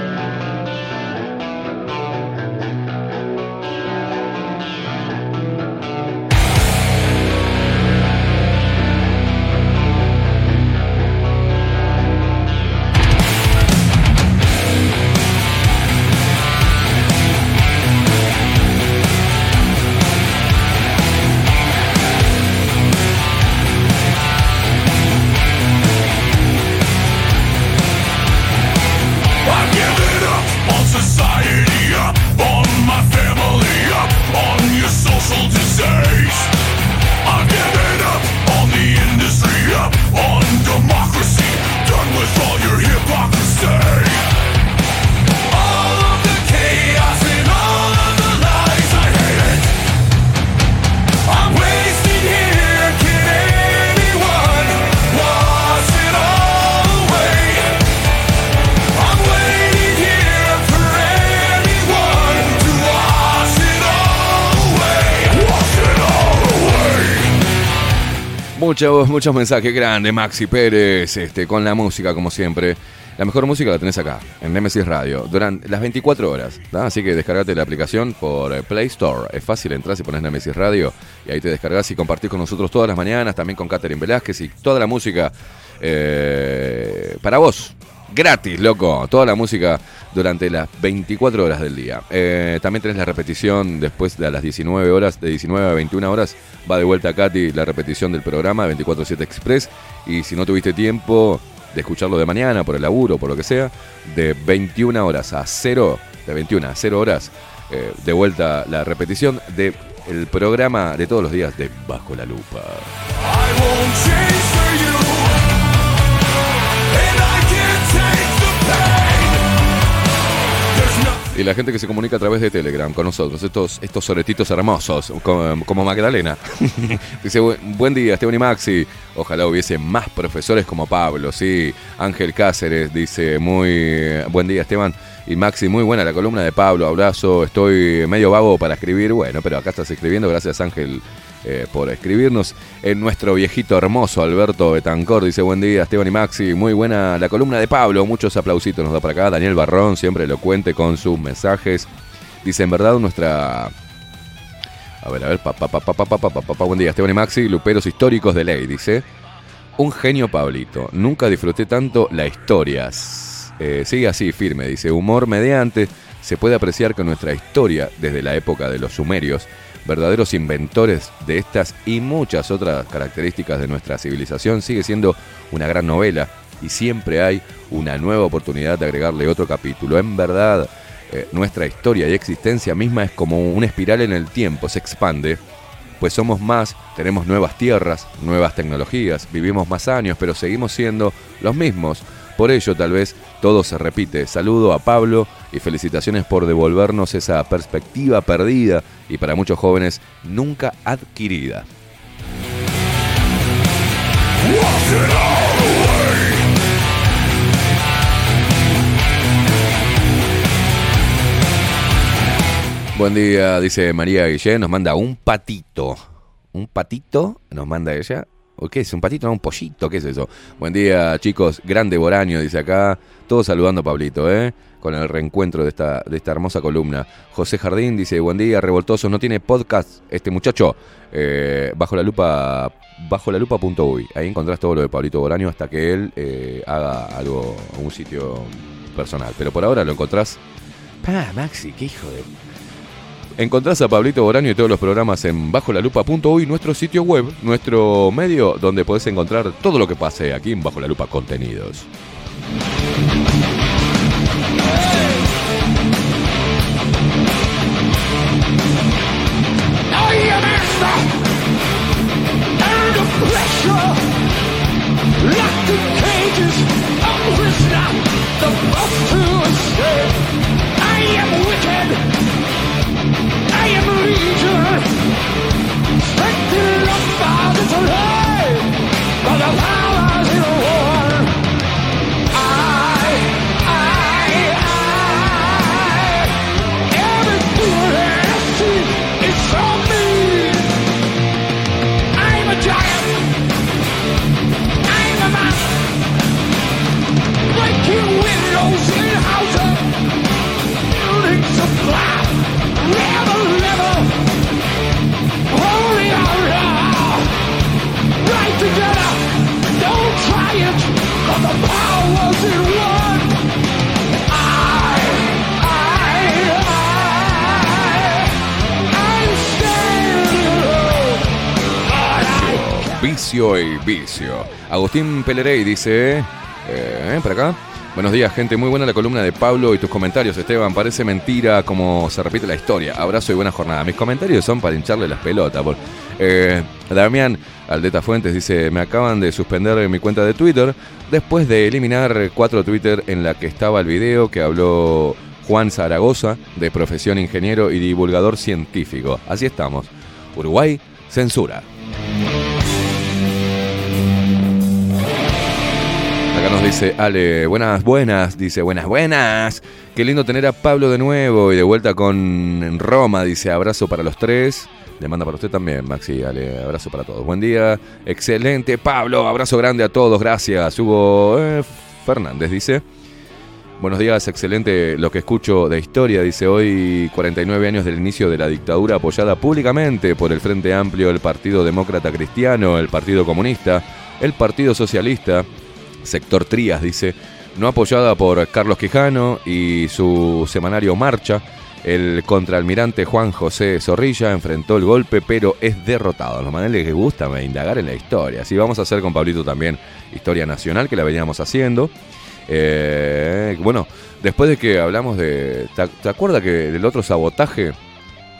Muchos, muchos mensajes grandes, Maxi Pérez, este, con la música, como siempre. La mejor música la tenés acá, en Nemesis Radio, durante las 24 horas. Así que descargate la aplicación por eh, Play Store. Es fácil, entras y pones Nemesis Radio y ahí te descargas y compartís con nosotros todas las mañanas, también con Catherine Velázquez y toda la música eh, para vos. Gratis, loco. Toda la música durante las 24 horas del día. Eh, también tenés la repetición después de las 19 horas, de 19 a 21 horas. Va de vuelta a Katy la repetición del programa 24-7 Express. Y si no tuviste tiempo de escucharlo de mañana, por el laburo, por lo que sea, de 21 horas a 0, de 21 a 0 horas, eh, de vuelta la repetición del el programa de todos los días de Bajo la Lupa. Y la gente que se comunica a través de Telegram con nosotros, estos, estos soretitos hermosos, como, Magdalena. [laughs] Dice, "Bu- buen día, Esteban y Maxi. Ojalá hubiese más profesores como Pablo, sí. Ángel Cáceres dice, muy buen día, Esteban. Y Maxi, muy buena la columna de Pablo, abrazo. Estoy medio vago para escribir, bueno, pero acá estás escribiendo, gracias Ángel eh, por escribirnos. En nuestro viejito hermoso Alberto Betancor dice, buen día, Esteban y Maxi. Muy buena la columna de Pablo, muchos aplausitos nos da para acá. Daniel Barrón, siempre elocuente con sus mensajes. Dice, en verdad, nuestra a ver, a ver, papá, papá, papá, papá, papá, buen día, Esteban y Maxi, luperos históricos de ley, dice. Un genio Pablito, nunca disfruté tanto la historia. Eh, sigue así, firme, dice, humor mediante, se puede apreciar que nuestra historia, desde la época de los sumerios, verdaderos inventores de estas y muchas otras características de nuestra civilización, sigue siendo una gran novela y siempre hay una nueva oportunidad de agregarle otro capítulo. En verdad, eh, nuestra historia y existencia misma es como una espiral en el tiempo, se expande, pues somos más, tenemos nuevas tierras, nuevas tecnologías, vivimos más años, pero seguimos siendo los mismos. Por ello, tal vez todo se repite. Saludo a Pablo y felicitaciones por devolvernos esa perspectiva perdida y para muchos jóvenes nunca adquirida. Buen día, dice María Guillén, nos manda un patito. ¿Un patito? Nos manda ella. ¿O qué es? ¿Un patito? No, un pollito, ¿qué es eso? Buen día, chicos. Grande Boraño, dice acá. Todos saludando a Pablito, ¿eh? Con el reencuentro de esta, de esta hermosa columna. José Jardín dice, buen día, revoltoso. No tiene podcast este muchacho. Eh, bajo la lupa bajo la lupa.uy. Ahí encontrás todo lo de Pablito Boraño hasta que él eh, haga algo, un sitio personal. Pero por ahora lo encontrás. Pa, Maxi, qué hijo de... Encontrás a Pablito Boraño y todos los programas en bajolalupa.uy, nuestro sitio web, nuestro medio donde podés encontrar todo lo que pase aquí en Bajo la Lupa Contenidos. Vicio y vicio. Agustín Pelerey dice, eh, por acá. Buenos días, gente. Muy buena la columna de Pablo y tus comentarios, Esteban. Parece mentira como se repite la historia. Abrazo y buena jornada. Mis comentarios son para hincharle las pelotas. Por... Eh, Damián Aldeta Fuentes dice: Me acaban de suspender mi cuenta de Twitter después de eliminar cuatro Twitter en la que estaba el video que habló Juan Zaragoza, de profesión ingeniero y divulgador científico. Así estamos. Uruguay, censura. Acá nos dice Ale, buenas, buenas, dice buenas, buenas. Qué lindo tener a Pablo de nuevo y de vuelta con Roma, dice abrazo para los tres. Le manda para usted también, Maxi, Ale, abrazo para todos. Buen día, excelente Pablo, abrazo grande a todos, gracias. Hugo eh, Fernández dice, buenos días, excelente lo que escucho de historia, dice hoy 49 años del inicio de la dictadura apoyada públicamente por el Frente Amplio, el Partido Demócrata Cristiano, el Partido Comunista, el Partido Socialista, sector Trías, dice, no apoyada por Carlos Quijano y su semanario Marcha. El contraalmirante Juan José Zorrilla enfrentó el golpe, pero es derrotado. Los maneles que gusta me indagar en la historia. Así vamos a hacer con Pablito también historia nacional, que la veníamos haciendo. Eh, bueno, después de que hablamos de. ¿Te, acuerdas que del otro sabotaje?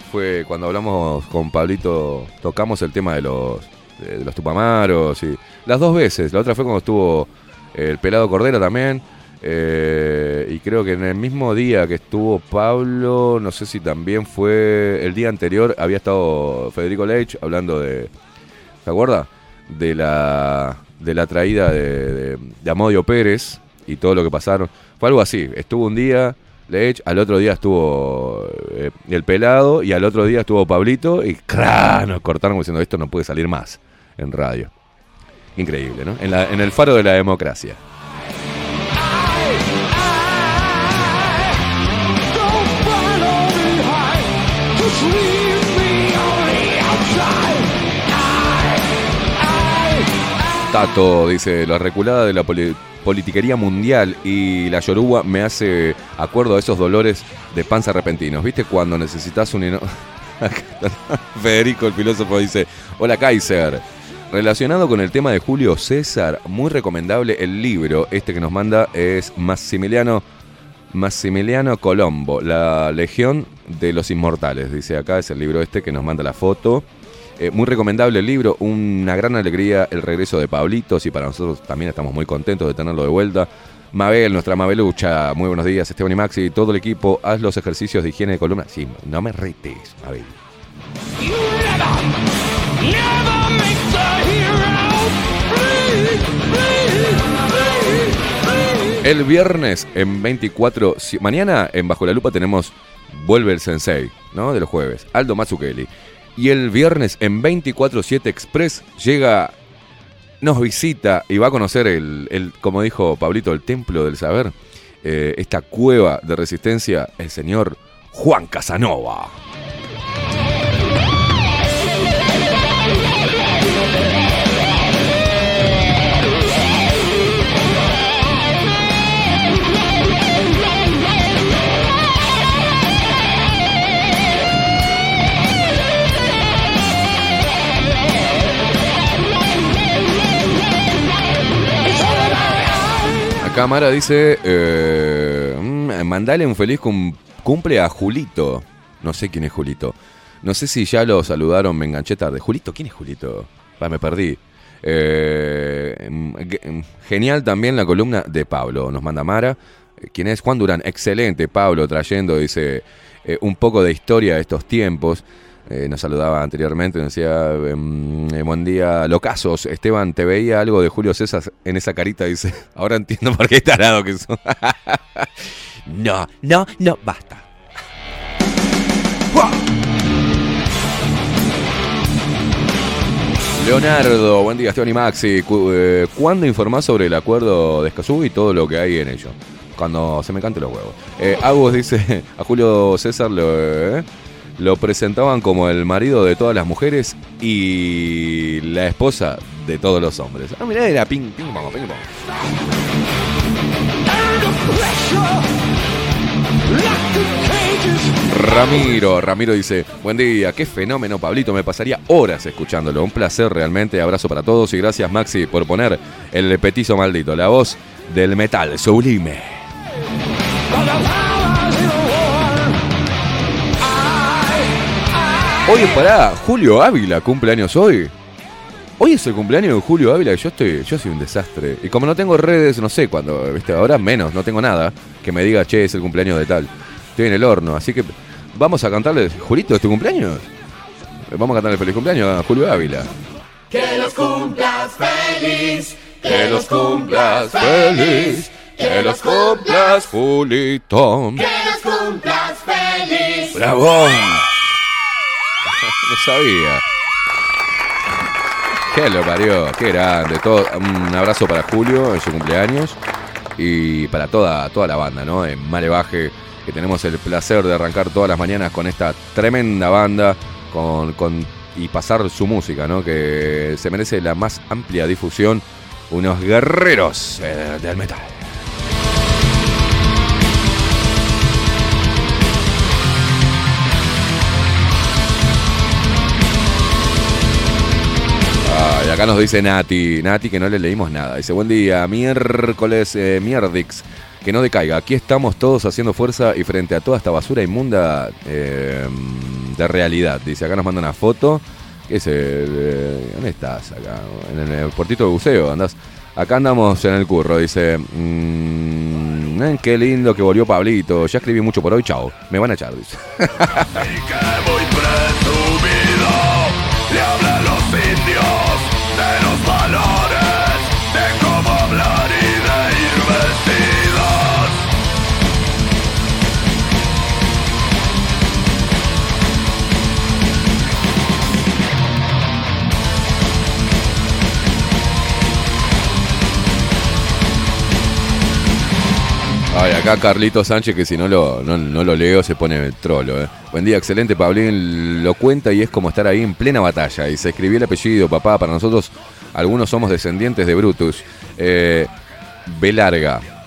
Fue cuando hablamos con Pablito, tocamos el tema de los, de los tupamaros y las dos veces. La otra fue cuando estuvo el pelado Cordera también. Eh, y creo que en el mismo día que estuvo Pablo, no sé si también fue el día anterior, había estado Federico Leitch hablando de. ¿Se acuerda? De la, de la traída de, de, Amodio Pérez y todo lo que pasaron. Fue algo así. Estuvo un día Leitch, al otro día estuvo eh, el pelado y al otro día estuvo Pablito y ¡cra! nos cortaron diciendo esto no puede salir más en radio. Increíble, ¿no? En, la- en el faro de la democracia. Tato dice, la reculada de la poli- politiquería mundial y la yoruba me hace acuerdo a esos dolores de panza repentinos. ¿Viste cuando necesitas un... [laughs] Federico, el filósofo, dice, hola Kaiser. Relacionado con el tema de Julio César, muy recomendable el libro, este que nos manda es Massimiliano, Massimiliano Colombo, La Legión de los Inmortales. Dice acá, es el libro este que nos manda la foto. Eh, muy recomendable el libro, una gran alegría el regreso de Pablitos y para nosotros también estamos muy contentos de tenerlo de vuelta. Mabel, nuestra Mabelucha, muy buenos días, Esteban y Maxi, todo el equipo, haz los ejercicios de higiene de columna. Sí, no me retes, Mabel. El viernes en 24, si- mañana en Bajo la Lupa tenemos Vuelve el Sensei, ¿no? De los jueves, Aldo Mazzucchelli. Y el viernes en 24-7 Express llega, nos visita y va a conocer el, el, como dijo Pablito, el Templo del Saber, eh, esta cueva de resistencia, el señor Juan Casanova. Acá Mara dice, eh, mm, mandale un feliz cum- cumple a Julito. No sé quién es Julito. No sé si ya lo saludaron, me enganché tarde. Julito, ¿quién es Julito? Me perdí. Eh, mm, mm, genial también la columna de Pablo, nos manda Mara. Eh, ¿Quién es? Juan Durán. Excelente, Pablo, trayendo, dice, un poco de historia de estos tiempos. Eh, nos saludaba anteriormente, nos decía, em, eh, buen día, Locazos. Esteban, te veía algo de Julio César en esa carita, dice, [laughs] ahora entiendo por qué tarado que son. [laughs] No, no, no, basta. Leonardo, buen día, Esteban y Maxi. Eh, ¿Cuándo informás sobre el acuerdo de Escazú y todo lo que hay en ello? Cuando se me cante los huevos. Eh, Agus dice, [laughs] a Julio César lo, eh, lo presentaban como el marido de todas las mujeres y la esposa de todos los hombres. Ah, mirá, era ping, pong, ping, pong. Ramiro, Ramiro dice, buen día, qué fenómeno, Pablito, me pasaría horas escuchándolo. Un placer realmente, abrazo para todos y gracias Maxi por poner el petizo maldito, la voz del metal sublime. Oye, pará, Julio Ávila, cumpleaños hoy. Hoy es el cumpleaños de Julio Ávila y yo estoy, yo soy un desastre. Y como no tengo redes, no sé cuándo, viste, ahora menos, no tengo nada que me diga, che, es el cumpleaños de tal. Estoy en el horno, así que vamos a cantarle, Julito, ¿es tu cumpleaños? Vamos a cantarle feliz cumpleaños a Julio Ávila. Que los cumplas feliz. Que los cumplas feliz, que los cumplas, Julito. Que los cumplas feliz. ¡Bravo! No sabía. Qué lo parió, qué grande. Todo, un abrazo para Julio en su cumpleaños y para toda, toda la banda, ¿no? En Malevaje, que tenemos el placer de arrancar todas las mañanas con esta tremenda banda con, con- y pasar su música, ¿no? Que se merece la más amplia difusión. Unos guerreros eh, del metal. Ay, acá nos dice Nati, Nati que no le leímos nada. Dice, buen día, miércoles, eh, mierdix, que no decaiga. Aquí estamos todos haciendo fuerza y frente a toda esta basura inmunda eh, de realidad. Dice, acá nos manda una foto. ¿Qué es ¿Dónde estás acá? En el, puertito de buceo, andás. Acá andamos en el curro, dice. mm, eh, qué lindo que volvió Pablito. Ya escribí mucho por hoy, chao. Me van a echar. [laughs] acá Carlito Sánchez, que si no lo, no, lo leo se pone trolo. eh. Buen día, excelente. Pablín lo cuenta y es como estar ahí en plena batalla. Y se escribió el apellido, papá. Para nosotros, algunos somos descendientes de Brutus. Eh,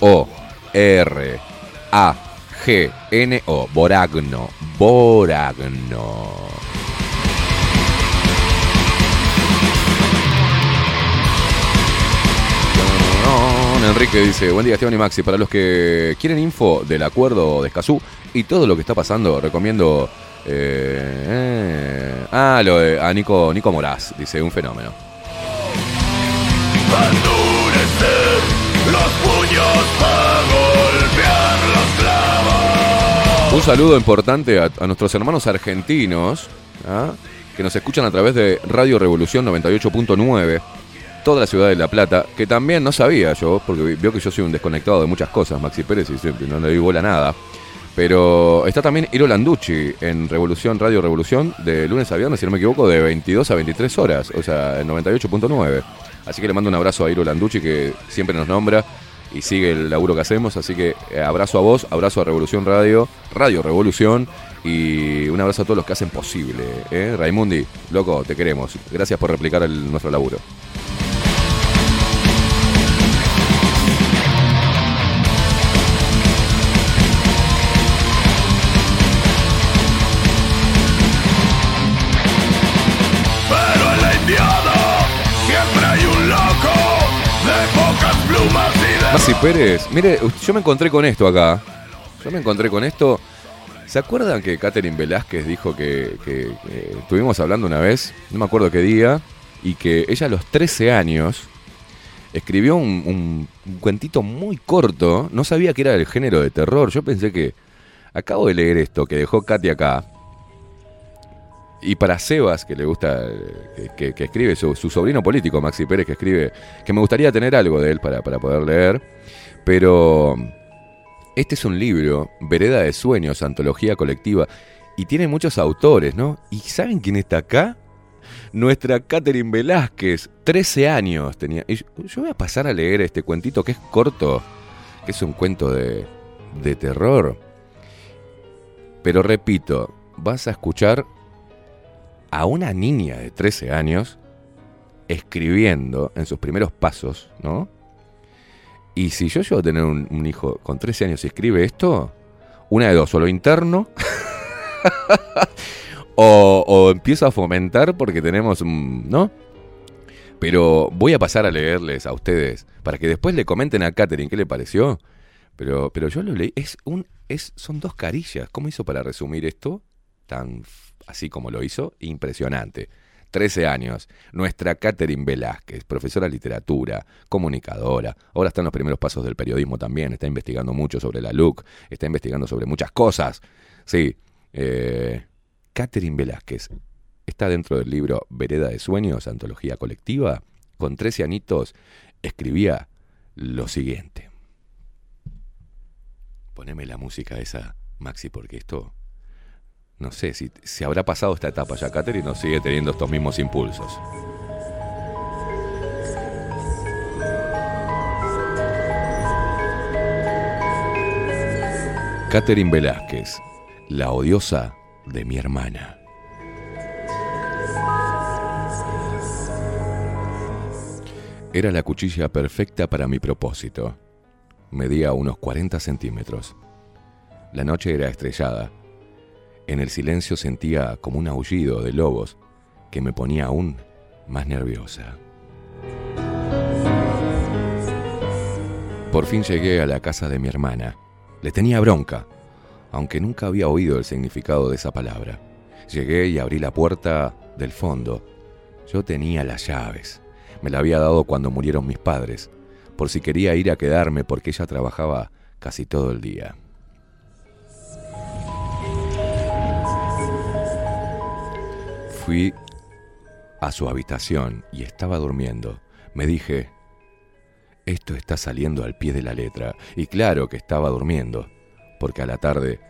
O, R, A, G, N, O. Boragno. Boragno. Enrique dice, buen día Esteban y Maxi, para los que quieren info del acuerdo de Escazú y todo lo que está pasando, recomiendo eh, eh, ah, a Nico, Nico Moraz, dice, un fenómeno. Un saludo importante a, a nuestros hermanos argentinos ¿ah? que nos escuchan a través de Radio Revolución 98.9, toda la ciudad de La Plata, que también no sabía yo, porque vi- vio que yo soy un desconectado de muchas cosas, Maxi Pérez, y siempre no le doy bola nada. Pero está también Iro Landucci en Revolución, Radio Revolución, de lunes a viernes, si no me equivoco, de 22 a 23 horas, o sea, en 98.9. Así que le mando un abrazo a Iro Landucci, que siempre nos nombra y sigue el laburo que hacemos. Así que eh, abrazo a vos, abrazo a Revolución Radio, Radio Revolución, y un abrazo a todos los que hacen posible. ¿eh? Raimundi, loco, te queremos. Gracias por replicar nuestro laburo. Maxi Pérez, mire, yo me encontré con esto acá. Yo me encontré con esto. ¿Se acuerdan que Catherine Velázquez dijo que, que- estuvimos hablando una vez, no me acuerdo qué día, y que ella a los 13 años escribió un, un- un cuentito muy corto, no sabía que era del género de terror, yo pensé que, acabo de leer esto que dejó Katy acá, y para Sebas, que le gusta, eh, que, escribe, su, sobrino político, Maxi Pérez, que escribe, que me gustaría tener algo de él para, para poder leer, pero este es un libro, Vereda de Sueños, antología colectiva, y tiene muchos autores, ¿no? ¿Y saben quién está acá? Nuestra Catherine Velázquez, 13 años tenía. Yo voy a pasar a leer este cuentito que es corto, que es un cuento de, de terror. Pero repito, vas a escuchar a una niña de 13 años escribiendo en sus primeros pasos, ¿no? Y si yo llego a tener un, hijo con 13 años y escribe esto, una de dos, o lo interno, [laughs] o, o empiezo a fomentar porque tenemos un. ¿No? Pero voy a pasar a leerles a ustedes para que después le comenten a Katherine qué le pareció. Pero, pero yo lo leí. Es un, es, son dos carillas. ¿Cómo hizo para resumir esto? Tan así como lo hizo. Impresionante. 13 años. Nuestra Catherine Velázquez, profesora de literatura, comunicadora. Ahora está en los primeros pasos del periodismo también. Está investigando mucho sobre la LUC. Está investigando sobre muchas cosas. Sí. Eh, Catherine Velázquez está dentro del libro Vereda de Sueños, antología colectiva. Con 13 anitos escribía lo siguiente. Poneme la música esa, Maxi, porque esto. No sé si se habrá pasado esta etapa ya, Catherine, o sigue teniendo estos mismos impulsos. Catherine Velázquez, la odiosa de mi hermana. Era la cuchilla perfecta para mi propósito. Medía unos 40 centímetros. La noche era estrellada. En el silencio sentía como un aullido de lobos que me ponía aún más nerviosa. Por fin llegué a la casa de mi hermana. Le tenía bronca, aunque nunca había oído el significado de esa palabra. Llegué y abrí la puerta del fondo. Yo tenía las llaves. Me la había dado cuando murieron mis padres, por si quería ir a quedarme porque ella trabajaba casi todo el día. Fui a su habitación y estaba durmiendo. Me dije, esto está saliendo al pie de la letra. Y claro que estaba durmiendo, porque a la tarde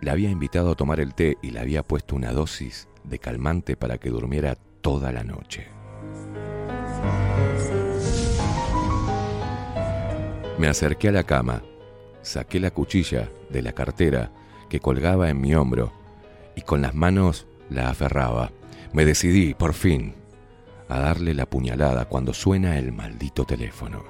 le había invitado a tomar el té y le había puesto una dosis de calmante para que durmiera toda la noche. Me acerqué a la cama, saqué la cuchilla de la cartera que colgaba en mi hombro y con las manos la aferraba. Me decidí, por fin, a darle la puñalada cuando suena el maldito teléfono.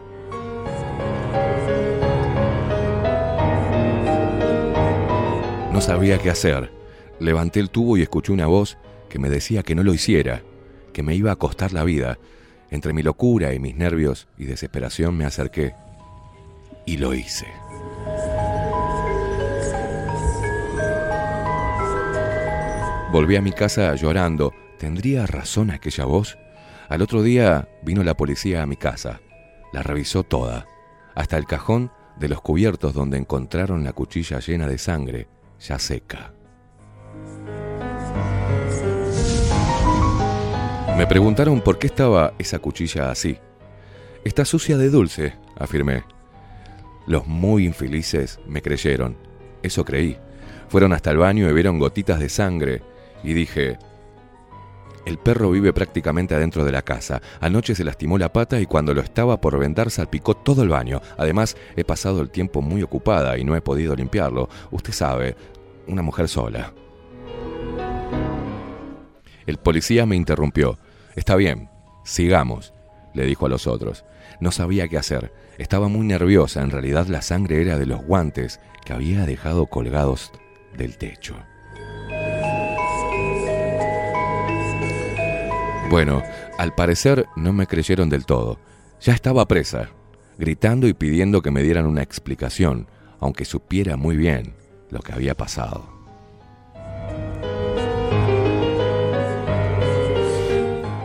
No sabía qué hacer. Levanté el tubo y escuché una voz que me decía que no lo hiciera, que me iba a costar la vida. Entre mi locura y mis nervios y desesperación me acerqué y lo hice. Volví a mi casa llorando. ¿Tendría razón aquella voz? Al otro día vino la policía a mi casa. La revisó toda, hasta el cajón de los cubiertos donde encontraron la cuchilla llena de sangre, ya seca. Me preguntaron por qué estaba esa cuchilla así. Está sucia de dulce, afirmé. Los muy infelices me creyeron. Eso creí. Fueron hasta el baño y vieron gotitas de sangre. Y dije, el perro vive prácticamente adentro de la casa. Anoche se lastimó la pata y cuando lo estaba por vendar salpicó todo el baño. Además, he pasado el tiempo muy ocupada y no he podido limpiarlo. Usted sabe, una mujer sola. El policía me interrumpió. Está bien, sigamos, le dijo a los otros. No sabía qué hacer. Estaba muy nerviosa. En realidad la sangre era de los guantes que había dejado colgados del techo. Bueno, al parecer no me creyeron del todo. Ya estaba presa, gritando y pidiendo que me dieran una explicación, aunque supiera muy bien lo que había pasado.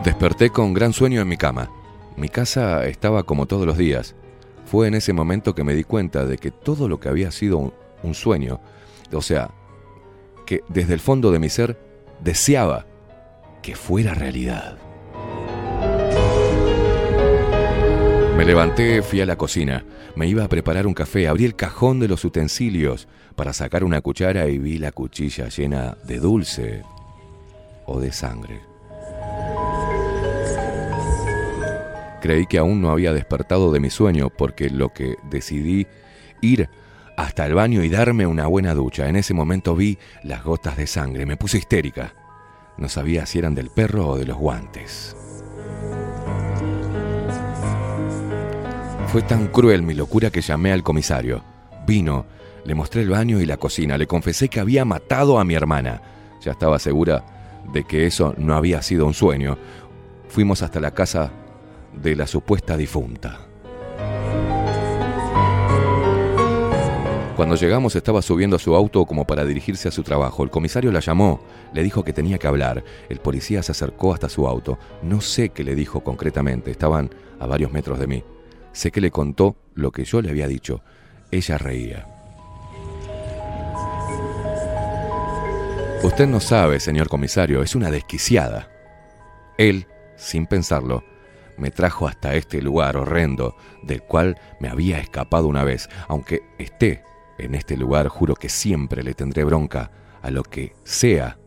Desperté con gran sueño en mi cama. Mi casa estaba como todos los días. Fue en ese momento que me di cuenta de que todo lo que había sido un, sueño, o sea, que desde el fondo de mi ser deseaba que fuera realidad. Me levanté, fui a la cocina. Me iba a preparar un café, abrí el cajón de los utensilios para sacar una cuchara y vi la cuchilla llena de dulce o de sangre. Creí que aún no había despertado de mi sueño porque lo que decidí ir hasta el baño y darme una buena ducha. En ese momento vi las gotas de sangre. Me puse histérica. No sabía si eran del perro o de los guantes. Fue tan cruel mi locura que llamé al comisario. Vino, le mostré el baño y la cocina, le confesé que había matado a mi hermana. Ya estaba segura de que eso no había sido un sueño. Fuimos hasta la casa de la supuesta difunta. Cuando llegamos estaba subiendo a su auto como para dirigirse a su trabajo. El comisario la llamó, le dijo que tenía que hablar. El policía se acercó hasta su auto. No sé qué le dijo concretamente, estaban a varios metros de mí. Sé que le contó lo que yo le había dicho. Ella reía. Usted no sabe, señor comisario, es una desquiciada. Él, sin pensarlo, me trajo hasta este lugar horrendo del cual me había escapado una vez. Aunque esté en este lugar, juro que siempre le tendré bronca a lo que sea,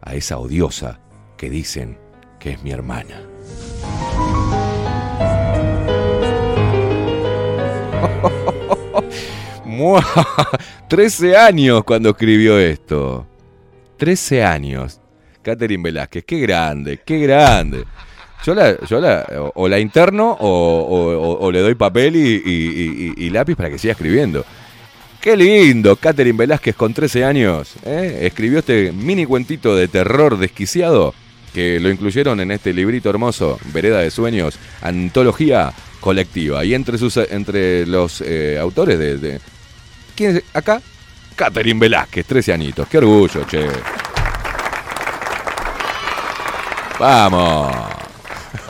a esa odiosa que dicen que es mi hermana. [laughs] Mua, 13 años cuando escribió esto. 13 años. Catherine Velázquez, qué grande, qué grande. Yo la, yo la, o, la interno o, le doy papel y lápiz para que siga escribiendo. Qué lindo, Catherine Velázquez con 13 años. ¿eh? Escribió este mini cuentito de terror desquiciado que lo incluyeron en este librito hermoso, Vereda de Sueños, antología colectiva. Y entre, sus, entre los eh, autores de, de- ¿Quién es acá? Catherine Velázquez, 13 añitos. Qué orgullo, che. Vamos.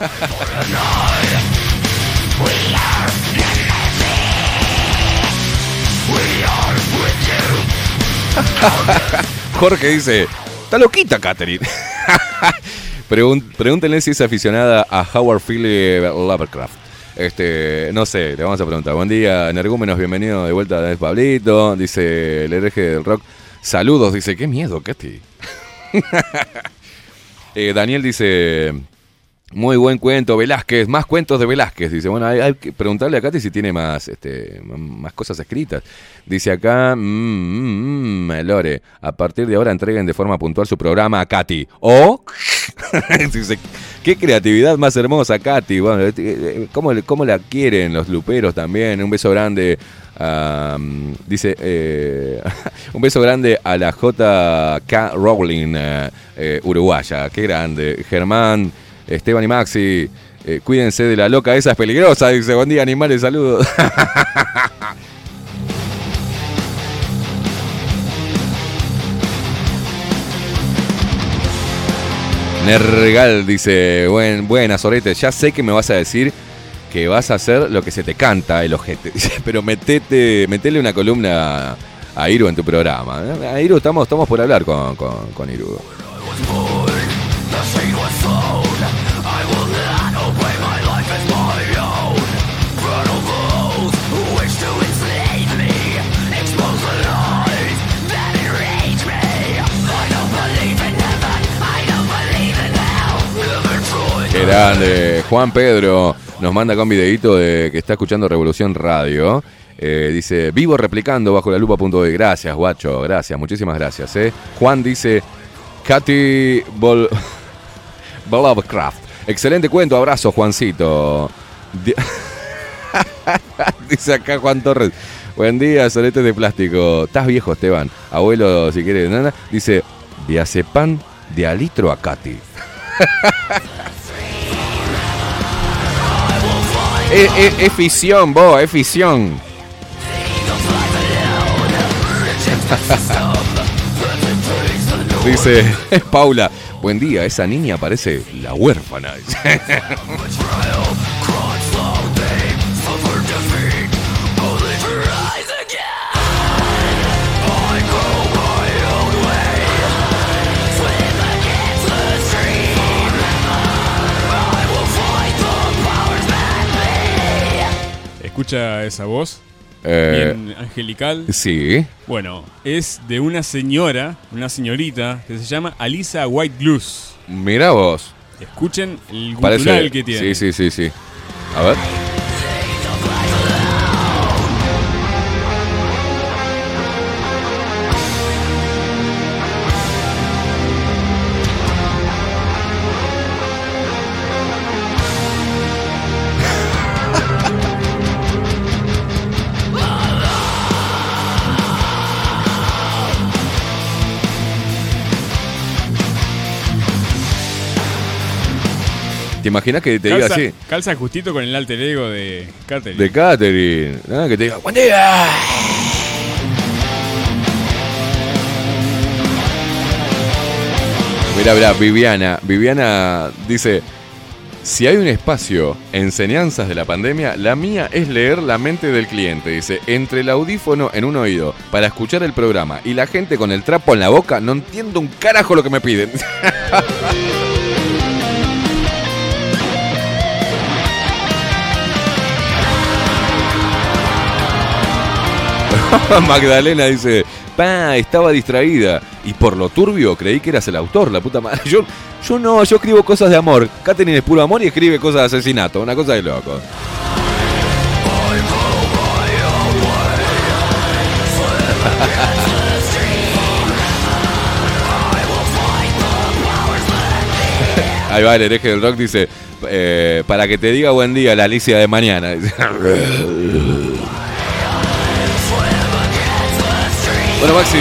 [laughs] [laughs] Jorge dice, está loquita Catherine. [laughs] Pregun- pregúntenle si es aficionada a Howard Philly Lovecraft. Este, no sé, le vamos a preguntar. Buen día, Energúmenos, bienvenido de vuelta de Pablito. Dice el hereje del rock. Saludos, dice, qué miedo, Katy. [laughs] Eh, Daniel dice, muy buen cuento, Velázquez, más cuentos de Velázquez. Dice, bueno, hay, que preguntarle a Katy si tiene más, este, más cosas escritas. Dice acá, mm, mm, mm, Lore, a partir de ahora entreguen de forma puntual su programa a Katy. O, [laughs] dice, qué creatividad más hermosa, Katy. Bueno, eh, eh, ¿cómo, cómo la quieren los luperos también? Un beso grande. dice, eh, [laughs] un beso grande a la JK Rowling uruguaya. Qué grande. Germán, Esteban y Maxi. eh, cuídense de la loca, esa es peligrosa. Dice, buen día, animales, saludos. [laughs] Nergal dice, Buen, buenas, Sorete, ya sé que me vas a decir que vas a hacer lo que se te canta el ojete. [laughs] Pero metete, metele una columna a Iru en tu programa. ¿eh? A Iru estamos, estamos por hablar con, con, con Iru. Grande. Juan Pedro nos manda con videito de que está escuchando Revolución Radio. Eh, dice, vivo replicando bajo la lupa.de. Gracias, guacho. Gracias, muchísimas gracias. eh. Juan dice, Katy Bol [laughs] Lovecraft. Excelente cuento, abrazo, Juancito. Di- [laughs] dice acá Juan Torres. Buen día, soletes de plástico. Estás viejo, Esteban. Abuelo, si quieres. nana. Dice, diazepam de alitro a Katy. [laughs] [laughs] Es, es- es ficción, vos, es ficción. Dice Paula, buen día, esa niña parece la huérfana. [laughs] Escucha esa voz. Eh, Bien angelical. sí. Bueno, es de una señora, una señorita, que se llama Alisa White. Mira vos. Escuchen el gutural Parece. que tiene. Sí, sí, sí, sí. A ver. ¿Te imaginas que te diga calza, así? calza justito con el alter ego de Catherine. De Catherine. ¿no? Que te diga, buen día. Mira, mira, Viviana. Viviana dice, si hay un espacio, enseñanzas de la pandemia, la mía es leer la mente del cliente. Dice, entre el audífono en un oído para escuchar el programa y la gente con el trapo en la boca, no entiendo un carajo lo que me piden. [laughs] [laughs] Magdalena dice, pa, estaba distraída. Y por lo turbio creí que eras el autor, la puta madre. [laughs] Yo, no, yo escribo cosas de amor. Katherine es puro amor y escribe cosas de asesinato, una cosa de loco. [laughs] Ahí va el hereje del rock, dice, eh, para que te diga buen día la Alicia de mañana. Bueno, Maxi,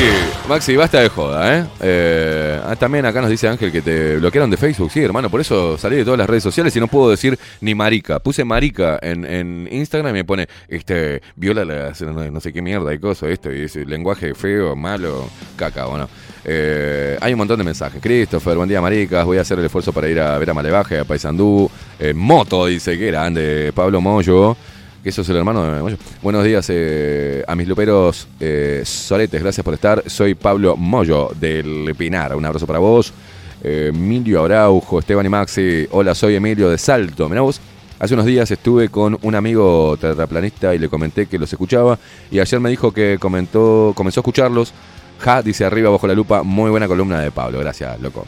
Maxi, basta de joda, ¿eh? Eh, ah, también acá nos dice Ángel que te bloquearon de Facebook, sí, hermano, por eso salí de todas las redes sociales y no puedo decir ni marica. Puse marica en, en Instagram y me pone, este, viola las, no, sé qué mierda y cosas, esto, y lenguaje feo, malo, caca, bueno. Eh, hay un montón de mensajes. Christopher, buen día, maricas, voy a hacer el esfuerzo para ir a ver a Malevaje, a Paysandú. Eh, Moto, dice, que grande, Pablo Moyo. Que eso es el hermano de Moyo. Buenos días eh, a mis luperos eh, soletes, gracias por estar. Soy Pablo Moyo del Pinar. Un abrazo para vos. Eh, Emilio Araujo, Esteban y Maxi. Hola, soy Emilio de Salto. Mirá vos. Hace unos días estuve con un amigo terraplanista y le comenté que los escuchaba. Y ayer me dijo que comentó, comenzó a escucharlos. Ja, dice arriba bajo la lupa. Muy buena columna de Pablo. Gracias, loco.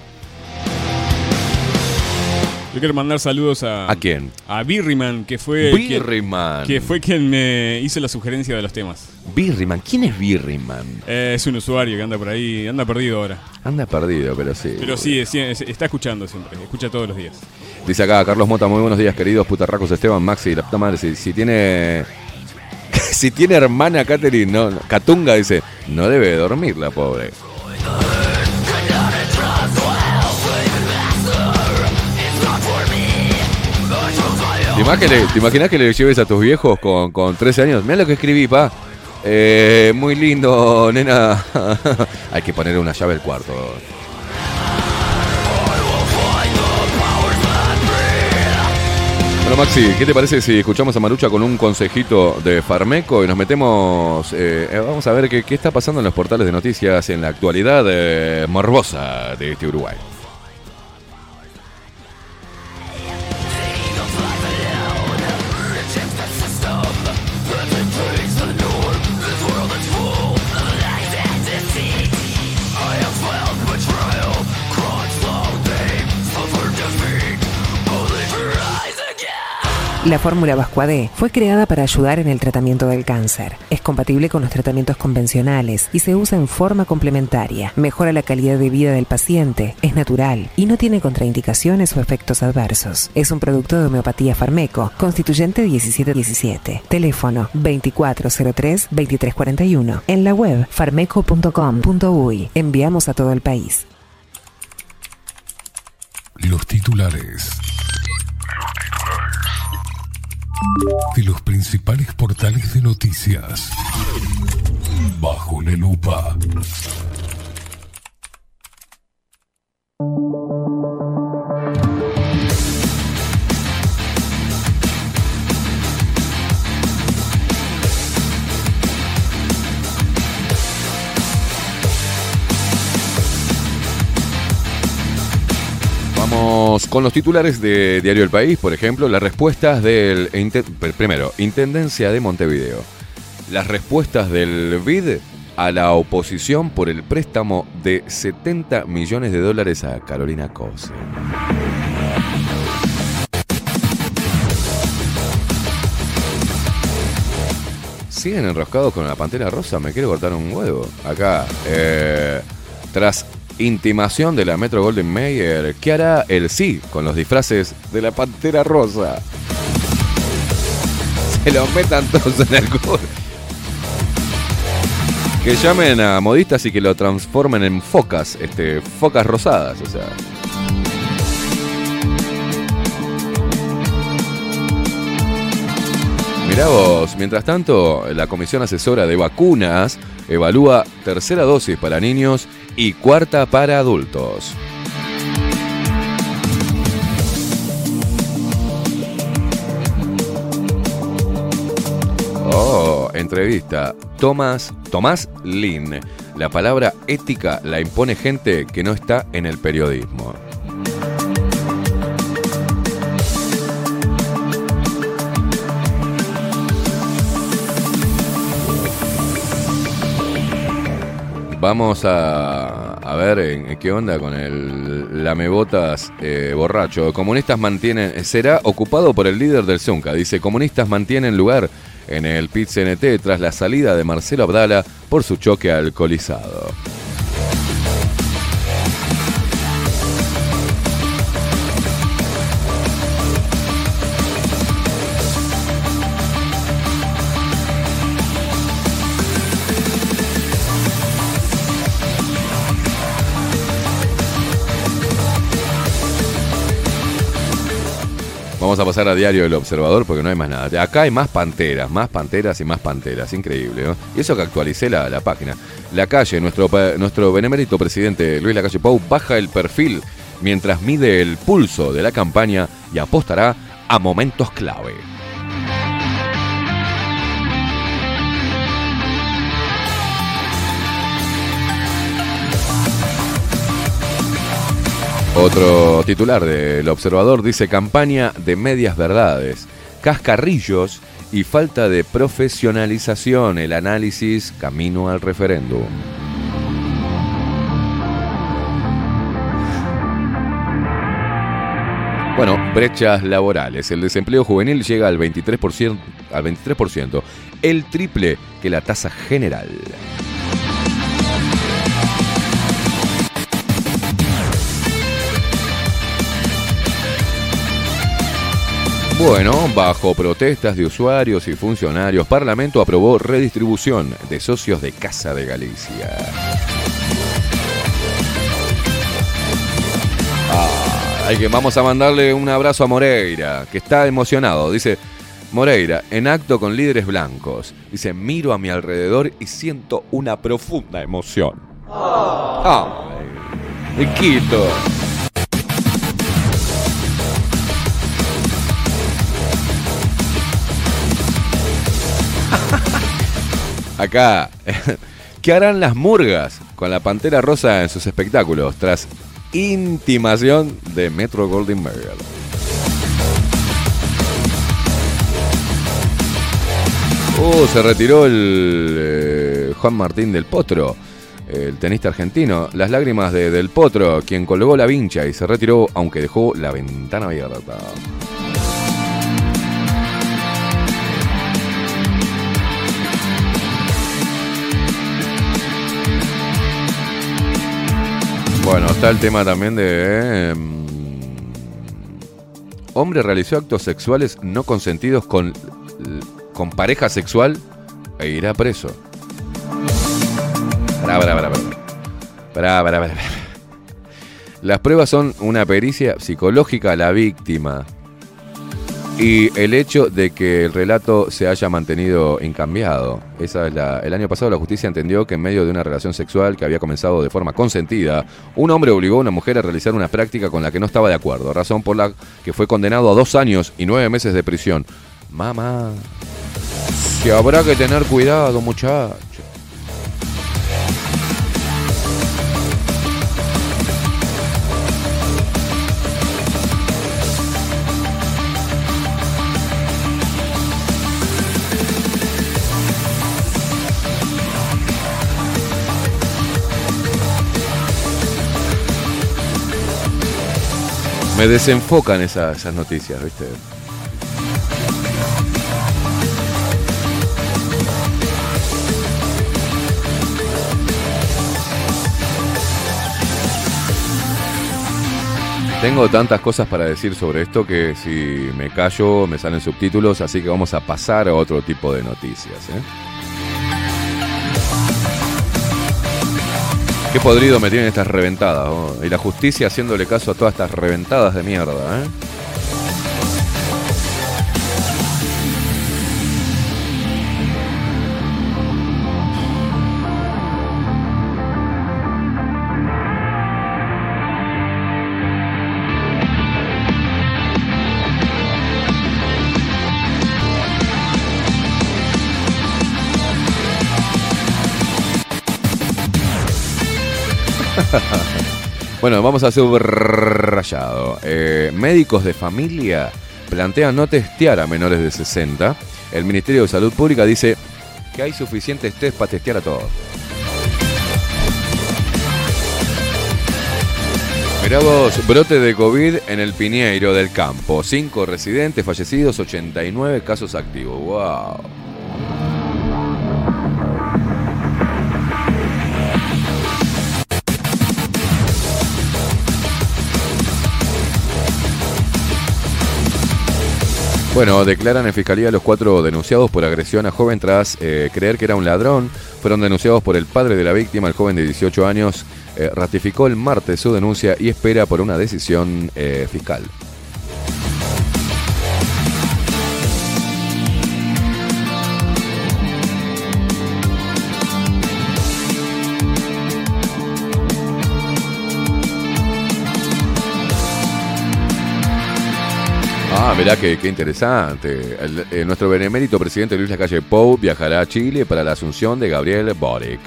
Yo quiero mandar saludos a. ¿A quién? A Birriman, que fue. Birriman. Quien, que fue quien me hizo la sugerencia de los temas. Birriman. ¿Quién es Birriman? Eh, es un usuario que anda por ahí, anda perdido ahora. Anda perdido, pero sí. Pero sí, sí, es- está escuchando siempre, escucha todos los días. Dice acá Carlos Mota, muy buenos días, queridos putarracos Esteban, Maxi, la puta madre, si, si tiene. [laughs] si tiene hermana Catherine, no, Catunga dice, no debe dormir la pobre. ¿Te imaginas, que le- te imaginas que le lleves a tus viejos con, con 13 años? Mira lo que escribí, pa. Eh, muy lindo, nena. [laughs] Hay que poner una llave al cuarto. Bueno, Maxi, ¿qué te parece si escuchamos a Marucha con un consejito de Farmeco y nos metemos, eh, eh, vamos a ver qué, qué está pasando en los portales de noticias en la actualidad eh, morbosa de este Uruguay? La fórmula Vascuade fue creada para ayudar en el tratamiento del cáncer. Es compatible con los tratamientos convencionales y se usa en forma complementaria. Mejora la calidad de vida del paciente, es natural y no tiene contraindicaciones o efectos adversos. Es un producto de homeopatía Farmeco, constituyente 1717. Teléfono 2403-2341. En la web farmeco.com.uy. Enviamos a todo el país. Los titulares. De los principales portales de noticias. Bajo la lupa. Vamos con los titulares de Diario El País, por ejemplo, las respuestas del... Primero, Intendencia de Montevideo. Las respuestas del BID a la oposición por el préstamo de 70 millones de dólares a Carolina Cose. Siguen enroscados con la pantera rosa, me quiero cortar un huevo. Acá, eh, tras intimación de la Metro Golden Mayer, ¿qué hará el sí con los disfraces de la pantera rosa? Se los metan todos en el culo. Que llamen a modistas y que lo transformen en focas, este, focas rosadas, o sea. Mirá vos, mientras tanto, la Comisión Asesora de Vacunas evalúa tercera dosis para niños y cuarta para adultos. Oh, entrevista. Tomás, Tomás Lin. La palabra ética la impone gente que no está en el periodismo. Vamos a, ver en, qué onda con el lamebotas eh, borracho. Comunistas mantienen. Será ocupado por el líder del Zunca. Dice: Comunistas mantienen lugar en el pit CNT tras la salida de Marcelo Abdala por su choque alcoholizado. Vamos a pasar a diario El Observador porque no hay más nada. Acá hay más panteras, más panteras y más panteras. Increíble, ¿no? Y eso que actualicé la, la página. La calle, nuestro, nuestro benemérito presidente Luis Lacalle Pou baja el perfil mientras mide el pulso de la campaña y apostará a momentos clave. Otro titular del observador dice campaña de medias verdades, cascarrillos y falta de profesionalización, el análisis camino al referéndum. Bueno, brechas laborales. El desempleo juvenil llega al 23%, al 23%, el triple que la tasa general. Bueno, bajo protestas de usuarios y funcionarios, Parlamento aprobó redistribución de socios de Casa de Galicia. Ah, que, vamos a mandarle un abrazo a Moreira, que está emocionado. Dice, Moreira, en acto con líderes blancos. Dice, miro a mi alrededor y siento una profunda emoción. Ah, Quito. Acá, [laughs] ¿qué harán las murgas con la Pantera Rosa en sus espectáculos tras intimación de Metro Golden Mayer? Uh, se retiró el eh, Juan Martín del Potro, el tenista argentino. Las lágrimas de Del Potro, quien colgó la vincha y se retiró, aunque dejó la ventana abierta. Bueno, está el tema también de... em, hombre realizó actos sexuales no consentidos con, con pareja sexual e irá preso. Pará, pará, pará, pará. Pará, pará. Las pruebas son una pericia psicológica a la víctima y el hecho de que el relato se haya mantenido incambiado. Esa es la- el año pasado la justicia entendió que en medio de una relación sexual que había comenzado de forma consentida, un hombre obligó a una mujer a realizar una práctica con la que no estaba de acuerdo, razón por la que fue condenado a dos años y nueve meses de prisión. Mamá, que habrá que tener cuidado, muchacho. Me desenfocan esas, noticias, ¿viste? Tengo tantas cosas para decir sobre esto que si me callo me salen subtítulos, así que vamos a pasar a otro tipo de noticias. ¿eh? Qué podrido me tienen estas reventadas. Y la justicia haciéndole caso a todas estas reventadas de mierda. ¿eh? [laughs] Bueno, vamos a hacer un rayado. Eh, médicos de familia plantean no testear a menores de 60. El Ministerio de Salud Pública dice que hay suficientes test para testear a todos. Mirá vos, brote de COVID en el Piñeiro del Campo. Cinco residentes fallecidos, 89 casos activos. ¡Wow! Bueno, declaran en fiscalía los cuatro denunciados por agresión a joven tras eh, creer que era un ladrón. Fueron denunciados por el padre de la víctima, el joven de 18 años. eh, ratificó el martes su denuncia y espera por una decisión eh, fiscal. mirá qué, qué interesante. El, eh, nuestro benemérito presidente Luis Lacalle Pou viajará a Chile para la asunción de Gabriel Boric.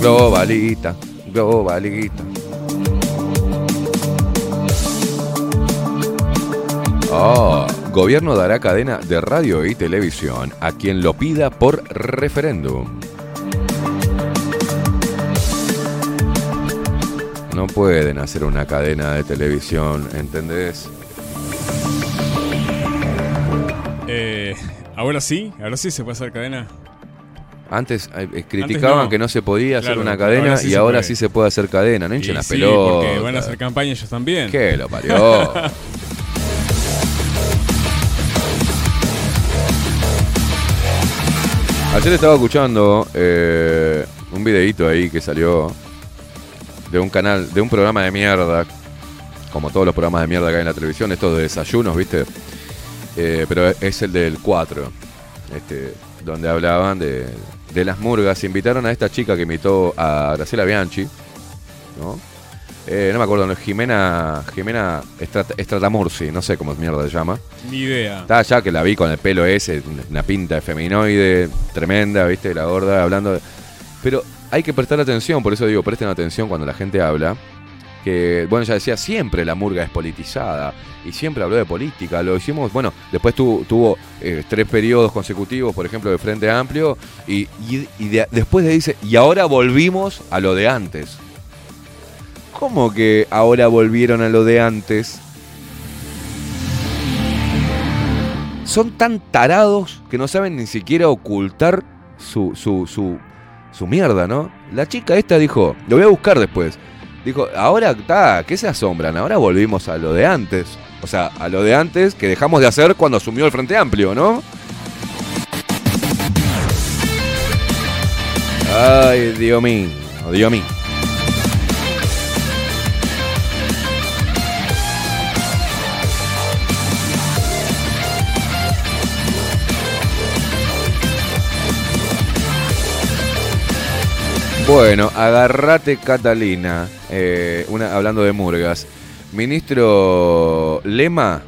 Globalita, globalita. Oh, gobierno dará cadena de radio y televisión a quien lo pida por referéndum. No pueden hacer una cadena de televisión, ¿entendés? Eh, ahora sí, ahora sí se puede hacer cadena. Antes eh, criticaban no. que no se podía hacer una cadena ahora sí y se ahora puede. sí se puede hacer cadena. No hinchen las sí, pelotas. porque van a hacer campaña ellos también. ¿Qué lo parió? [laughs] Ayer estaba escuchando eh, un videíto ahí que salió de un canal, de un programa de mierda, como todos los programas de mierda que hay en la televisión, estos de desayunos, ¿viste? Eh, pero es el del 4, este, donde hablaban de, de las murgas. Invitaron a esta chica que imitó a Graciela Bianchi, ¿no? Eh, no me acuerdo, no, Jimena, Jimena Estrat- Estratamursi, no sé cómo mierda se llama. Ni idea. Está allá que la vi con el pelo ese, una pinta de feminoide tremenda, ¿viste? La gorda hablando. de- Pero hay que prestar atención, por eso digo, presten atención cuando la gente habla. Que, bueno, ya decía, siempre la murga es politizada y siempre habló de política. Lo hicimos, bueno, después tu- tuvo eh, tres periodos consecutivos, por ejemplo, de Frente Amplio, y, y- y de- después le dice, y ahora volvimos a lo de antes. ¿Cómo que ahora volvieron a lo de antes? son tan tarados que no saben ni siquiera ocultar su, su, su, su mierda, ¿no? La chica esta dijo, lo voy a buscar después. Dijo, ahora está, ¿qué se asombran? Ahora volvimos a lo de antes. O sea, a lo de antes que dejamos de hacer cuando asumió el Frente Amplio, ¿no? Ay, Dios mío, Dios mío. Bueno, agarrate Catalina, eh, hablando de murgas. Ministro Lema,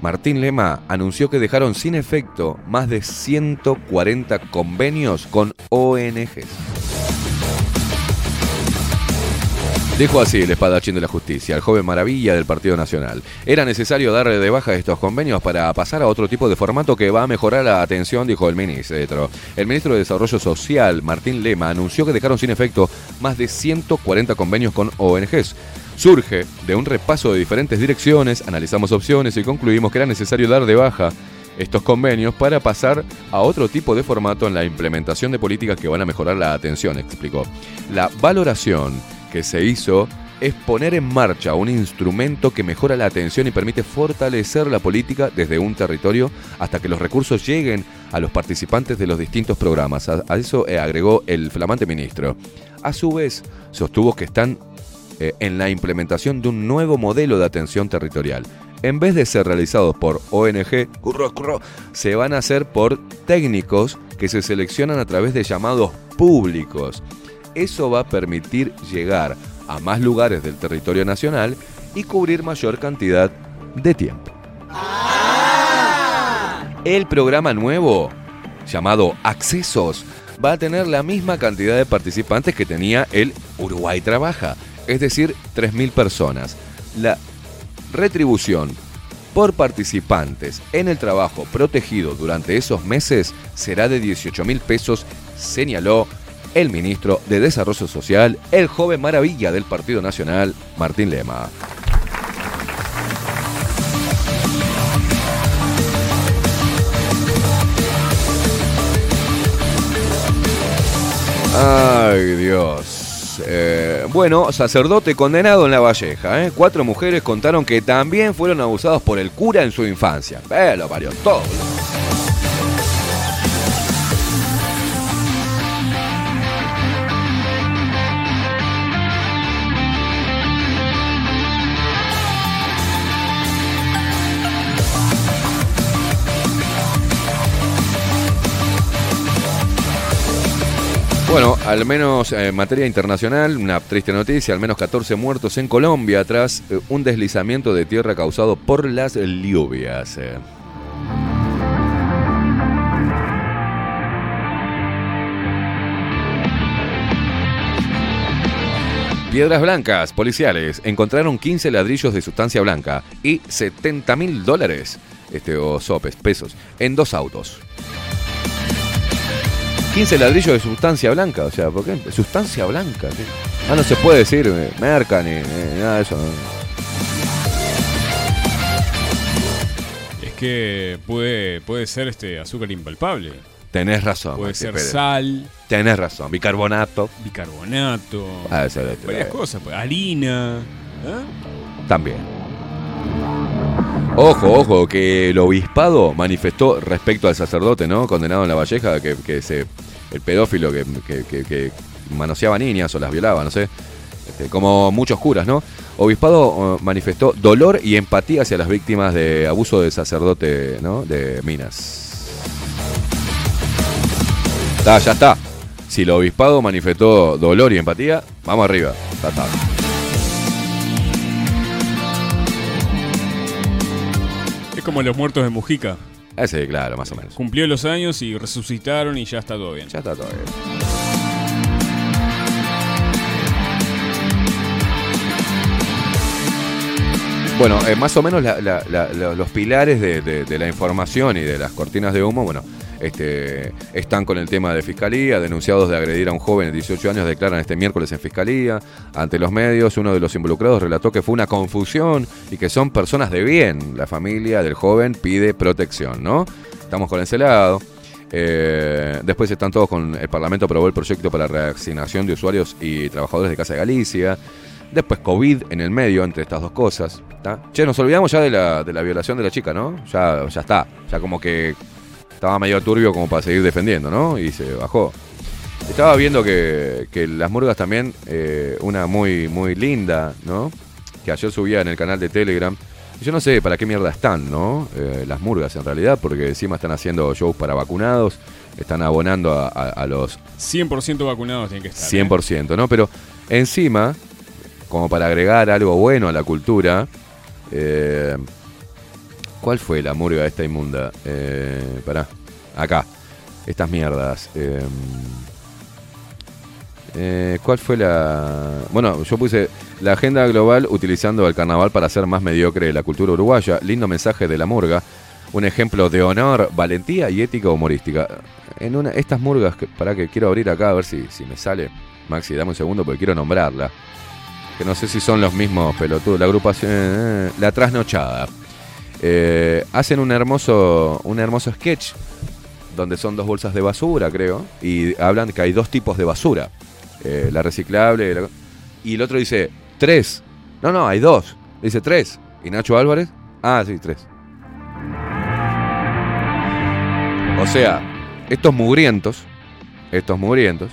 Martín Lema, anunció que dejaron sin efecto más de 140 convenios con ONGs. Dijo así el espadachín de la justicia, el joven maravilla del Partido Nacional. Era necesario darle de baja estos convenios para pasar a otro tipo de formato que va a mejorar la atención, dijo el ministro. El ministro de Desarrollo Social, Martín Lema, anunció que dejaron sin efecto más de 140 convenios con ONGs. Surge de un repaso de diferentes direcciones, analizamos opciones y concluimos que era necesario dar de baja estos convenios para pasar a otro tipo de formato en la implementación de políticas que van a mejorar la atención, explicó. La valoración que se hizo es poner en marcha un instrumento que mejora la atención y permite fortalecer la política desde un territorio hasta que los recursos lleguen a los participantes de los distintos programas. A, eso eh, agregó el flamante ministro. A su vez, sostuvo que están eh, en la implementación de un nuevo modelo de atención territorial. En vez de ser realizados por ONG, se van a hacer por técnicos que se seleccionan a través de llamados públicos. Eso va a permitir llegar a más lugares del territorio nacional y cubrir mayor cantidad de tiempo. El programa nuevo, llamado Accesos, va a tener la misma cantidad de participantes que tenía el Uruguay Trabaja, es decir, 3.000 personas. La retribución por participantes en el trabajo protegido durante esos meses será de 18 mil pesos, señaló el ministro de Desarrollo Social, el joven maravilla del Partido Nacional, Martín Lema. Ay, Dios. Eh, bueno, sacerdote condenado en La Valleja. ¿eh? Cuatro mujeres contaron que también fueron abusados por el cura en su infancia. Eh, lo parió todo. Bueno, al menos eh, en materia internacional, una triste noticia, al menos 14 muertos en Colombia tras eh, un deslizamiento de tierra causado por las lluvias. eh. Piedras blancas, policiales, encontraron 15 ladrillos de sustancia blanca y 70 mil dólares este, o sopes, pesos, en dos autos. 15 ladrillos de sustancia blanca, o sea, ¿por qué? Sustancia blanca. ¿qué? Ah, no se puede decir eh, merca ni, nada de eso. Es que puede, puede ser este azúcar impalpable. Tenés razón. Puede Maxi ser Pérez. sal, Tenés razón. Bicarbonato. bicarbonato, Ah, eso varias cosas, pues, harina. ¿eh? También. Ojo, ojo, que el obispado manifestó respecto al sacerdote, ¿no? Condenado en la Valleja, que, que se, el pedófilo que, que- que- manoseaba niñas o las violaba, no sé. Este, como muchos curas, ¿no? Obispado eh, manifestó dolor y empatía hacia las víctimas de abuso del sacerdote, ¿no? De Minas. Está, ya está. Si el obispado manifestó dolor y empatía, vamos arriba. Ya está. Es como los muertos de Mujica. Ese, claro, más o menos. Cumplió los años y resucitaron y ya está todo bien. Ya está todo bien. Bueno, eh, más o menos la- la- la- la- los pilares de, de- de la información y de las cortinas de humo, bueno, este, están con el tema de fiscalía. Denunciados de agredir a un joven de 18 años declaran este miércoles en fiscalía. Ante los medios, uno de los involucrados relató que fue una confusión y que son personas de bien. La familia del joven pide protección, ¿no? Estamos con ese lado. Eh, después están todos con el Parlamento aprobó el proyecto para la reasignación de usuarios y trabajadores de Casa de Galicia. Después COVID en el medio entre estas dos cosas. ¿tá? Che, nos olvidamos ya de la, de la violación de la chica, ¿no? Ya, ya está. Ya como que estaba medio turbio como para seguir defendiendo, ¿no? Y se bajó. Estaba viendo que, que las murgas también, eh, una muy, muy linda, ¿no? Que ayer subía en el canal de Telegram. Yo no sé para qué mierda están, ¿no? Eh, las murgas en realidad, porque encima están haciendo shows para vacunados, están abonando a, a- a los 100% vacunados tienen que estar. ¿eh? 100%, ¿no? Pero encima, como para agregar algo bueno a la cultura, eh, ¿cuál fue la murga esta inmunda? Eh, pará, acá, estas mierdas. eh, eh, ¿Cuál fue la...? Bueno, yo puse la agenda global utilizando el carnaval para hacer más mediocre la cultura uruguaya. Lindo mensaje de la murga. Un ejemplo de honor, valentía y ética humorística. En una, estas murgas, que, para que quiero abrir acá a ver si, si me sale. Maxi, dame un segundo porque quiero nombrarla. Que no sé si son los mismos pelotudos. La agrupación... eh, la trasnochada. Eh, hacen un hermoso, un hermoso sketch donde son dos bolsas de basura, creo, y hablan que hay dos tipos de basura. Eh, la reciclable la- y el otro dice tres. No, no, hay dos. Dice tres. ¿Y Nacho Álvarez? Ah, sí, tres. O sea, estos mugrientos, estos mugrientos,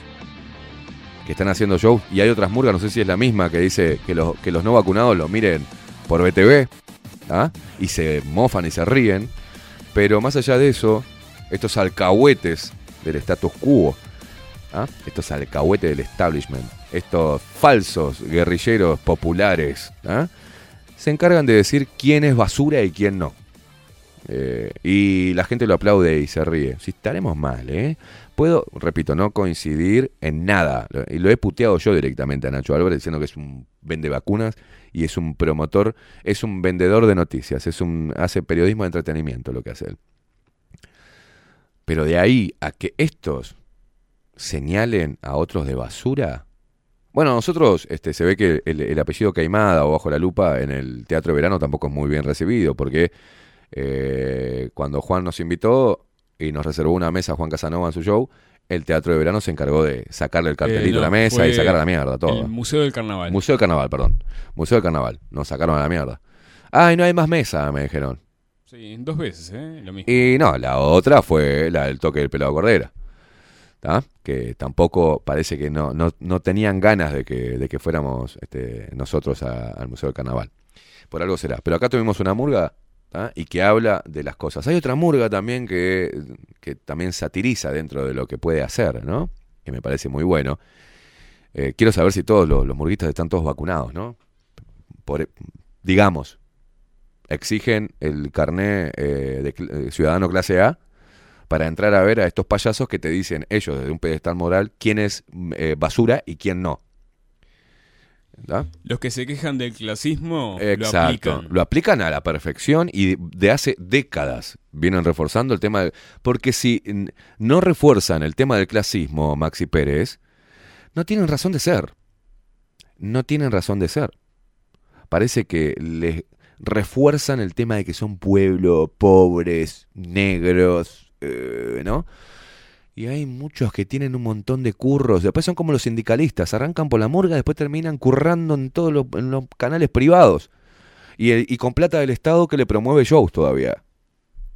que están haciendo shows, y hay otras murgas, no sé si es la misma, que dice que los, que los no vacunados lo miren por BTV, ¿ah? y se mofan y se ríen, pero más allá de eso, estos alcahuetes del status quo, ¿ah? estos alcahuetes del establishment, estos falsos guerrilleros populares, ¿ah? se encargan de decir quién es basura y quién no. Eh, y la gente lo aplaude y se ríe. Si estaremos mal, ¿eh? Puedo, repito, no coincidir en nada. Y lo he puteado yo directamente a Nacho Álvarez diciendo que es un vende vacunas y es un promotor, es un vendedor de noticias, es un hace periodismo de entretenimiento lo que hace él. Pero de ahí a que estos señalen a otros de basura. Bueno, nosotros este, se ve que el, el apellido Caimada o Bajo la Lupa en el Teatro de Verano tampoco es muy bien recibido, porque eh, cuando Juan nos invitó y nos reservó una mesa Juan Casanova en su show, el Teatro de Verano se encargó de sacarle el cartelito Eh, no, a la mesa y sacar a la mierda todo. El Museo del Carnaval. Museo del Carnaval, perdón. Museo del Carnaval. Nos sacaron a la mierda. Ay, no hay más mesa, me dijeron. Sí, dos veces, ¿eh? Lo mismo. Y no, la otra fue la del toque del pelado Cordera. ¿tá? Que tampoco parece que no, no, no tenían ganas de que, de que fuéramos este, nosotros a- al Museo del Carnaval. Por algo será. Pero acá tuvimos una murga y que habla de las cosas. Hay otra murga también que, que también satiriza dentro de lo que puede hacer, ¿no? Que me parece muy bueno. Eh, quiero saber si todos los, murguistas están todos vacunados, ¿no? Por, digamos, exigen el carné eh, de eh, ciudadano clase A para entrar a ver a estos payasos que te dicen ellos desde un pedestal moral quién es eh, basura y quién no. Los que se quejan del clasismo lo Exacto. aplican. Lo aplican a la perfección y de hace décadas vienen reforzando el tema. de- porque si no refuerzan el tema del clasismo, Maxi Pérez, no tienen razón de ser. No tienen razón de ser. Parece que les refuerzan el tema de que son pueblo, pobres, negros, eh, ¿no? Y hay muchos que tienen un montón de curros. Después son como los sindicalistas. Arrancan por la murga, después terminan currando en todos los, canales privados. Y, el- con plata del Estado que le promueve shows todavía.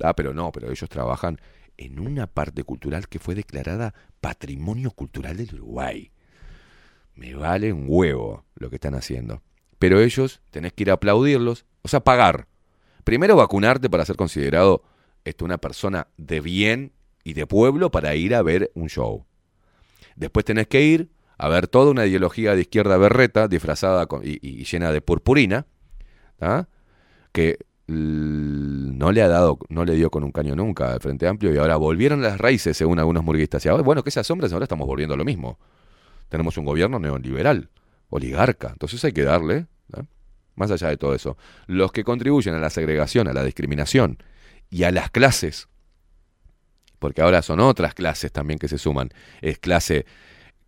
Ah, pero no, pero ellos trabajan en una parte cultural que fue declarada Patrimonio Cultural del Uruguay. Me vale un huevo lo que están haciendo. Pero ellos tenés que ir a aplaudirlos, o sea, pagar. Primero vacunarte para ser considerado esto, una persona de bien y de pueblo para ir a ver un show. Después tenés que ir a ver toda una ideología de izquierda berreta disfrazada y, llena de purpurina, que no le ha dado, no le dio con un caño nunca al Frente Amplio y ahora volvieron las raíces según algunos murguistas. Y ahora, bueno, que esas sombras ahora estamos volviendo a lo mismo. Tenemos un gobierno neoliberal, oligarca, entonces hay que darle, más allá de todo eso, los que contribuyen a la segregación, a la discriminación y a las clases, porque ahora son otras clases también que se suman, es clase,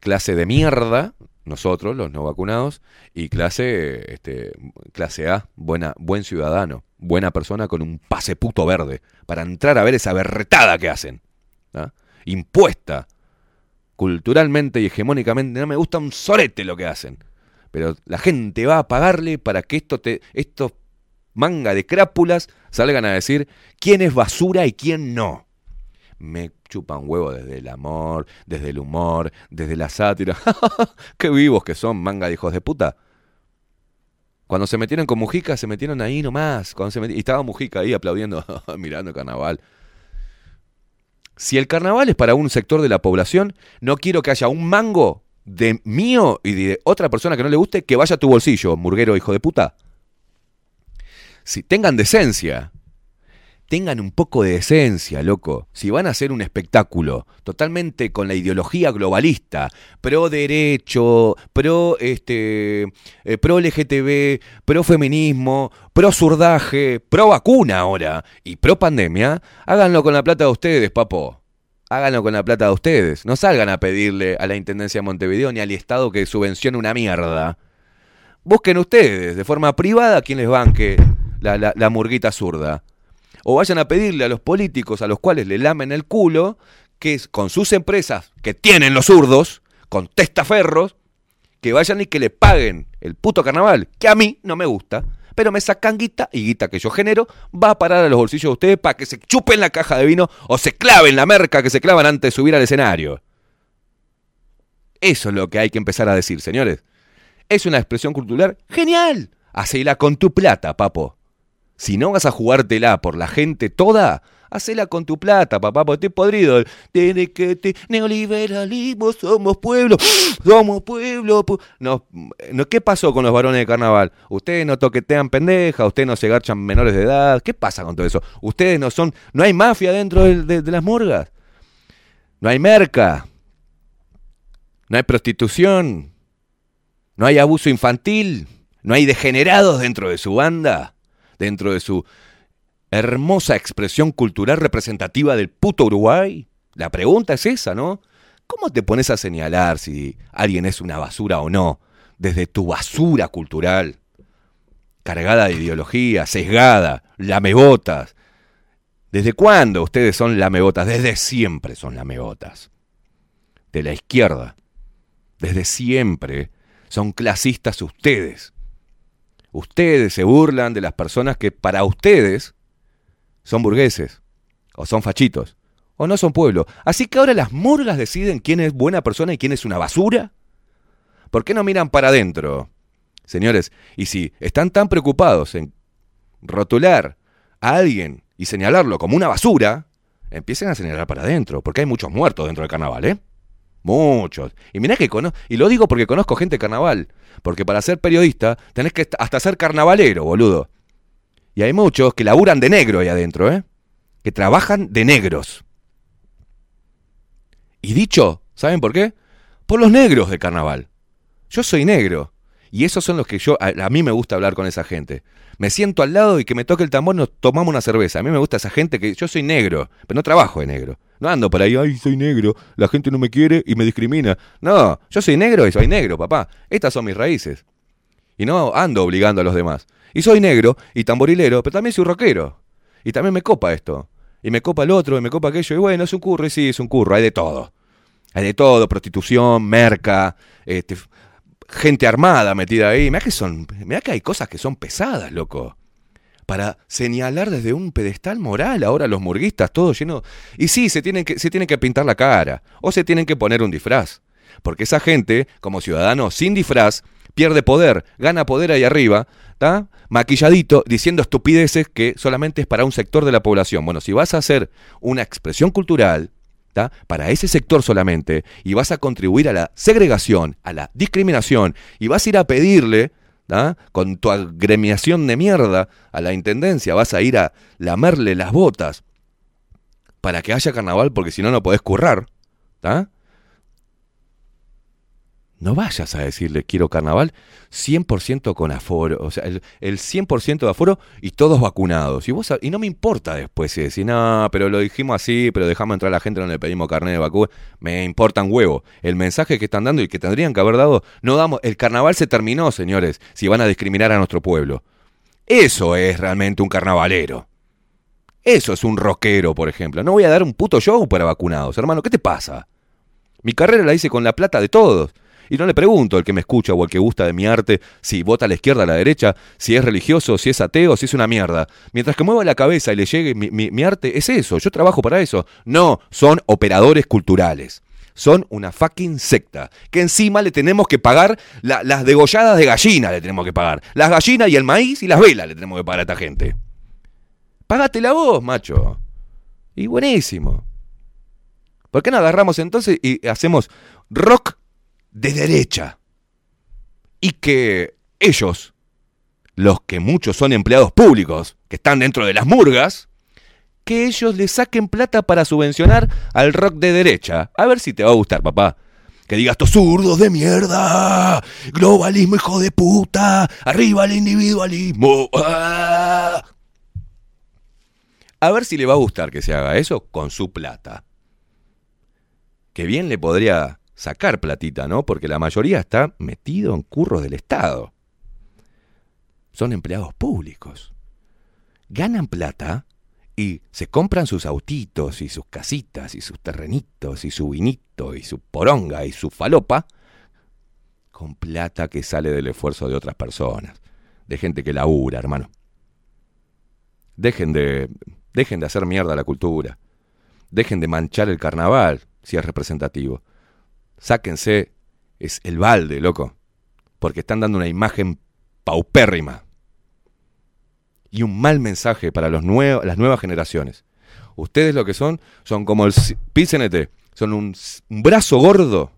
clase de mierda, nosotros, los no vacunados, y clase, este, clase A, buena, buen ciudadano, buena persona con un pase puto verde, para entrar a ver esa berretada que hacen, ¿tá? impuesta, culturalmente y hegemónicamente, no me gusta un sorete lo que hacen, pero la gente va a pagarle para que esto te, estos manga de crápulas salgan a decir quién es basura y quién no. Me chupan huevo desde el amor, desde el humor, desde la sátira. [laughs] Qué vivos que son, manga de hijos de puta. Cuando se metieron con Mujica, se metieron ahí nomás. Cuando se meti- y estaba Mujica ahí aplaudiendo, [laughs] mirando el carnaval. Si el carnaval es para un sector de la población, no quiero que haya un mango de mío y de otra persona que no le guste que vaya a tu bolsillo, murguero hijo de puta. Si tengan decencia, tengan un poco de decencia, loco. Si van a hacer un espectáculo totalmente con la ideología globalista, pro derecho, pro este, eh, pro LGTB, pro feminismo, pro zurdaje, pro vacuna ahora y pro pandemia, háganlo con la plata de ustedes, papo. Háganlo con la plata de ustedes. No salgan a pedirle a la Intendencia de Montevideo ni al Estado que subvencione una mierda. Busquen ustedes, de forma privada, quien les banque la, la- la murguita zurda. O vayan a pedirle a los políticos a los cuales le lamen el culo, que es con sus empresas que tienen los zurdos, con testaferros, que vayan y que le paguen el puto carnaval, que a mí no me gusta, pero me sacan guita y guita que yo genero va a parar a los bolsillos de ustedes para que se chupen la caja de vino o se claven la merca que se clavan antes de subir al escenario. Eso es lo que hay que empezar a decir, señores. Es una expresión cultural genial. Hacela con tu plata, papo. Si no vas a jugártela por la gente toda, hacela con tu plata, papá, porque estoy podrido. Tiene que te neoliberalismo, somos pueblo, [gasps] somos pueblo. pu-". No, no, ¿qué pasó con los varones de carnaval? Ustedes no toquetean pendejas, ustedes no se garchan menores de edad. ¿Qué pasa con todo eso? Ustedes no son, no hay mafia dentro de, de- de las murgas. No hay merca. No hay prostitución. No hay abuso infantil. No hay degenerados dentro de su banda. Dentro de su hermosa expresión cultural representativa del puto Uruguay. La pregunta es esa, ¿no? ¿Cómo te pones a señalar si alguien es una basura o no? Desde tu basura cultural. Cargada de ideología, sesgada, lamebotas. ¿Desde cuándo ustedes son lamebotas? Desde siempre son lamebotas. De la izquierda. Desde siempre son clasistas ustedes. Ustedes se burlan de las personas que para ustedes son burgueses, o son fachitos, o no son pueblo. Así que ahora las murgas deciden quién es buena persona y quién es una basura. ¿Por qué no miran para adentro? Señores, y si están tan preocupados en rotular a alguien y señalarlo como una basura, empiecen a señalar para adentro, porque hay muchos muertos dentro del carnaval, ¿eh? Muchos. Y mirá que conozco, y lo digo porque conozco gente de carnaval, porque para ser periodista tenés que hasta ser carnavalero, boludo. Y hay muchos que laburan de negro ahí adentro, ¿eh? Que trabajan de negros. Y dicho, ¿saben por qué? Por los negros de carnaval. Yo soy negro. Y esos son los que yo, a, a mí me gusta hablar con esa gente. Me siento al lado y que me toque el tambor, nos tomamos una cerveza. A mí me gusta esa gente que yo soy negro, pero no trabajo de negro. No ando por ahí, ay, soy negro, la gente no me quiere y me discrimina. No, yo soy negro y soy negro, papá. Estas son mis raíces. Y no ando obligando a los demás. Y soy negro y tamborilero, pero también soy rockero. Y también me copa esto. Y me copa el otro, y me copa aquello. Y bueno, es un curro, y sí, es un curro, hay de todo. Hay de todo, prostitución, merca, este, gente armada metida ahí. Mirá que son, mirá que hay cosas que son pesadas, loco. Para señalar desde un pedestal moral ahora los murguistas, todo lleno. Y sí, se tienen que, se tienen que pintar la cara. O se tienen que poner un disfraz. Porque esa gente, como ciudadano sin disfraz, pierde poder, gana poder ahí arriba, ¿tá? maquilladito, diciendo estupideces que solamente es para un sector de la población. Bueno, si vas a hacer una expresión cultural, ¿tá? para ese sector solamente, y vas a contribuir a la segregación, a la discriminación, y vas a ir a pedirle, ¿tá? con tu agremiación de mierda, a la intendencia, vas a ir a lamerle las botas para que haya carnaval, porque si no, no podés currar, ¿tá? No vayas a decirle quiero carnaval 100% con aforo, o sea, el, el 100% de aforo y todos vacunados. Y vos y no me importa después si decís, no, pero lo dijimos así, pero dejamos entrar a la gente, no le pedimos carnet de vacuna. Me importan huevo. El mensaje que están dando y que tendrían que haber dado, no damos, el carnaval se terminó, señores, si van a discriminar a nuestro pueblo. Eso es realmente un carnavalero. Eso es un rockero, por ejemplo. No voy a dar un puto show para vacunados, hermano. ¿Qué te pasa? Mi carrera la hice con la plata de todos. Y no le pregunto al que me escucha o al que gusta de mi arte si vota a la izquierda o a la derecha, si es religioso, si es ateo, si es una mierda. Mientras que mueva la cabeza y le llegue mi, mi- arte, es eso, yo trabajo para eso. No, son operadores culturales. Son una fucking secta. Que encima le tenemos que pagar la- las degolladas de gallina, le tenemos que pagar. Las gallinas y el maíz y las velas le tenemos que pagar a esta gente. Págatela vos, macho. Y buenísimo. ¿Por qué no agarramos entonces y hacemos rock de derecha? Y que ellos, los que muchos son empleados públicos, que están dentro de las murgas, que ellos le saquen plata para subvencionar al rock de derecha. A ver si te va a gustar, papá. Que digas, estos zurdos de mierda, globalismo hijo de puta, arriba el individualismo. ah". A ver si le va a gustar que se haga eso con su plata. Que bien le podría sacar platita, ¿no? Porque la mayoría está metido en curros del Estado. Son empleados públicos. Ganan plata y se compran sus autitos y sus casitas y sus terrenitos y su vinito y su poronga y su falopa con plata que sale del esfuerzo de otras personas, de gente que labura, hermano. Dejen de, dejen de hacer mierda la cultura. Dejen de manchar el carnaval, si es representativo. Sáquense es el balde, loco. Porque están dando una imagen paupérrima. Y un mal mensaje para los las nuevas generaciones. Ustedes lo que son, son como el PCNT, son un, un brazo gordo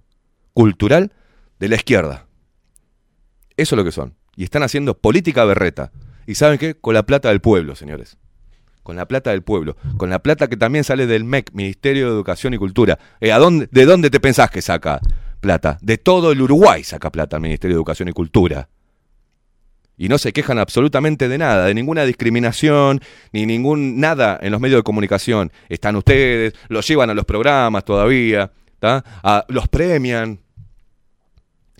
cultural de la izquierda. Eso es lo que son. Y están haciendo política berreta. ¿Y saben qué? Con la plata del pueblo, señores. Con la plata del pueblo. Con la plata que también sale del MEC, Ministerio de Educación y Cultura. Eh, ¿a dónde, ¿De dónde te pensás que saca plata? De todo el Uruguay saca plata el Ministerio de Educación y Cultura. Y no se quejan absolutamente de nada, de ninguna discriminación, ni ningún nada en los medios de comunicación. Están ustedes, los llevan a los programas todavía. A- los premian,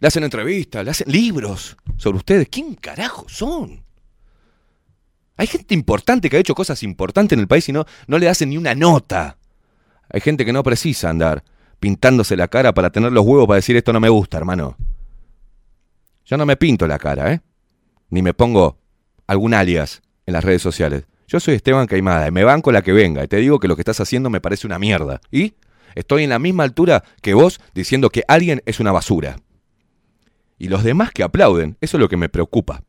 le hacen entrevistas, le hacen libros sobre ustedes. ¿Quién carajo son? Hay gente importante que ha hecho cosas importantes en el país y no, no le hacen ni una nota. Hay gente que no precisa andar pintándose la cara para tener los huevos para decir esto no me gusta, hermano. Yo no me pinto la cara, ¿eh? Ni me pongo algún alias en las redes sociales. Yo soy Esteban Caimada y me banco la que venga y te digo que lo que estás haciendo me parece una mierda. ¿Y? Estoy en la misma altura que vos diciendo que alguien es una basura. Y los demás que aplauden, eso es lo que me preocupa.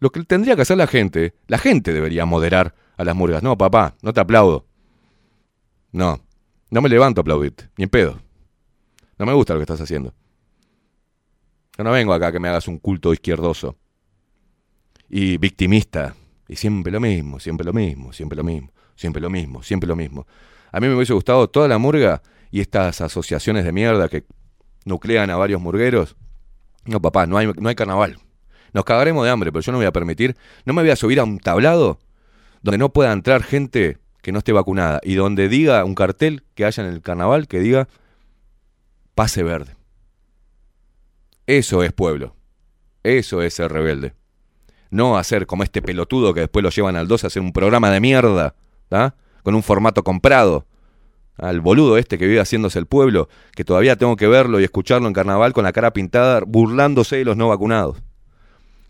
Lo que tendría que hacer la gente, la gente debería moderar a las murgas. No, papá, no te aplaudo. No, no me levanto a aplaudirte, ni en pedo. No me gusta lo que estás haciendo. Yo no vengo acá que me hagas un culto izquierdoso. Y victimista. Y siempre lo mismo, siempre lo mismo, siempre lo mismo, siempre lo mismo, siempre lo mismo. A mí me hubiese gustado toda la murga y estas asociaciones de mierda que nuclean a varios murgueros No, papá, no hay, no hay carnaval. Nos cagaremos de hambre, pero yo no voy a permitir, no me voy a subir a un tablado donde no pueda entrar gente que no esté vacunada y donde diga un cartel que haya en el carnaval que diga pase verde. Eso es pueblo. Eso es ser rebelde. No hacer como este pelotudo que después lo llevan al 2 a hacer un programa de mierda, ¿tá? Con un formato comprado. Al boludo este que vive haciéndose el pueblo, que todavía tengo que verlo y escucharlo en carnaval con la cara pintada, burlándose de los no vacunados.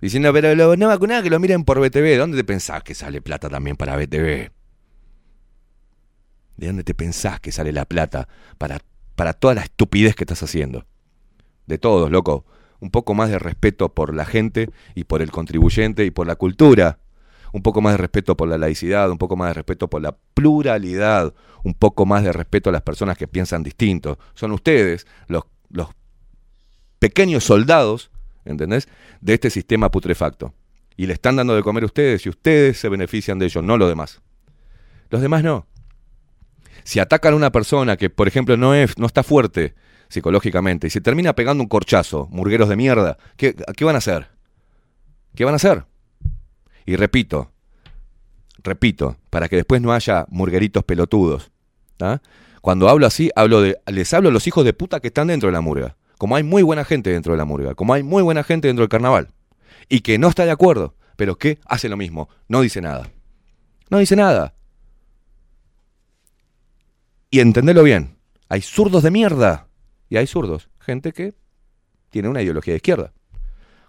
Diciendo, pero los no vacunados que lo miren por BTV. ¿Dónde te pensás que sale plata también para BTV? ¿De dónde te pensás que sale la plata para, para toda la estupidez que estás haciendo? De todos, loco. Un poco más de respeto por la gente y por el contribuyente y por la cultura. Un poco más de respeto por la laicidad, un poco más de respeto por la pluralidad, un poco más de respeto a las personas que piensan distinto. Son ustedes los, los pequeños soldados, ¿entendés? De este sistema putrefacto. Y le están dando de comer a ustedes y ustedes se benefician de ello, no los demás. Los demás no. Si atacan a una persona que, por ejemplo, no, es, no está fuerte psicológicamente y se termina pegando un corchazo, murgueros de mierda, ¿qué, ¿qué van a hacer? ¿Qué van a hacer? Y repito, repito, para que después no haya murgueritos pelotudos. ¿tá? Cuando hablo así, hablo de, les hablo a los hijos de puta que están dentro de la murga. Como hay muy buena gente dentro de la murga, como hay muy buena gente dentro del carnaval. Y que no está de acuerdo, pero que hace lo mismo, no dice nada. No dice nada. Y entendelo bien, hay zurdos de mierda y hay zurdos, gente que tiene una ideología de izquierda.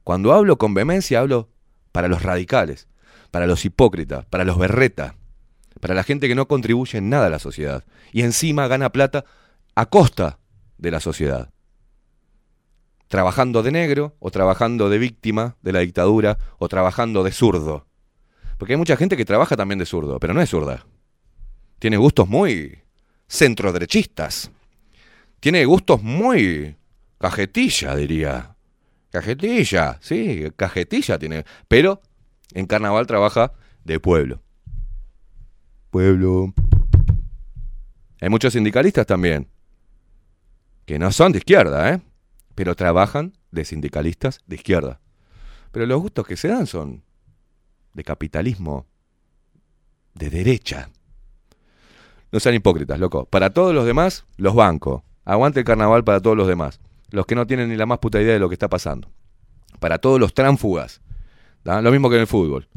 Cuando hablo con vehemencia, hablo para los radicales, para los hipócritas, para los berretas, para la gente que no contribuye en nada a la sociedad y encima gana plata a costa de la sociedad. Trabajando de negro o trabajando de víctima de la dictadura o trabajando de zurdo. Porque hay mucha gente que trabaja también de zurdo, pero no es zurda. Tiene gustos muy centroderechistas. Tiene gustos muy cajetilla, diría. Cajetilla, sí, cajetilla tiene. Pero en carnaval trabaja de pueblo. Pueblo. Hay muchos sindicalistas también. Que no son de izquierda, ¿eh? Pero trabajan de sindicalistas de izquierda. Pero los gustos que se dan son de capitalismo de derecha. No sean hipócritas, loco. Para todos los demás, los bancos. Aguante el carnaval para todos los demás. Los que no tienen ni la más puta idea de lo que está pasando. Para todos los tránfugas. ¿tá? Lo mismo que en el fútbol.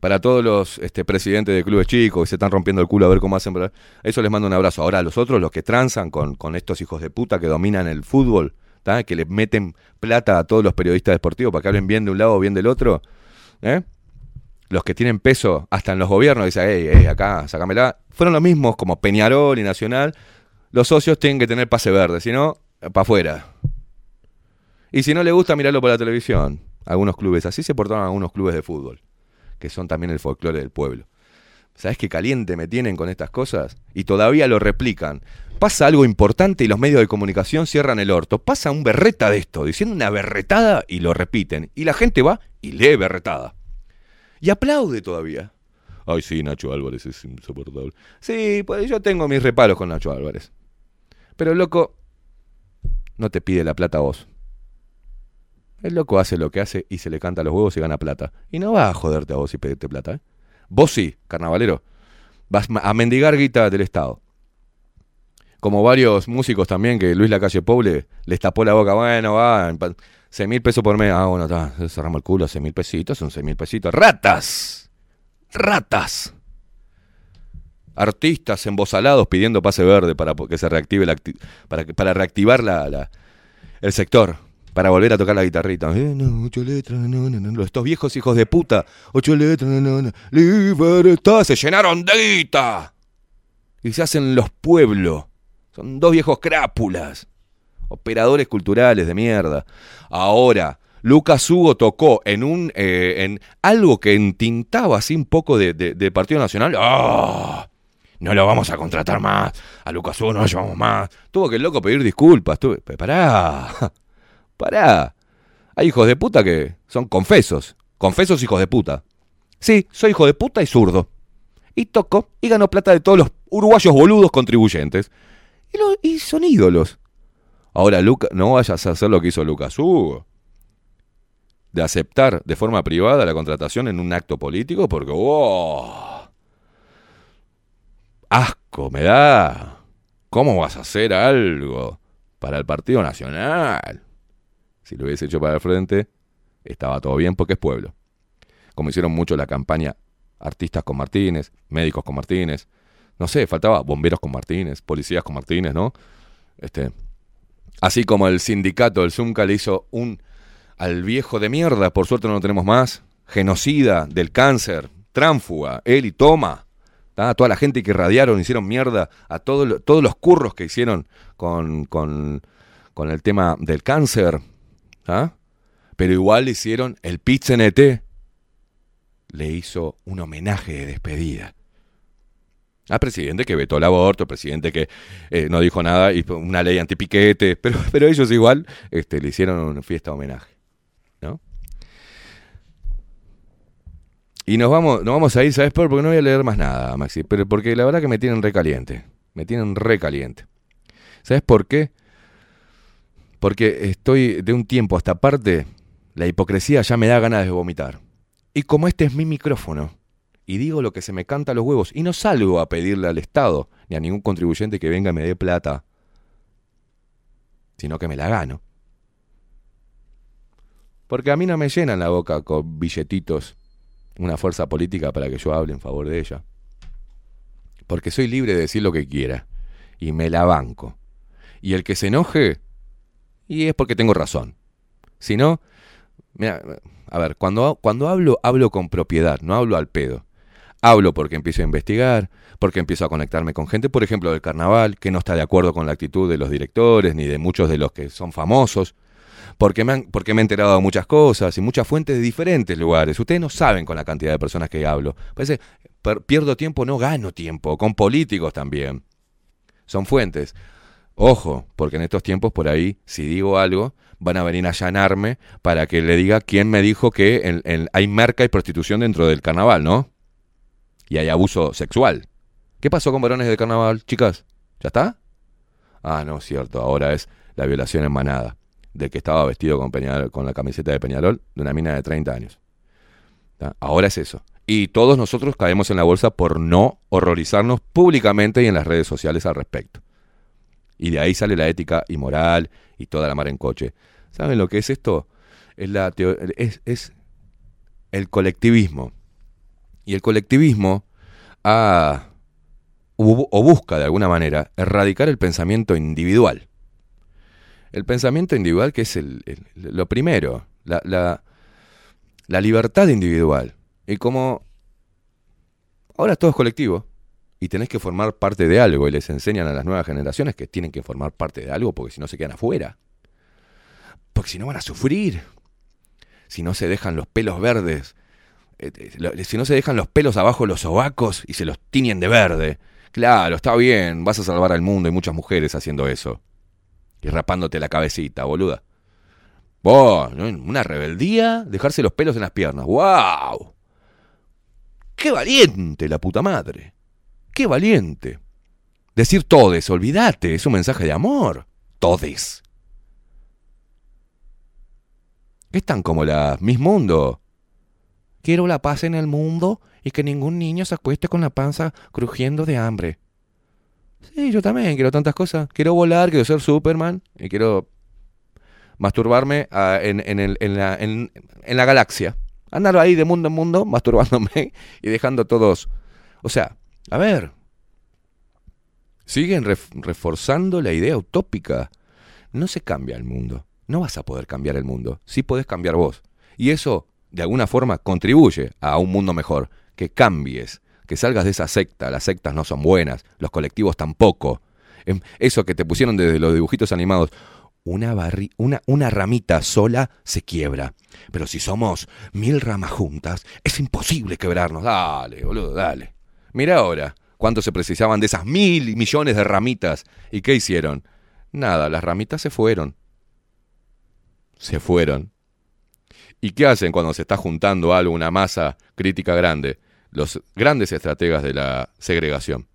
Para todos los este, presidentes de clubes chicos que se están rompiendo el culo a ver cómo hacen. Eso les mando un abrazo. Ahora, a los otros, los que transan con, con estos hijos de puta que dominan el fútbol, que le meten plata a todos los periodistas deportivos para que hablen bien de un lado o bien del otro. ¿eh? Los que tienen peso hasta en los gobiernos, dicen, hey, hey, acá, sacámela. Fueron los mismos como Peñarol y Nacional. Los socios tienen que tener pase verde, si no, para afuera. Y si no le gusta, mirarlo por la televisión. Algunos clubes, así se portaron algunos clubes de fútbol, que son también el folclore del pueblo. ¿Sabes qué caliente me tienen con estas cosas? Y todavía lo replican. Pasa algo importante y los medios de comunicación cierran el orto. Pasa un berreta de esto, diciendo una berretada y lo repiten. Y la gente va y lee berretada. Y aplaude todavía. Ay, sí, Nacho Álvarez es insoportable. Sí, pues yo tengo mis reparos con Nacho Álvarez. Pero el loco no te pide la plata a vos. El loco hace lo que hace y se le canta los huevos y gana plata. Y no va a joderte a vos y pedirte plata. ¿eh? Vos sí, carnavalero. Vas a mendigar guita del Estado. Como varios músicos también, que Luis Lacalle Poble les tapó la boca. Bueno, va, seis mil pesos por mes. Ah, bueno, está, cerramos el culo, seis mil pesitos, son seis mil pesitos. ¡Ratas! ¡Ratas! Artistas embosalados pidiendo pase verde para que se reactive para, reactivar la, el sector, para volver a tocar la guitarrita. Eh. Estos viejos hijos de puta, ocho letras, no, no. libertad, se llenaron de guita. Y se hacen los pueblos. Son dos viejos crápulas. Operadores culturales de mierda. Ahora, Lucas Hugo tocó en un eh, en algo que entintaba así un poco de, de- Partido Nacional. ¡Ah! No lo vamos a contratar más. A Lucas Hugo no lo llevamos más. Tuvo que el loco pedir disculpas. Tuve, pará. [laughs] Pará. Hay hijos de puta que son confesos. Confesos hijos de puta. Sí, soy hijo de puta y zurdo. Y toco y gano plata de todos los uruguayos boludos contribuyentes. Y, son ídolos. Ahora, Luca, no vayas a hacer lo que hizo Lucas Hugo. de aceptar de forma privada la contratación en un acto político porque, ¡oh! Asco me da. ¿Cómo vas a hacer algo para el Partido Nacional? Si lo hubiese hecho para el frente, estaba todo bien porque es pueblo. Como hicieron mucho la campaña artistas con Martínez, médicos con Martínez, no sé, faltaba bomberos con Martínez, policías con Martínez, ¿no? Este, así como el sindicato del Zunca le hizo un al viejo de mierda, por suerte no lo tenemos más, genocida del cáncer, tránfuga, él y toma, ¿tá? toda la gente que irradiaron, hicieron mierda a todos los curros que hicieron con, el tema del cáncer, ¿tá? pero igual hicieron el pit CNT, le hizo un homenaje de despedida. Al presidente que vetó el aborto, presidente que eh, no dijo nada y una ley antipiquete, [laughs] pero, pero ellos igual este, le hicieron una fiesta de homenaje. ¿no? Y nos vamos, nos vamos a ir, ¿sabes por? Porque no voy a leer más nada, Maxi, pero porque la verdad que me tienen recaliente. Me tienen recaliente. ¿Sabes por qué? Porque estoy de un tiempo a esta parte, la hipocresía ya me da ganas de vomitar. Y como este es mi micrófono, y digo lo que se me canta a los huevos, y no salgo a pedirle al Estado, ni a ningún contribuyente que venga y me dé plata, sino que me la gano. Porque a mí no me llenan la boca con billetitos una fuerza política para que yo hable en favor de ella. Porque soy libre de decir lo que quiera, y me la banco. Y el que se enoje, y es porque tengo razón. Si no, mira, a ver, cuando, cuando hablo, hablo con propiedad, no hablo al pedo. Hablo porque empiezo a investigar, porque empiezo a conectarme con gente, por ejemplo, del carnaval, que no está de acuerdo con la actitud de los directores ni de muchos de los que son famosos, porque me, han- porque me he enterado de muchas cosas y muchas fuentes de diferentes lugares. Ustedes no saben con la cantidad de personas que hablo. Parece, pierdo tiempo, no gano tiempo, con políticos también. Son fuentes. Ojo, porque en estos tiempos por ahí, si digo algo, van a venir a allanarme para que le diga quién me dijo que en- en- hay merca y prostitución dentro del carnaval, ¿no? Y hay abuso sexual. ¿Qué pasó con varones del carnaval, chicas? ¿Ya está? Ah, no, cierto, ahora es la violación en manada del que estaba vestido con, con la camiseta de Peñarol de una mina de 30 años. Ahora es eso. Y todos nosotros caemos en la bolsa por no horrorizarnos públicamente y en las redes sociales al respecto. Y de ahí sale la ética y moral y toda la mar en coche. ¿Saben lo que es esto? Es, la es, es el colectivismo. Y el colectivismo ha, o busca de alguna manera erradicar el pensamiento individual. El pensamiento individual que es lo primero, la, la- la libertad individual. Y como ahora todo es colectivo y tenés que formar parte de algo y les enseñan a las nuevas generaciones que tienen que formar parte de algo porque si no se quedan afuera. Porque si no van a sufrir. Si no se dejan los pelos verdes. Eh, eh, si no se dejan los pelos abajo los sobacos y se los tiñen de verde. Claro, está bien, vas a salvar al mundo y muchas mujeres haciendo eso. Y rapándote la cabecita, boluda. Vos, una rebeldía, dejarse los pelos en las piernas. ¡Wow! ¡Qué valiente la puta madre! ¡Qué valiente! Decir todes, olvídate, es un mensaje de amor. Todes. Están como la Miss Mundo. Quiero la paz en el mundo y que ningún niño se acueste con la panza crujiendo de hambre. Sí, yo también quiero tantas cosas. Quiero volar, quiero ser Superman y quiero masturbarme ah, en, en la, en- la galaxia. Andar ahí de mundo en mundo, [laughs] masturbándome y dejando todos. O sea, a ver. Siguen ref- reforzando la idea utópica. No se cambia el mundo. No vas a poder cambiar el mundo. Sí podés cambiar vos. Y eso, de alguna forma, contribuye a un mundo mejor. Que cambies. Que salgas de esa secta. Las sectas no son buenas. Los colectivos tampoco. Em, Eso que te pusieron desde los dibujitos animados. Una, barri- una, una ramita sola se quiebra. Pero si somos mil ramas juntas, es imposible quebrarnos. Dale, boludo, dale. Mira ahora cuánto se precisaban de esas mil y millones de ramitas. ¿Y qué hicieron? Nada, las ramitas se fueron. Se fueron. ¿Y qué hacen cuando se está juntando algo, una masa crítica grande? Los grandes estrategas de la segregación.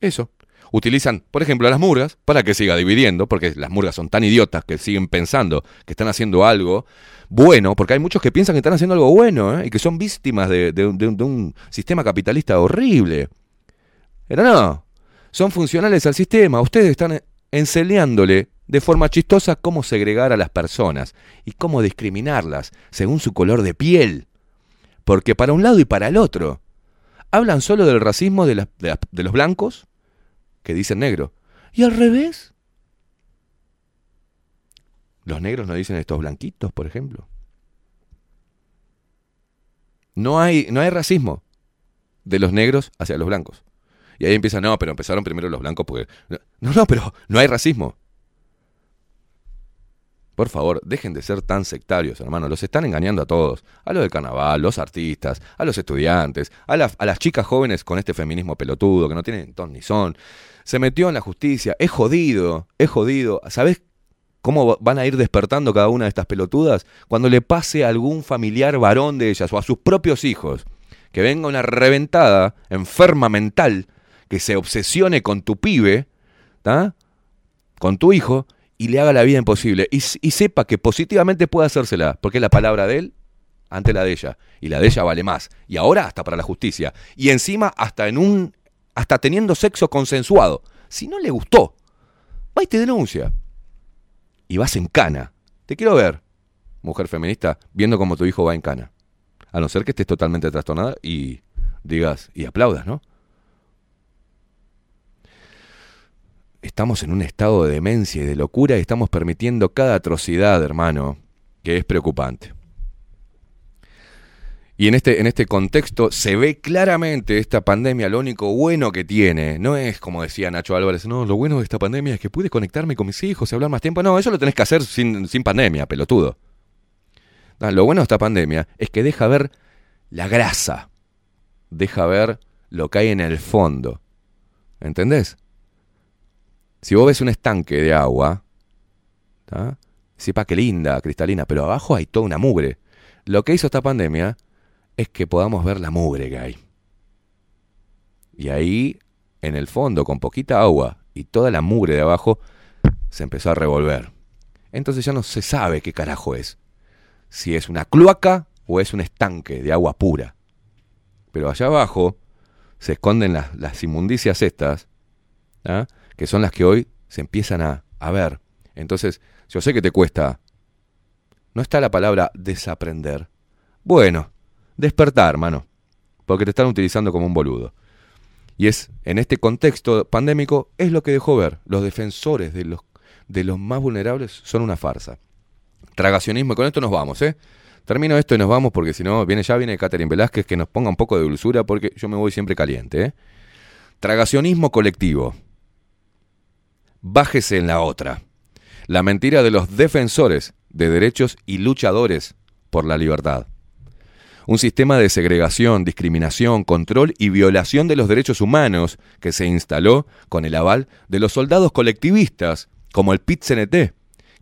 Eso. Utilizan, por ejemplo, a las murgas para que siga dividiendo, porque las murgas son tan idiotas que siguen pensando que están haciendo algo bueno, porque hay muchos que piensan que están haciendo algo bueno ¿eh? y que son víctimas de, de- un sistema capitalista horrible. Pero no, son funcionales al sistema. Ustedes están enseñándole de forma chistosa cómo segregar a las personas y cómo discriminarlas según su color de piel. Porque para un lado y para el otro, hablan solo del racismo de, de los blancos que dicen negro. Y al revés, los negros no dicen estos blanquitos, por ejemplo. No hay, no hay racismo de los negros hacia los blancos. Y ahí empieza, no, pero empezaron primero los blancos porque... No, no, pero no hay racismo. Por favor, dejen de ser tan sectarios, hermano. Los están engañando a todos. A los del carnaval, los artistas, a los estudiantes, a, a las chicas jóvenes con este feminismo pelotudo que no tienen ton ni son. Se metió en la justicia. Es jodido, es jodido. ¿Sabes cómo va- van a ir despertando cada una de estas pelotudas? Cuando le pase a algún familiar varón de ellas o a sus propios hijos. Que venga una reventada, enferma mental, que se obsesione con tu pibe, ¿tá? con tu hijo, y le haga la vida imposible. Y, sepa que positivamente puede hacérsela, porque es la palabra de él ante la de ella. Y la de ella vale más. Y ahora hasta para la justicia. Y encima hasta en un. hasta teniendo sexo consensuado. Si no le gustó, va y te denuncia. Y vas en cana. Te quiero ver, mujer feminista, viendo cómo tu hijo va en cana. A no ser que estés totalmente trastornada y digas, y aplaudas, ¿no? Estamos en un estado de demencia y de locura y estamos permitiendo cada atrocidad, hermano, que es preocupante. Y en este, en este contexto se ve claramente esta pandemia, lo único bueno que tiene, no es como decía Nacho Álvarez, no, lo bueno de esta pandemia es que pude conectarme con mis hijos y hablar más tiempo. No, eso lo tenés que hacer sin, sin pandemia, pelotudo. Lo bueno de esta pandemia es que deja ver la grasa, deja ver lo que hay en el fondo. ¿Entendés? Si vos ves un estanque de agua, ¿tá? sepa qué linda, cristalina, pero abajo hay toda una mugre. Lo que hizo esta pandemia es que podamos ver la mugre que hay. Y ahí, en el fondo, con poquita agua y toda la mugre de abajo, se empezó a revolver. Entonces ya no se sabe qué carajo es. Si es una cloaca o es un estanque de agua pura. Pero allá abajo se esconden las, las inmundicias estas, ¿ah? Que son las que hoy se empiezan a, a ver. Entonces, yo sé que te cuesta. No está la palabra desaprender. Bueno, despertar, hermano. Porque te están utilizando como un boludo. Y es, en este contexto pandémico, es lo que dejó ver. Los defensores de los, de los más vulnerables son una farsa. Tragacionismo, y con esto nos vamos, ¿eh? Termino esto y nos vamos porque si no, viene ya viene Catherine Velázquez que nos ponga un poco de dulzura porque yo me voy siempre caliente, ¿eh? Tragacionismo colectivo. Bájese en la otra. La mentira de los defensores de derechos y luchadores por la libertad. Un sistema de segregación, discriminación, control y violación de los derechos humanos que se instaló con el aval de los soldados colectivistas, como el PIT-CNT,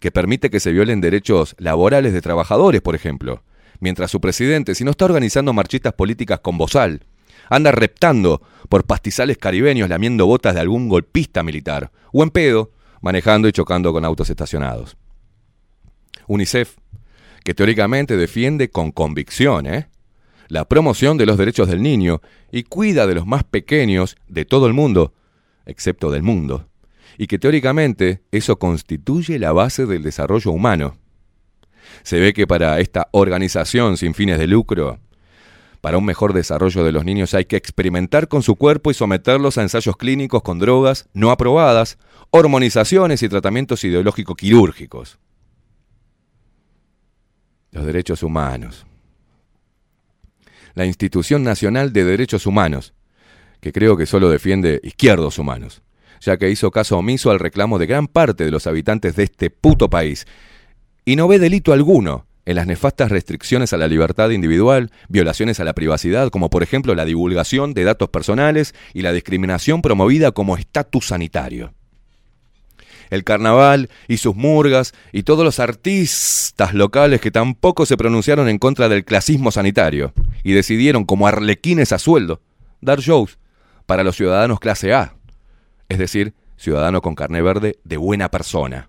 que permite que se violen derechos laborales de trabajadores, por ejemplo, mientras su presidente, si no está organizando marchitas políticas con bozal, anda reptando por pastizales caribeños lamiendo botas de algún golpista militar, o en pedo, manejando y chocando con autos estacionados. UNICEF, que teóricamente defiende con convicción ¿eh? la promoción de los derechos del niño y cuida de los más pequeños de todo el mundo, excepto del mundo, y que teóricamente eso constituye la base del desarrollo humano. Se ve que para esta organización sin fines de lucro, para un mejor desarrollo de los niños hay que experimentar con su cuerpo y someterlos a ensayos clínicos con drogas no aprobadas, hormonizaciones y tratamientos ideológico-quirúrgicos. Los derechos humanos. La Institución Nacional de Derechos Humanos, que creo que solo defiende izquierdos humanos, ya que hizo caso omiso al reclamo de gran parte de los habitantes de este puto país, y no ve delito alguno en las nefastas restricciones a la libertad individual, violaciones a la privacidad, como por ejemplo la divulgación de datos personales y la discriminación promovida como estatus sanitario. El carnaval y sus murgas y todos los artistas locales que tampoco se pronunciaron en contra del clasismo sanitario y decidieron como arlequines a sueldo dar shows para los ciudadanos clase A, es decir, ciudadano con carne verde de buena persona.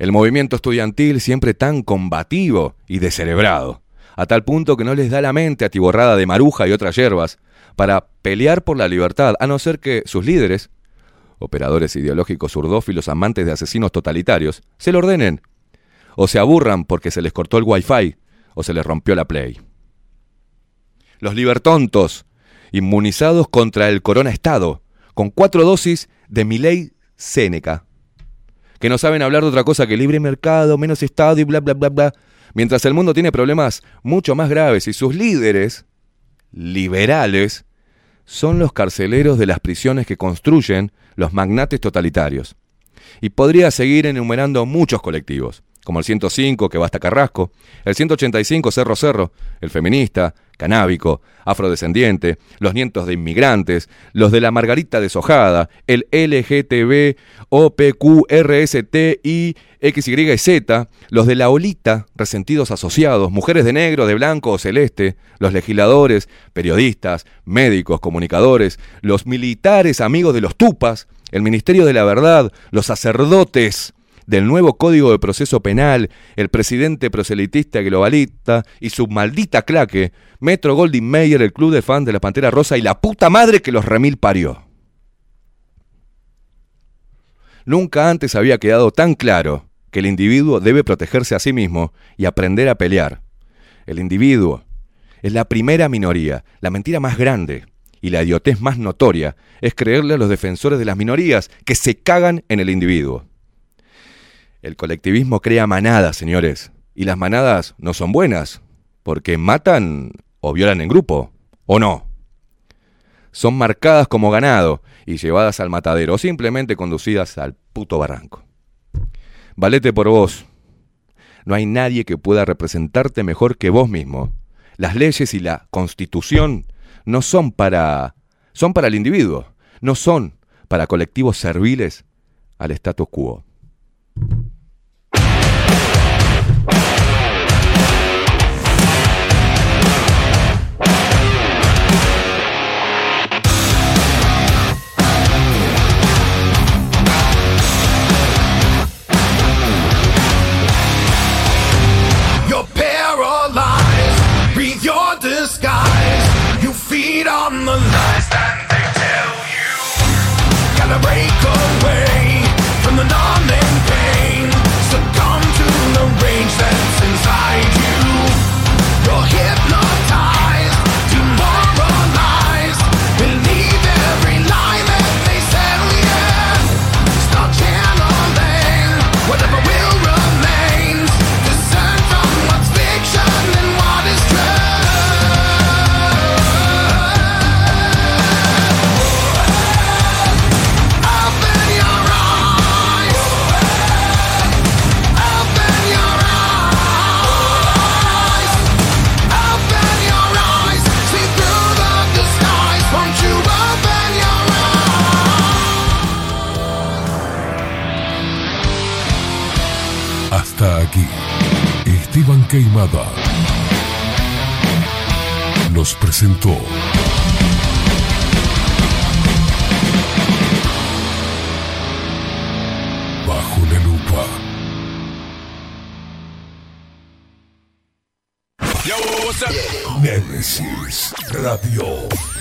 El movimiento estudiantil siempre tan combativo y descerebrado, a tal punto que no les da la mente atiborrada de maruja y otras hierbas para pelear por la libertad, a no ser que sus líderes, operadores ideológicos urdófilos amantes de asesinos totalitarios, se lo ordenen, o se aburran porque se les cortó el wifi o se les rompió la play. Los libertontos, inmunizados contra el corona estado, con cuatro dosis de Milei Séneca, que no saben hablar de otra cosa que libre mercado, menos estado y bla bla bla bla, mientras el mundo tiene problemas mucho más graves y sus líderes, liberales, son los carceleros de las prisiones que construyen los magnates totalitarios. Y podría seguir enumerando muchos colectivos, como el 105 que va hasta Carrasco, el 185 Cerro Cerro, el feminista, canábico, afrodescendiente, los nietos de inmigrantes, los de la Margarita deshojada, el LGTB, OPQRST y XYZ, los de la Olita, resentidos asociados, mujeres de negro, de blanco o celeste, los legisladores, periodistas, médicos, comunicadores, los militares amigos de los tupas, el Ministerio de la Verdad, los sacerdotes, del nuevo Código de Proceso Penal, el presidente proselitista globalista y su maldita claque, Metro Golding Mayer, el club de fans de la Pantera Rosa y la puta madre que los remil parió. Nunca antes había quedado tan claro que el individuo debe protegerse a sí mismo y aprender a pelear. El individuo es la primera minoría, la mentira más grande y la idiotez más notoria es creerle a los defensores de las minorías que se cagan en el individuo. El colectivismo crea manadas, señores, y las manadas no son buenas, porque matan o violan en grupo, o no. Son marcadas como ganado y llevadas al matadero, o simplemente conducidas al puto barranco. Valete por vos. No hay nadie que pueda representarte mejor que vos mismo. Las leyes y la constitución no son para... son para el individuo, no son para colectivos serviles al status quo. Feed on the lies that they tell you. Gotta break away from the numbing Esteban Queimada nos presentó Bajo la lupa. Némesis Radio.